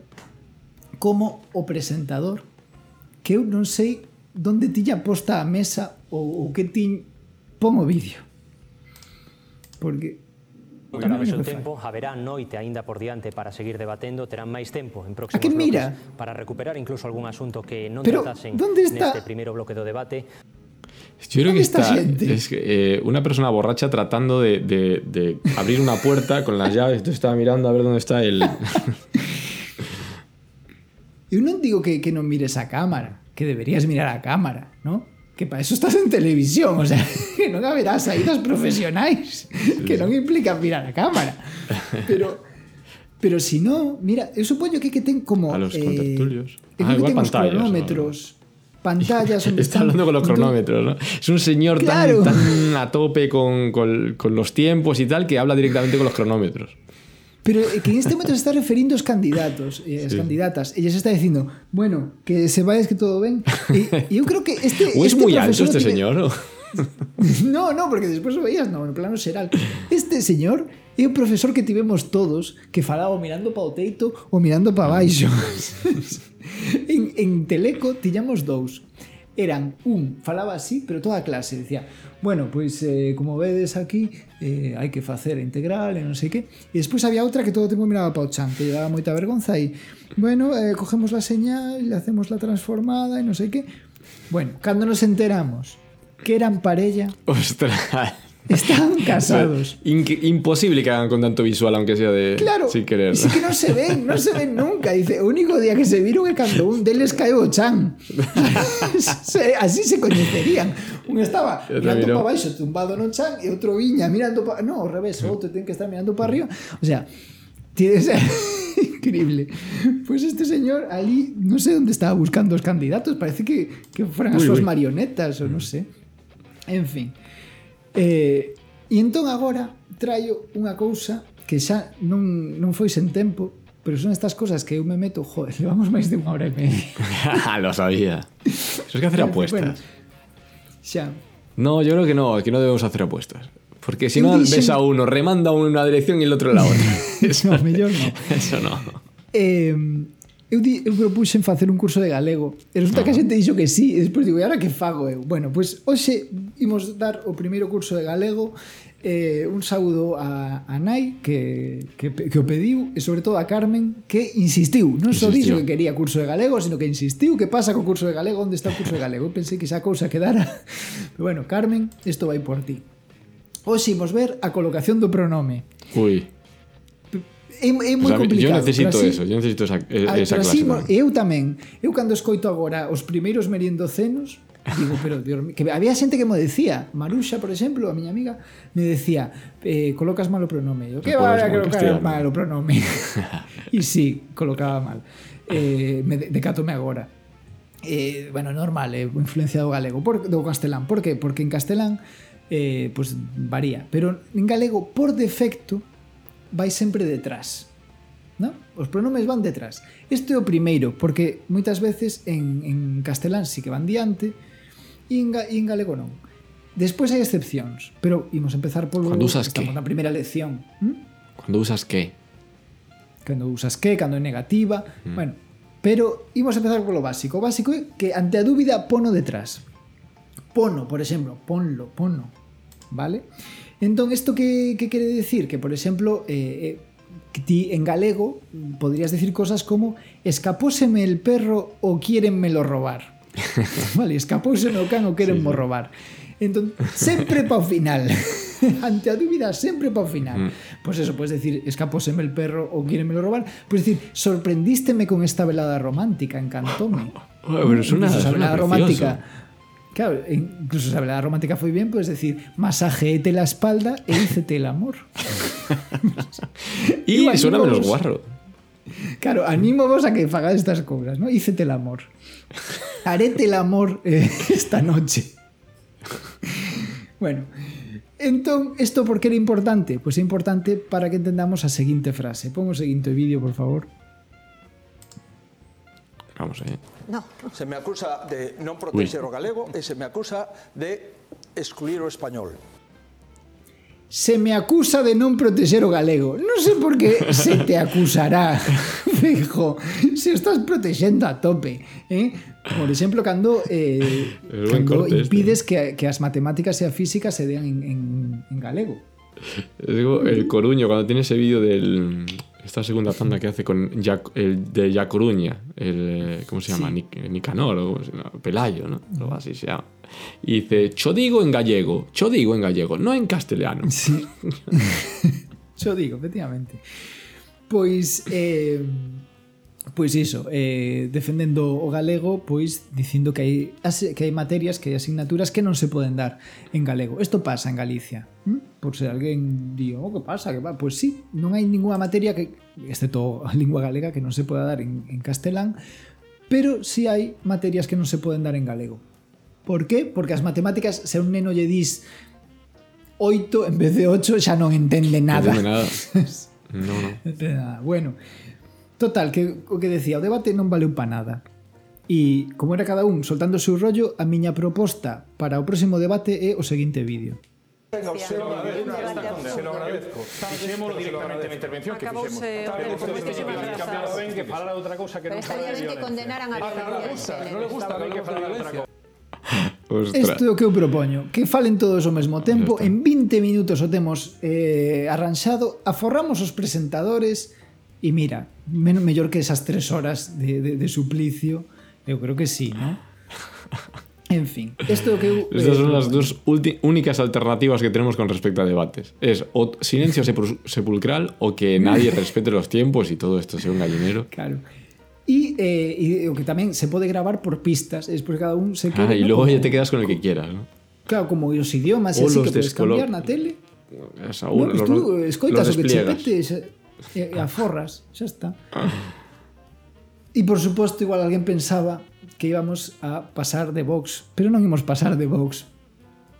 como o presentador que eu non sei donde tiña posta a mesa ou, ou que tiñ pon o vídeo. Porque Durante o tempo, haberá noite aínda por diante para seguir debatendo, terán máis tempo en ah, próximos bloques mira? para recuperar incluso algún asunto que non Pero, tratasen está? neste primeiro bloque do debate. Yo creo que está, gente? es que, eh, una persona borracha tratando de, de, de abrir una puerta con las llaves. Entonces estaba mirando a ver dónde está el... Eu non digo que, que non mires a cámara, que deberías mirar a cámara, ¿no? Que para eso estás en televisión, o sea, que non haberá saídas profesionais, que non implican mirar a cámara. Pero pero si no, mira, eu supoño que que ten como A los eh, contertulios. Ah, igual pantallas, cronómetros, pantallas onde Está hablando con los cronómetros, ¿no? Es un señor Claro. tan, tan a tope con, con- con los tiempos y tal que habla directamente con los cronómetros. Pero é que en este momento se está referindo os candidatos e as sí. candidatas. Ella se está dicindo, bueno, que se vayas que todo ben. E, eu creo que este... O es este moi alto este tiene... señor, ¿no? No, no, porque despois o veías no, no plano xeral. Este señor é o profesor que tivemos todos que falaba mirando para o teito ou mirando para baixo. en, en Teleco tiñamos dous. Eran un, falaba así, pero toda clase decía, bueno, pois eh, como vedes aquí eh, hai que facer a integral e non sei que e despois había outra que todo o tempo miraba para o chan que lle daba moita vergonza e bueno, eh, cogemos la señal le hacemos la transformada e non sei que bueno, cando nos enteramos que eran parella Ostras. Estaban casados. Imposible que hagan con tanto visual, aunque sea de Claro, sin querer. Es que no se ven, no se ven nunca. Dice, o único día que se viron é cando un deles caeu o chan. Así se coñecerían. Un estaba mirando para baixo, tumbado no chan, e outro viña mirando para... No, ao revés, o outro ten que estar mirando para arriba. O sea, tienes... Increíble. Pues este señor ali, no sé dónde estaba buscando os candidatos, parece que, que fueran as Ui, súas ui. marionetas, ou non sé. En fin. Eh, e entón agora traio unha cousa que xa non, non foi sen tempo, pero son estas cosas que eu me meto, joder, levamos máis de unha hora e media. Lo sabía. Eso es que hacer apuestas. Bueno, xa. No, yo creo que no, que no debemos hacer apuestas. Porque si no, ves a uno, remanda uno en una dirección y el otro en la otra. no, mellor no. Eso no. Eh, Eu, di, eu propuxen facer un curso de galego e resulta que a ah. xente dixo que sí e despois digo, e ahora que fago eu? Bueno, pois pues, hoxe imos dar o primeiro curso de galego eh, un saúdo a, a Nai que, que, que o pediu e sobre todo a Carmen que insistiu. Non só dixo que quería curso de galego sino que insistiu que pasa co curso de galego? Onde está o curso de galego? Eu pensei que esa cousa quedara. Pero bueno Carmen isto vai por ti. Hoxe imos ver a colocación do pronome. Ui é, é moi o sea, complicado. Eu necesito así, eso, eu necesito esa, esa clase. Así, tamén. Eu tamén. Eu cando escoito agora os primeiros meriendocenos, digo, pero Dios mío, que había xente que me decía, Maruxa, por exemplo, a miña amiga, me decía, eh, colocas malo pronome. Eu, que va a colocar malo pronome? E sí, colocaba mal. Eh, me decatome agora eh, bueno, normal, eh, influencia do galego, por, do castelán. Por que? Porque en castelán eh, pues, varía. Pero en galego, por defecto, vai sempre detrás. No? Os pronomes van detrás. Este é o primeiro, porque moitas veces en, en castelán sí que van diante e en, e en galego non. Despois hai excepcións, pero imos empezar polo... Cando usas estamos que? na primeira lección. ¿Mm? Cando usas que? Cando usas que, cando é negativa... Mm. Bueno, pero imos empezar polo básico. O básico é que ante a dúbida pono detrás. Pono, por exemplo, ponlo, pono. Vale? Entón, isto que, que quere decir? Que, por exemplo, eh, eh, ti en galego podrías decir cosas como escapóseme el perro o quierenmelo robar. vale, escapóseme o can o querenmo robar. Entón, sempre pa o final. Ante a dúbida, sempre pa o final. Mm. Pois pues eso, podes decir, escapóseme el perro o quierenmelo robar. Podes decir, sorprendísteme con esta velada romántica, pero esa suena velada precioso. romántica. Claro, incluso esa velada romántica foi bien, puedes decir, masajeete la espalda e hícete el amor. Y Iba, suena menos guarro. Claro, animo vos a que fagades estas cousas, ¿no? Hícete el amor. Harete el amor eh, esta noche. bueno, entón, isto por que era importante? Pois é importante para que entendamos a seguinte frase. Pon o seguinte vídeo, por favor. Vamos, eh. No. Se me acusa de non protexer o galego e se me acusa de excluir o español se me acusa de non protexer o galego. Non sei por que se te acusará, fijo, se estás protexendo a tope. Eh? Por exemplo, cando, eh, cando ¿eh? impides que, que as matemáticas e a física se dean en, en, en galego. Digo, el Coruño, cando tiene ese vídeo del Esta segunda tanda que hace con Ya- el de Ya Coruña, el, eh, ¿cómo se llama? Sí. Nic- Nicanor, o cómo se llama? Pelayo, ¿no? Algo así se llama. Y dice, cho digo en gallego, cho digo en gallego, no en castellano. Sí. Xo digo, efectivamente. Pois eh, Pois iso, eh, defendendo o galego, pois dicindo que hai as, que hai materias, que hai asignaturas que non se poden dar en galego. Isto pasa en Galicia. ¿Mm? Por se alguén di, oh, que pasa, que va, pois sí, non hai ningunha materia que excepto a lingua galega que non se poda dar en, en castelán, pero si sí hai materias que non se poden dar en galego. Por qué? Porque as matemáticas, se un neno lle dis 8 en vez de 8, xa non entende nada. Non entende nada. no, no. Bueno, Total, que o que decía, o debate non valeu pa nada. E, como era cada un soltando o seu rollo, a miña proposta para o próximo debate é o seguinte vídeo. Se lo agradezco. Se lo agradezco. Fixémolo directamente na intervención que fixemos. Cambiado ben que falara outra cousa que non falara de. Estaría ben que condenaran a violencia. Non le gusta ben que falara outra cousa. Isto é o que eu propoño Que falen todos ao mesmo tempo En 20 minutos o temos eh, arranxado Aforramos os presentadores E mira, mellor que esas tres horas de, de, de suplicio Eu creo que sí, ¿no? En fin, isto é o que eu Estas eh, son las propoño. dos únicas alternativas que tenemos con respecto a debates. Es o silencio sepul- sepulcral o que nadie respete los tiempos y todo esto sea un gallinero. Claro. E, eh, e o que tamén se pode gravar por pistas, e despois cada un se Ah, queda, y ¿no? luego como, ya te quedas con el que quieras, ¿no? Claro, como os idiomas e O así los que podes cambiar na tele. Esa No, pues los- tú escoitas o que che despliegas. E, e aforras, xa está. E por suposto, igual alguén pensaba que íbamos a pasar de Vox, pero non imos pasar de Vox,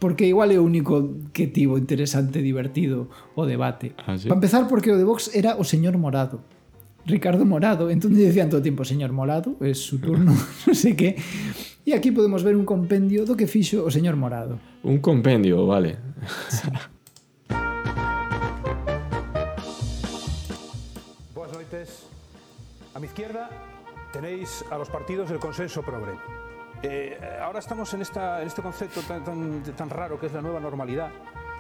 porque igual é o único que tivo interesante, divertido o debate. Ah, sí? Para empezar, porque o de Vox era o señor Morado. Ricardo Morado, entón decían todo o tempo señor Morado, é su turno, non sei que. E aquí podemos ver un compendio do que fixo o señor Morado. Un compendio, vale. Buenas A mi izquierda tenéis a los partidos del consenso progre. Eh, ahora estamos en, esta, en este concepto tan, tan, tan raro que es la nueva normalidad.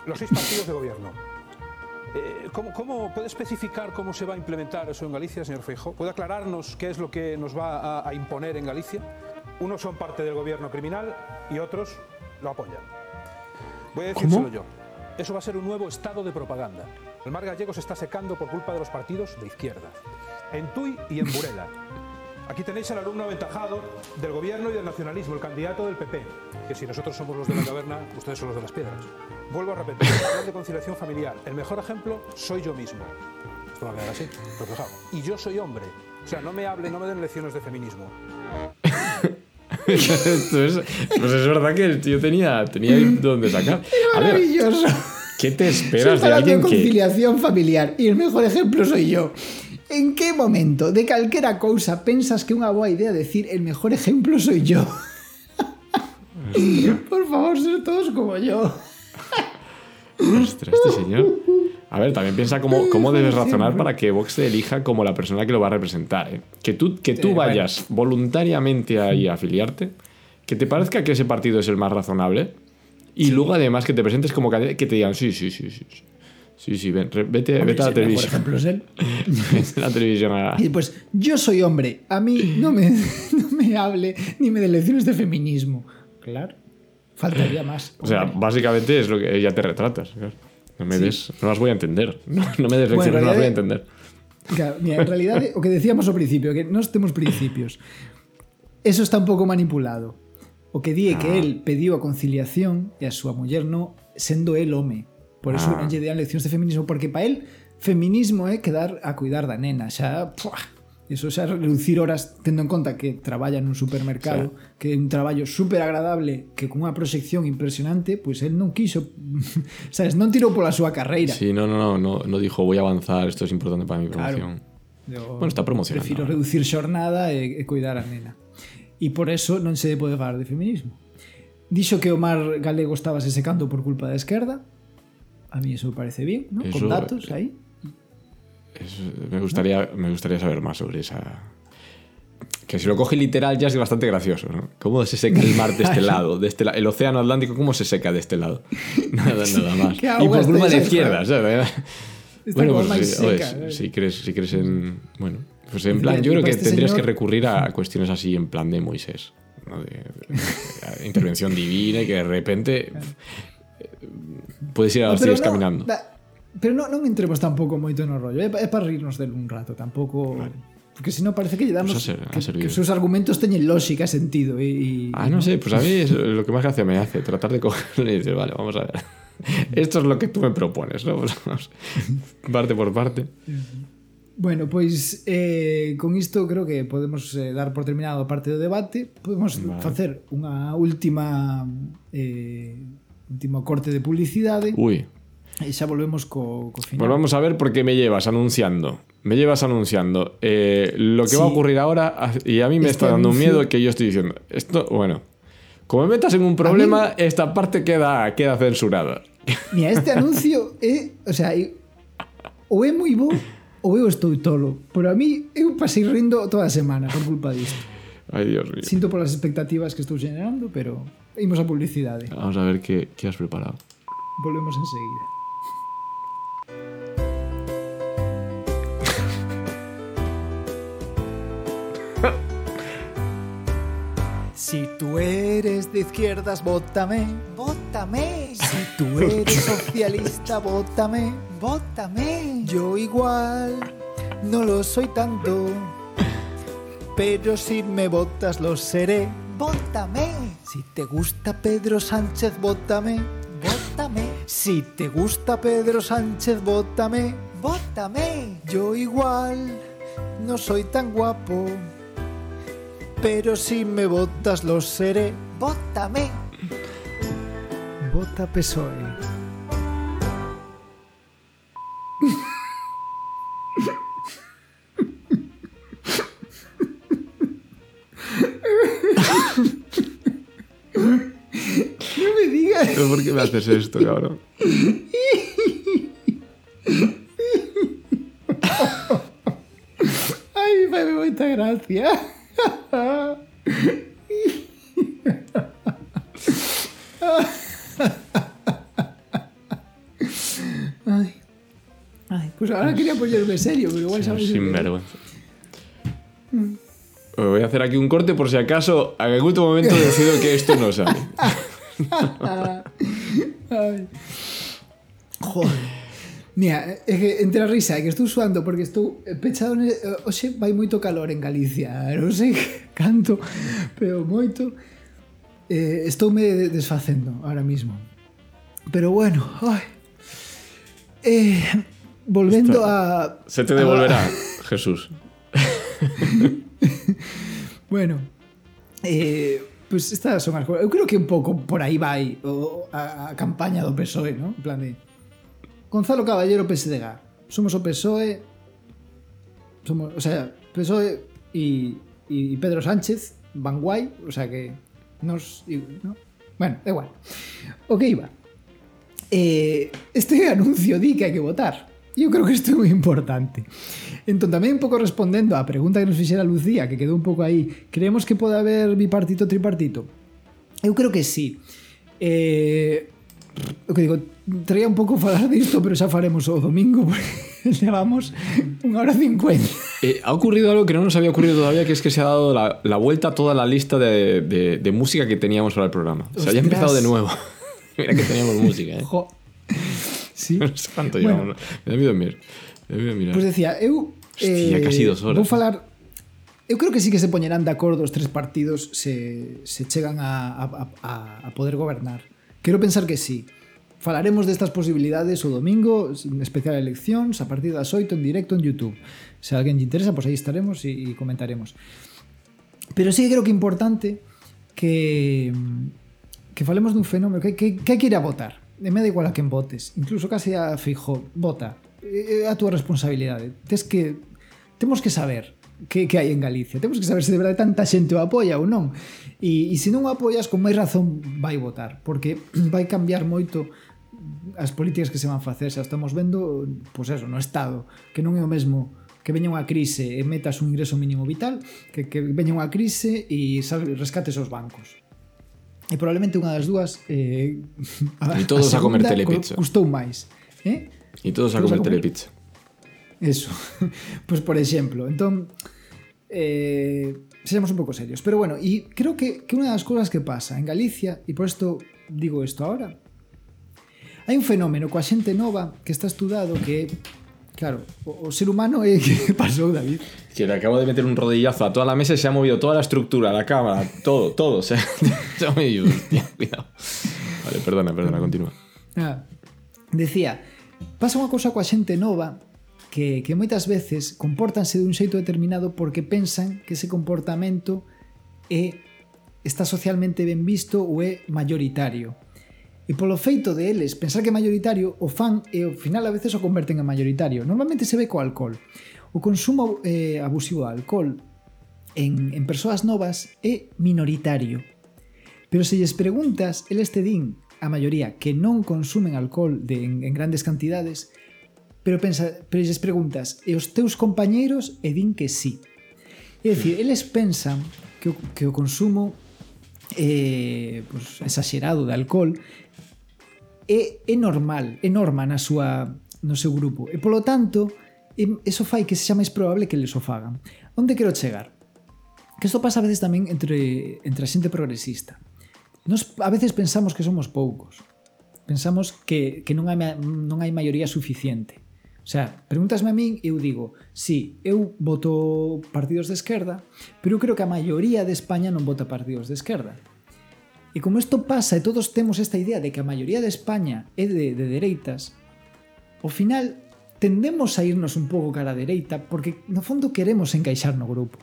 Los seis partidos de gobierno. Eh, ¿cómo, cómo puede especificar cómo se va a implementar eso en Galicia, señor Feijóo? ¿Puede aclararnos qué es lo que nos va a, a imponer en Galicia? Unos son parte del gobierno criminal y otros lo apoyan. Voy a decírselo yo. Eso va a ser un nuevo estado de propaganda. El mar gallego se está secando por culpa de los partidos de izquierda. En Tui y en Burela. Aquí tenéis al alumno aventajado del gobierno y del nacionalismo, el candidato del PP. Que si nosotros somos los de la caverna, ustedes son los de las piedras. Vuelvo a repetir, hablar de conciliación familiar. El mejor ejemplo soy yo mismo. Esto va a quedar así, reflejado. Y yo soy hombre. O sea, no me hable, no me den lecciones de feminismo. Esto es- pues es verdad que el tío tenía, tenía ahí donde sacar. A ver, Maravilloso. ¿qué te esperas de hablando de alguien que... conciliación familiar y el mejor ejemplo soy yo. En qué momento de calquera cousa pensas que unha boa idea decir el mejor ejemplo soy yo? Por favor, ser todos como yo. Ostras, este señor. A ver, también piensa cómo, cómo debes razonar para que Vox te elija como la persona que lo va a representar. ¿eh? Que tú, que tú vayas voluntariamente ahí a afiliarte, que te parezca que ese partido es el más razonable, y luego además que te presentes como candidato, que te digan, sí, sí, sí, sí. Sí. Sí, ven, vete, Hombre, vete a la televisión. ejemplo es él. La televisión Y pues, yo soy hombre. A mí no me, no me hable ni me dé lecciones de feminismo. Claro. Faltaría más. O sea, básicamente es lo que ya te retratas. No me Sí. des, no las voy a entender. No, no me des Bueno, lecciones, no las voy a entender. Claro, mira, en realidad o que decíamos ao principio, que non temos principios. Eso está un pouco manipulado. O que di é que Ah. el pediu a conciliación e a súa muller no, sendo el home. Por eso ah. non lle dean leccións de feminismo, porque para el feminismo é quedar a cuidar da nena, xa... Pua, Eso xa reducir horas tendo en conta que traballa nun supermercado, que é un traballo super agradable, que cunha proxección impresionante, pois pues el non quiso, sabes, non tirou pola súa carreira. Sí, no, no, no, no, no dijo voy a avanzar, isto é es importante para mi promoción. Claro. Yo bueno, está promocionando. Prefiro reducir xornada e, e cuidar a nena. E por eso non se pode falar de feminismo. Dixo que o mar galego estaba se secando por culpa da esquerda, A mí eso me parece bien, ¿no? Eso, Con datos eh. Eso- me, gustaría, me gustaría saber más sobre esa... que si lo coge literal ya es bastante gracioso, ¿no? ¿Cómo se seca el mar de este lado? De este la- el océano Atlántico, ¿cómo se seca de este lado? Nada, nada más. ¿Qué Y por culpa de izquierda, ¿sabes? Bueno, pues sí, seca, si- ¿eh? si crees, si crees en... Bueno, pues en plan, yo creo que este tendrías que recurrir a cuestiones así en plan de Moisés. ¿no? De, de- de intervención divina y que de repente eh, puedes ir a No, las tías no, caminando. da- pero non, non entremos tampouco moito no rollo. É, pa- é para rirnos del un rato, tampouco... Porque si no parece que lle damos Pues ser- que, servido. que os seus argumentos teñen lógica sentido Ah, no sé, pues a mí es lo que más gracia me hace, tratar de cogerle y decir, vale, vamos a ver. Esto es lo que tú me propones, ¿no? Pues vamos, parte por parte. Bueno, pois eh, con isto creo que podemos eh, dar por terminado a parte do debate. Podemos Vale. facer unha última eh, último corte de publicidade Uy, e xa volvemos co, co final. pues a ver por qué me llevas anunciando. Me llevas anunciando eh, lo que va a ocurrir ahora y a mí me Este está dando un miedo que yo estoy diciendo. Esto, bueno, como me metas en un problema, esta parte queda, queda censurada. Mira, este anuncio é, o sea, é- ou é moi bo ou eu estou tolo. Pero a mí eu pasei rindo toda a semana por culpa disto. Ay, Dios mío. Sinto polas expectativas que estou generando, pero imos a publicidade. Vamos a ver qué, qué has preparado. Volvemos enseguida. Si tú eres de izquierdas, vótame. Vótame. Si tú eres socialista, vótame. Vótame. Yo igual no lo soy tanto. Pero si me votas lo seré. Vótame. Si te gusta Pedro Sánchez, vótame. Vótame. Si te gusta Pedro Sánchez, vótame. Vótame. Yo igual no soy tan guapo. Pero si me votas lo seré. Vótame. Vota PSOE. ¿Pero por qué me haces esto, cabrón? Ai, fai moita gracia. Ai. Ai, pues ahora quería ponerme serio, pero igual sabes. Sin vergüenza. Voy a hacer aquí un corte por si acaso en algún momento decido que esto no sale. Ay. Joder. Mira, é que entre a risa é que estou suando porque estou pechado ne... Eh, Oxe vai moito calor en Galicia eh, Non sei canto Pero moito eh, Estou me desfacendo ahora mismo Pero bueno ai. Eh, Volvendo a Se te devolverá, a... Jesús Bueno eh, pues estas son as cousas. Eu creo que un pouco por aí vai o, a, campaña do PSOE, ¿no? En plan de Gonzalo Caballero PSDG. Somos o PSOE somos, o sea, PSOE y, y Pedro Sánchez van guai, o sea que ¿no? Bueno, da igual. O que iba. Este anuncio di que hai que votar. Eu creo que isto é moi importante. Entón, tamén un pouco respondendo á pregunta que nos fixera Lucía, que quedou un pouco aí, creemos que pode haber bipartito tripartito? Eu creo que sí. Eh, o que digo, traía un pouco falar disto, pero xa faremos o domingo, porque levamos unha hora cincuenta. Eh, ha ocurrido algo que no nos había ocurrido todavía, que es que se ha dado la, la vuelta a toda la lista de, de- de música que teníamos para el programa. Se haya Ostras. empezado de nuevo. Mira que teníamos música, ¿eh? Jo. sí. No sé cuánto bueno, llevamos. Me da mirar. Me da mirar. Pois pues decía, eu... Hostia, eh, casi dos horas. Vou falar... Eu creo que sí que se poñerán de acordo os tres partidos se, se chegan a, a, a, a poder gobernar. Quero pensar que sí. Falaremos destas posibilidades o domingo, en especial eleccións, a partir das 8 en directo en YouTube. Se a alguén lle interesa, pois pues aí estaremos e, e comentaremos. Pero sí que creo que é importante que que falemos dun fenómeno que, que, que hai que ir a votar e me da igual a quen votes, incluso case a Fijo, vota, é a túa responsabilidade. Tes que temos que saber que, que hai en Galicia. Temos que saber se de verdade tanta xente o apoia ou non. E, e se non o apoias, con máis razón vai votar, porque vai cambiar moito as políticas que se van facer. Xa estamos vendo, pois eso, no Estado, que non é o mesmo que veña unha crise e metas un ingreso mínimo vital, que, que veña unha crise e rescates os bancos. E probablemente unha das dúas eh, a, E todos a, a comer telepizza. Custou máis eh? E todos, todos a comer, comer telepizza. Eso. Pois pues por exemplo Entón eh, Seamos un pouco serios. Pero bueno E creo que, que unha das cousas que pasa en Galicia E por isto digo isto ahora Hai un fenómeno coa xente nova que está estudado que Claro, o, o ser humano é que pasou, David. Que le acabo de meter un rodillazo a toda la mesa y se ha movido toda la estructura, la cámara, todo, todo. Se ha, se ha movido. Hostia, cuidado. Vale, perdona, perdona, continúa. Ah, decía, pasa unha cousa coa xente nova que, que moitas veces compórtanse dun xeito determinado porque pensan que ese comportamento é está socialmente ben visto ou é mayoritario. E polo feito de eles pensar que é maioritario, o fan e ao final a veces o converten en maioritario. Normalmente se ve co alcohol. O consumo eh, abusivo de alcohol en, en persoas novas é minoritario. Pero se lles preguntas, eles te din a maioría que non consumen alcohol de, en, en grandes cantidades, pero pensa, pero lles preguntas, e os teus compañeiros e din que sí. É dicir, eles pensan que o, que o consumo eh, pues, exagerado de alcohol é, é normal, é norma na súa, no seu grupo. E polo tanto, eso fai que sexa máis probable que eles o fagan. Onde quero chegar? Que isto pasa a veces tamén entre, entre a xente progresista. Nos a veces pensamos que somos poucos. Pensamos que, que non, hai, non hai maioría suficiente. O sea, preguntasme a min e eu digo, sí, eu voto partidos de esquerda, pero eu creo que a maioría de España non vota partidos de esquerda. E como isto pasa e todos temos esta idea de que a maioría de España é de, de dereitas, ao final tendemos a irnos un pouco cara a dereita porque no fondo queremos encaixar no grupo.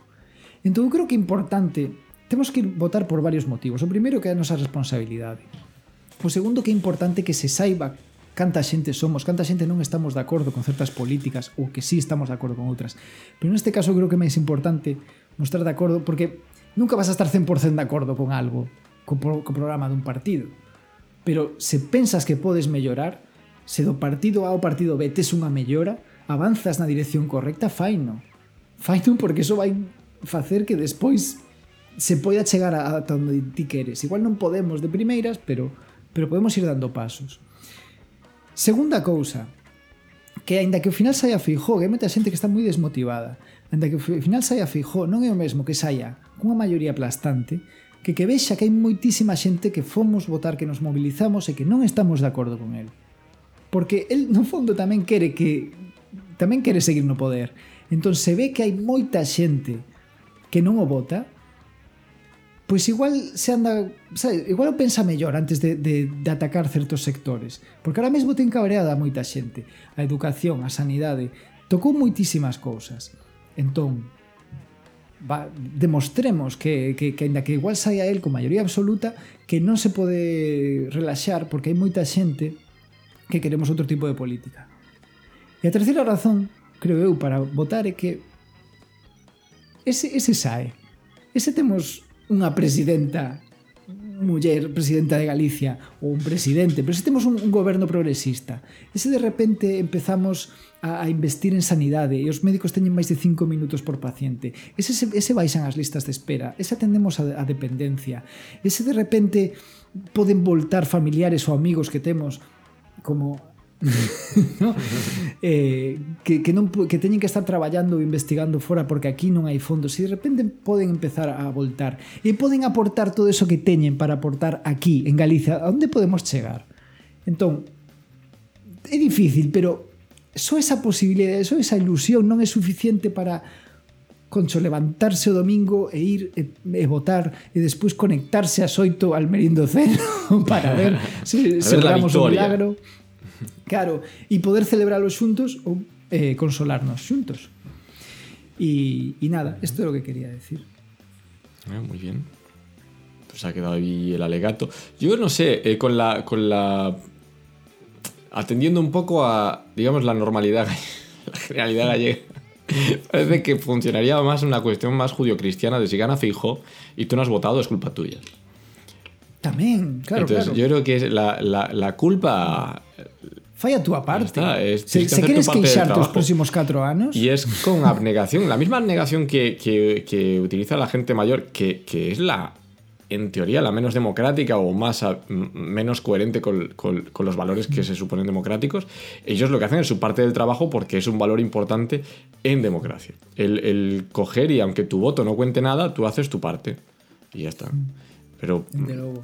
Entón eu creo que é importante temos que ir votar por varios motivos. O primeiro que é a nosa responsabilidade. O segundo que é importante que se saiba canta xente somos, canta xente non estamos de acordo con certas políticas ou que sí estamos de acordo con outras. Pero neste caso creo que é máis importante mostrar de acordo porque nunca vas a estar 100% de acordo con algo co, co programa dun partido. Pero se pensas que podes mellorar, se do partido A ao partido B tes unha mellora, avanzas na dirección correcta, faino. Faino porque iso vai facer que despois se poida chegar a onde ti queres. Igual non podemos de primeiras, pero pero podemos ir dando pasos. Segunda cousa, que aínda que ao final saia Feijó, que hai moita xente que está moi desmotivada, aínda que ao final saia Feijó, non é o mesmo que saia cunha maioría aplastante que que vexa que hai moitísima xente que fomos votar que nos mobilizamos e que non estamos de acordo con el. Porque el no fondo tamén quere que tamén quere seguir no poder. Entón se ve que hai moita xente que non o vota, pois igual se anda, sabe, igual o pensa mellor antes de, de, de atacar certos sectores, porque ahora mesmo ten cabreada moita xente, a educación, a sanidade, tocou moitísimas cousas. Entón, va, demostremos que, que, que ainda que igual saia el con maioría absoluta que non se pode relaxar porque hai moita xente que queremos outro tipo de política. E a terceira razón creo eu para votar é que ese, ese sae. Ese temos unha presidenta muller presidenta de Galicia ou un presidente, pero se temos un, un goberno progresista, e se de repente empezamos a, a investir en sanidade e os médicos teñen máis de 5 minutos por paciente, ese, ese baixan as listas de espera, ese atendemos a, a dependencia, ese de repente poden voltar familiares ou amigos que temos como no? eh, que, que, non, que teñen que estar traballando ou investigando fora porque aquí non hai fondos e de repente poden empezar a voltar e poden aportar todo eso que teñen para aportar aquí, en Galicia a onde podemos chegar? entón, é difícil pero só esa posibilidade, só esa ilusión non é suficiente para concho levantarse o domingo e ir e, e votar e despois conectarse a xoito al Merindo Cero para ver se, a ver se logramos un milagro. Claro, e poder celebralo xuntos ou eh, consolarnos xuntos. Y, y nada, esto es lo que quería decir. Eh, muy bien. Pues ha quedado ahí el alegato. Yo no sé, eh, con la. con la. Atendiendo un poco a, digamos, la normalidad, la generalidad gallega. Parece que funcionaría más una cuestión más judio-cristiana de si gana Fijo y tú no has votado, es culpa tuya. También, claro, Entonces, claro. yo creo que la- la culpa Fai a túa parte. está, es- se, que se tu queres queixarte os próximos 4 anos, Y es con abnegación, la misma abnegación que, que- que utiliza la gente mayor, que, que es la, en teoría, la menos democrática o más a- menos coherente con, con- con los valores que se suponen democráticos. Ellos lo que hacen es su parte del trabajo porque es un valor importante en democracia. El, el coger y aunque tu voto no cuente nada, tú haces tu parte. Y ya está. Pero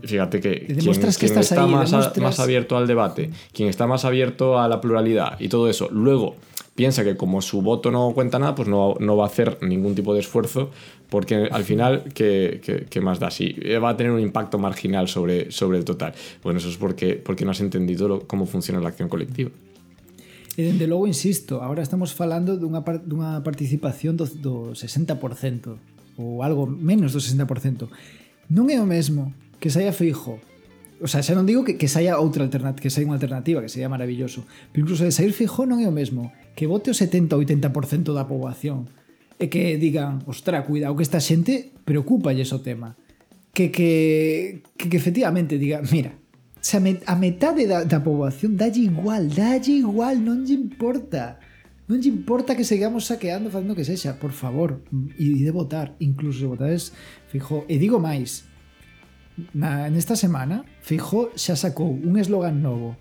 fíjate que quien, demuestras que quien estás está ahí, más, a- más abierto al debate, quien está más abierto a la pluralidad y todo eso, luego piensa que como su voto no cuenta nada, pues no, no va a hacer ningún tipo de esfuerzo, porque al final, ¿qué, qué- qué más da? Si va a tener un impacto marginal sobre, sobre el total. Bueno, eso es porque, porque no has entendido lo- cómo funciona la acción colectiva. E dende logo, insisto, agora estamos falando dunha, par, dunha participación do, do 60% ou algo menos do 60%. non é o mesmo que saia Feijo o sea, xa non digo que, que saia outra alternativa, que saia unha alternativa, que sería maravilloso, pero incluso de sair Feijo non é o mesmo, que vote o 70 ou 80% da poboación e que digan, ostra, cuidado que esta xente preocupa o tema. Que, que, que, que efectivamente diga, mira, xa met, a metade da, da poboación dalle igual, dalle igual, non lle importa. Non lle importa que sigamos saqueando facendo que sexa, por favor, e de votar, incluso votades, fijo, e digo máis, na, nesta semana, Fijo xa sacou un eslogan novo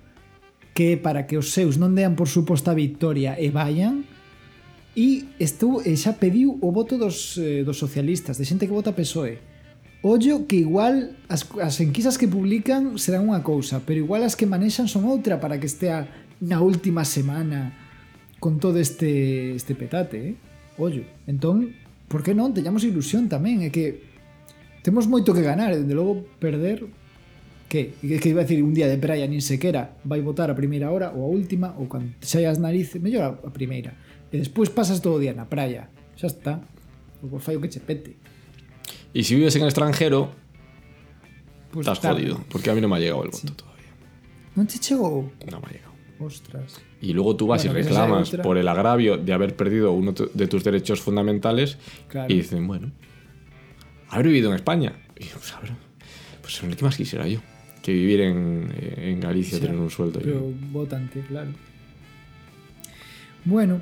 que para que os seus non dean por suposta victoria e vayan e estou e xa pediu o voto dos, eh, dos socialistas, de xente que vota PSOE. Ollo que igual as, as enquisas que publican serán unha cousa, pero igual as que manexan son outra para que estea na última semana con todo este este petate, eh? Ollo. Entón, por que non? Teñamos ilusión tamén, é que temos moito que ganar, e dende logo perder que? Que, que iba a decir un día de praia nin sequera vai votar a primeira hora ou a última ou cando xai as narices, mellor a, a primeira. E despois pasas todo o día na praia. Xa está. O fai o que che pete. Y si vives en el extranjero, Pues estás tarde. jodido, porque a mí no me ha llegado el voto todavía. Non te chegou? No me ha llegado. Ostras. Y luego tú vas Bueno, y reclamas por el agravio de haber perdido uno de tus derechos fundamentales Claro. y dicen, bueno, haber vivido en España. Y yo, pues, habrá- pues ¿qué más quisiera yo? Que vivir en, en Galicia, tener un sueldo. Pero votante, claro. Bueno,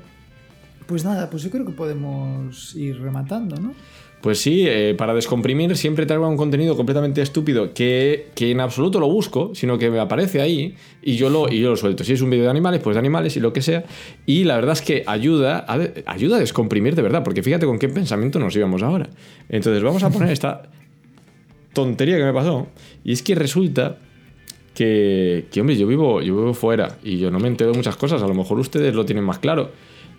pues nada, pues yo creo que podemos ir rematando, ¿no? Pues sí, eh, para descomprimir siempre traigo un contenido completamente estúpido que, que en absoluto lo busco, sino que me aparece ahí y yo lo, y yo lo suelto. Si es un vídeo de animales, pues de animales y lo que sea. Y la verdad es que ayuda a, ayuda a descomprimir de verdad, porque fíjate con qué pensamiento nos íbamos ahora. Entonces vamos a poner esta tontería que me pasó. Y es que resulta que, que, hombre, yo vivo, yo vivo fuera y yo no me entero de muchas cosas. A lo mejor ustedes lo tienen más claro.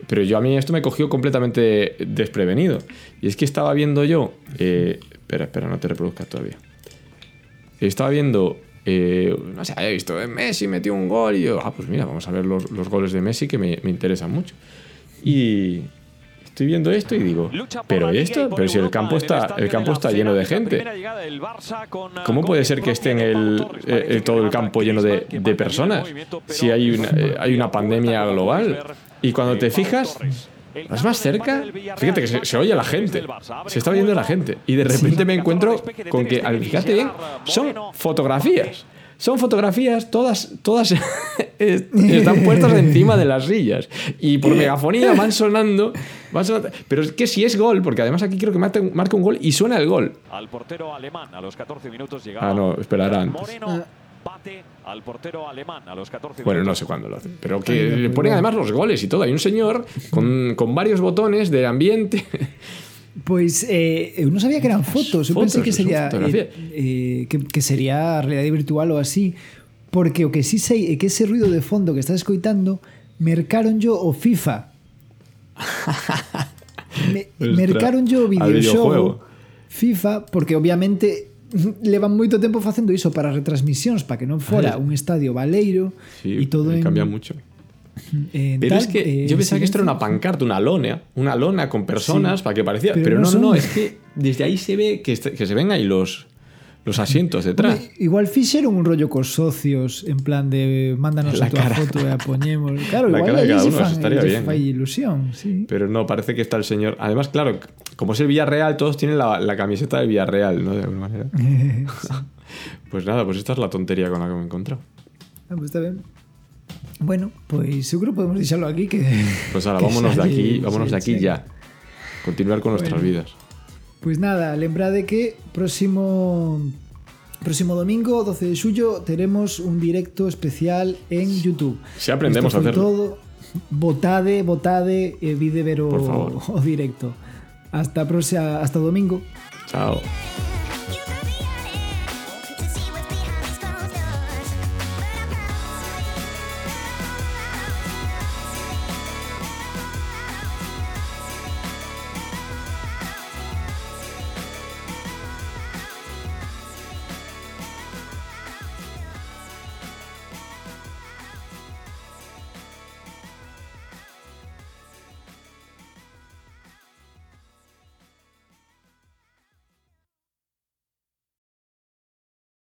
Pero yo a mí esto me cogió completamente desprevenido. Y es que estaba viendo yo. eh, espera, espera, no te reproduzcas todavía. Estaba viendo. eh, no sé, he visto eh, Messi metió un gol y yo, ah, pues mira, vamos a ver los, los goles de Messi que me, me interesan mucho. Y estoy viendo esto y digo, pero esto, pero si el campo está, el campo está lleno de gente. ¿Cómo puede ser que esté en el, eh, eh, todo el campo lleno de, de personas si hay una, eh, hay una pandemia global? Y cuando te fijas, vas más cerca, fíjate que se, se oye la gente, se está oyendo la gente. Y de repente me encuentro con que, al fijarte bien, son fotografías. Son fotografías, todas, todas es- están puestas encima de las sillas. Y por megafonía van sonando, van sonando. Pero es que si es gol, porque además aquí creo que marca, marca un gol y suena el gol. Al portero alemán a los 14 minutos llegaba. Ah, no, esperará antes. Moreno bate al portero alemán a los 14 Bueno, no sé cuándo lo hacen. Pero que le ponen además los goles y todo. Hay un señor con, con varios botones de ambiente. Pois eh, non sabía que eran fotos, Fotos, pensei que sería eh, eh, que, que sería realidade virtual ou así, porque o que sí sei é que ese ruido de fondo que estás escoitando mercaron yo o FIFA. Me, mercaron yo o videojuego. FIFA porque obviamente levan moito tempo facendo iso para retransmisións para que non fora Ay. un estadio baleiro Sí, e todo en, cambia mucho. Pero tal, es que eh, yo pensaba que esto era una pancarta, una lona, una lona con personas Sí. para que parecía. Pero Pero, no no, es que desde ahí se ve que, que se ven ahí los, los asientos detrás. Home, Igual fixeron un rollo cos socios en plan de mándanos La a tua cara. foto e a poñemos. Claro, La igual cara de cada uno, fan, estaría bien, ilusión, sí. Pero no, parece que está el señor. Además, claro, como es el Villarreal, todos tienen la, la camiseta del Villarreal, ¿no? De alguna manera. Pues nada, pues esta es la tontería con la que me he encontrado. Ah, pues está ben. Bueno, creo que podemos deixalo aquí que Pues ahora, que vámonos de aquí, vámonos de aquí ya. Continuar con nuestras vidas. Pois nada, lembrade que próximo próximo domingo, 12 de xullo, teremos un directo especial en YouTube. Si aprendemos a hacerlo. todo. Votade, votade e vide ver o, directo. Hasta próxima, hasta domingo. Chao.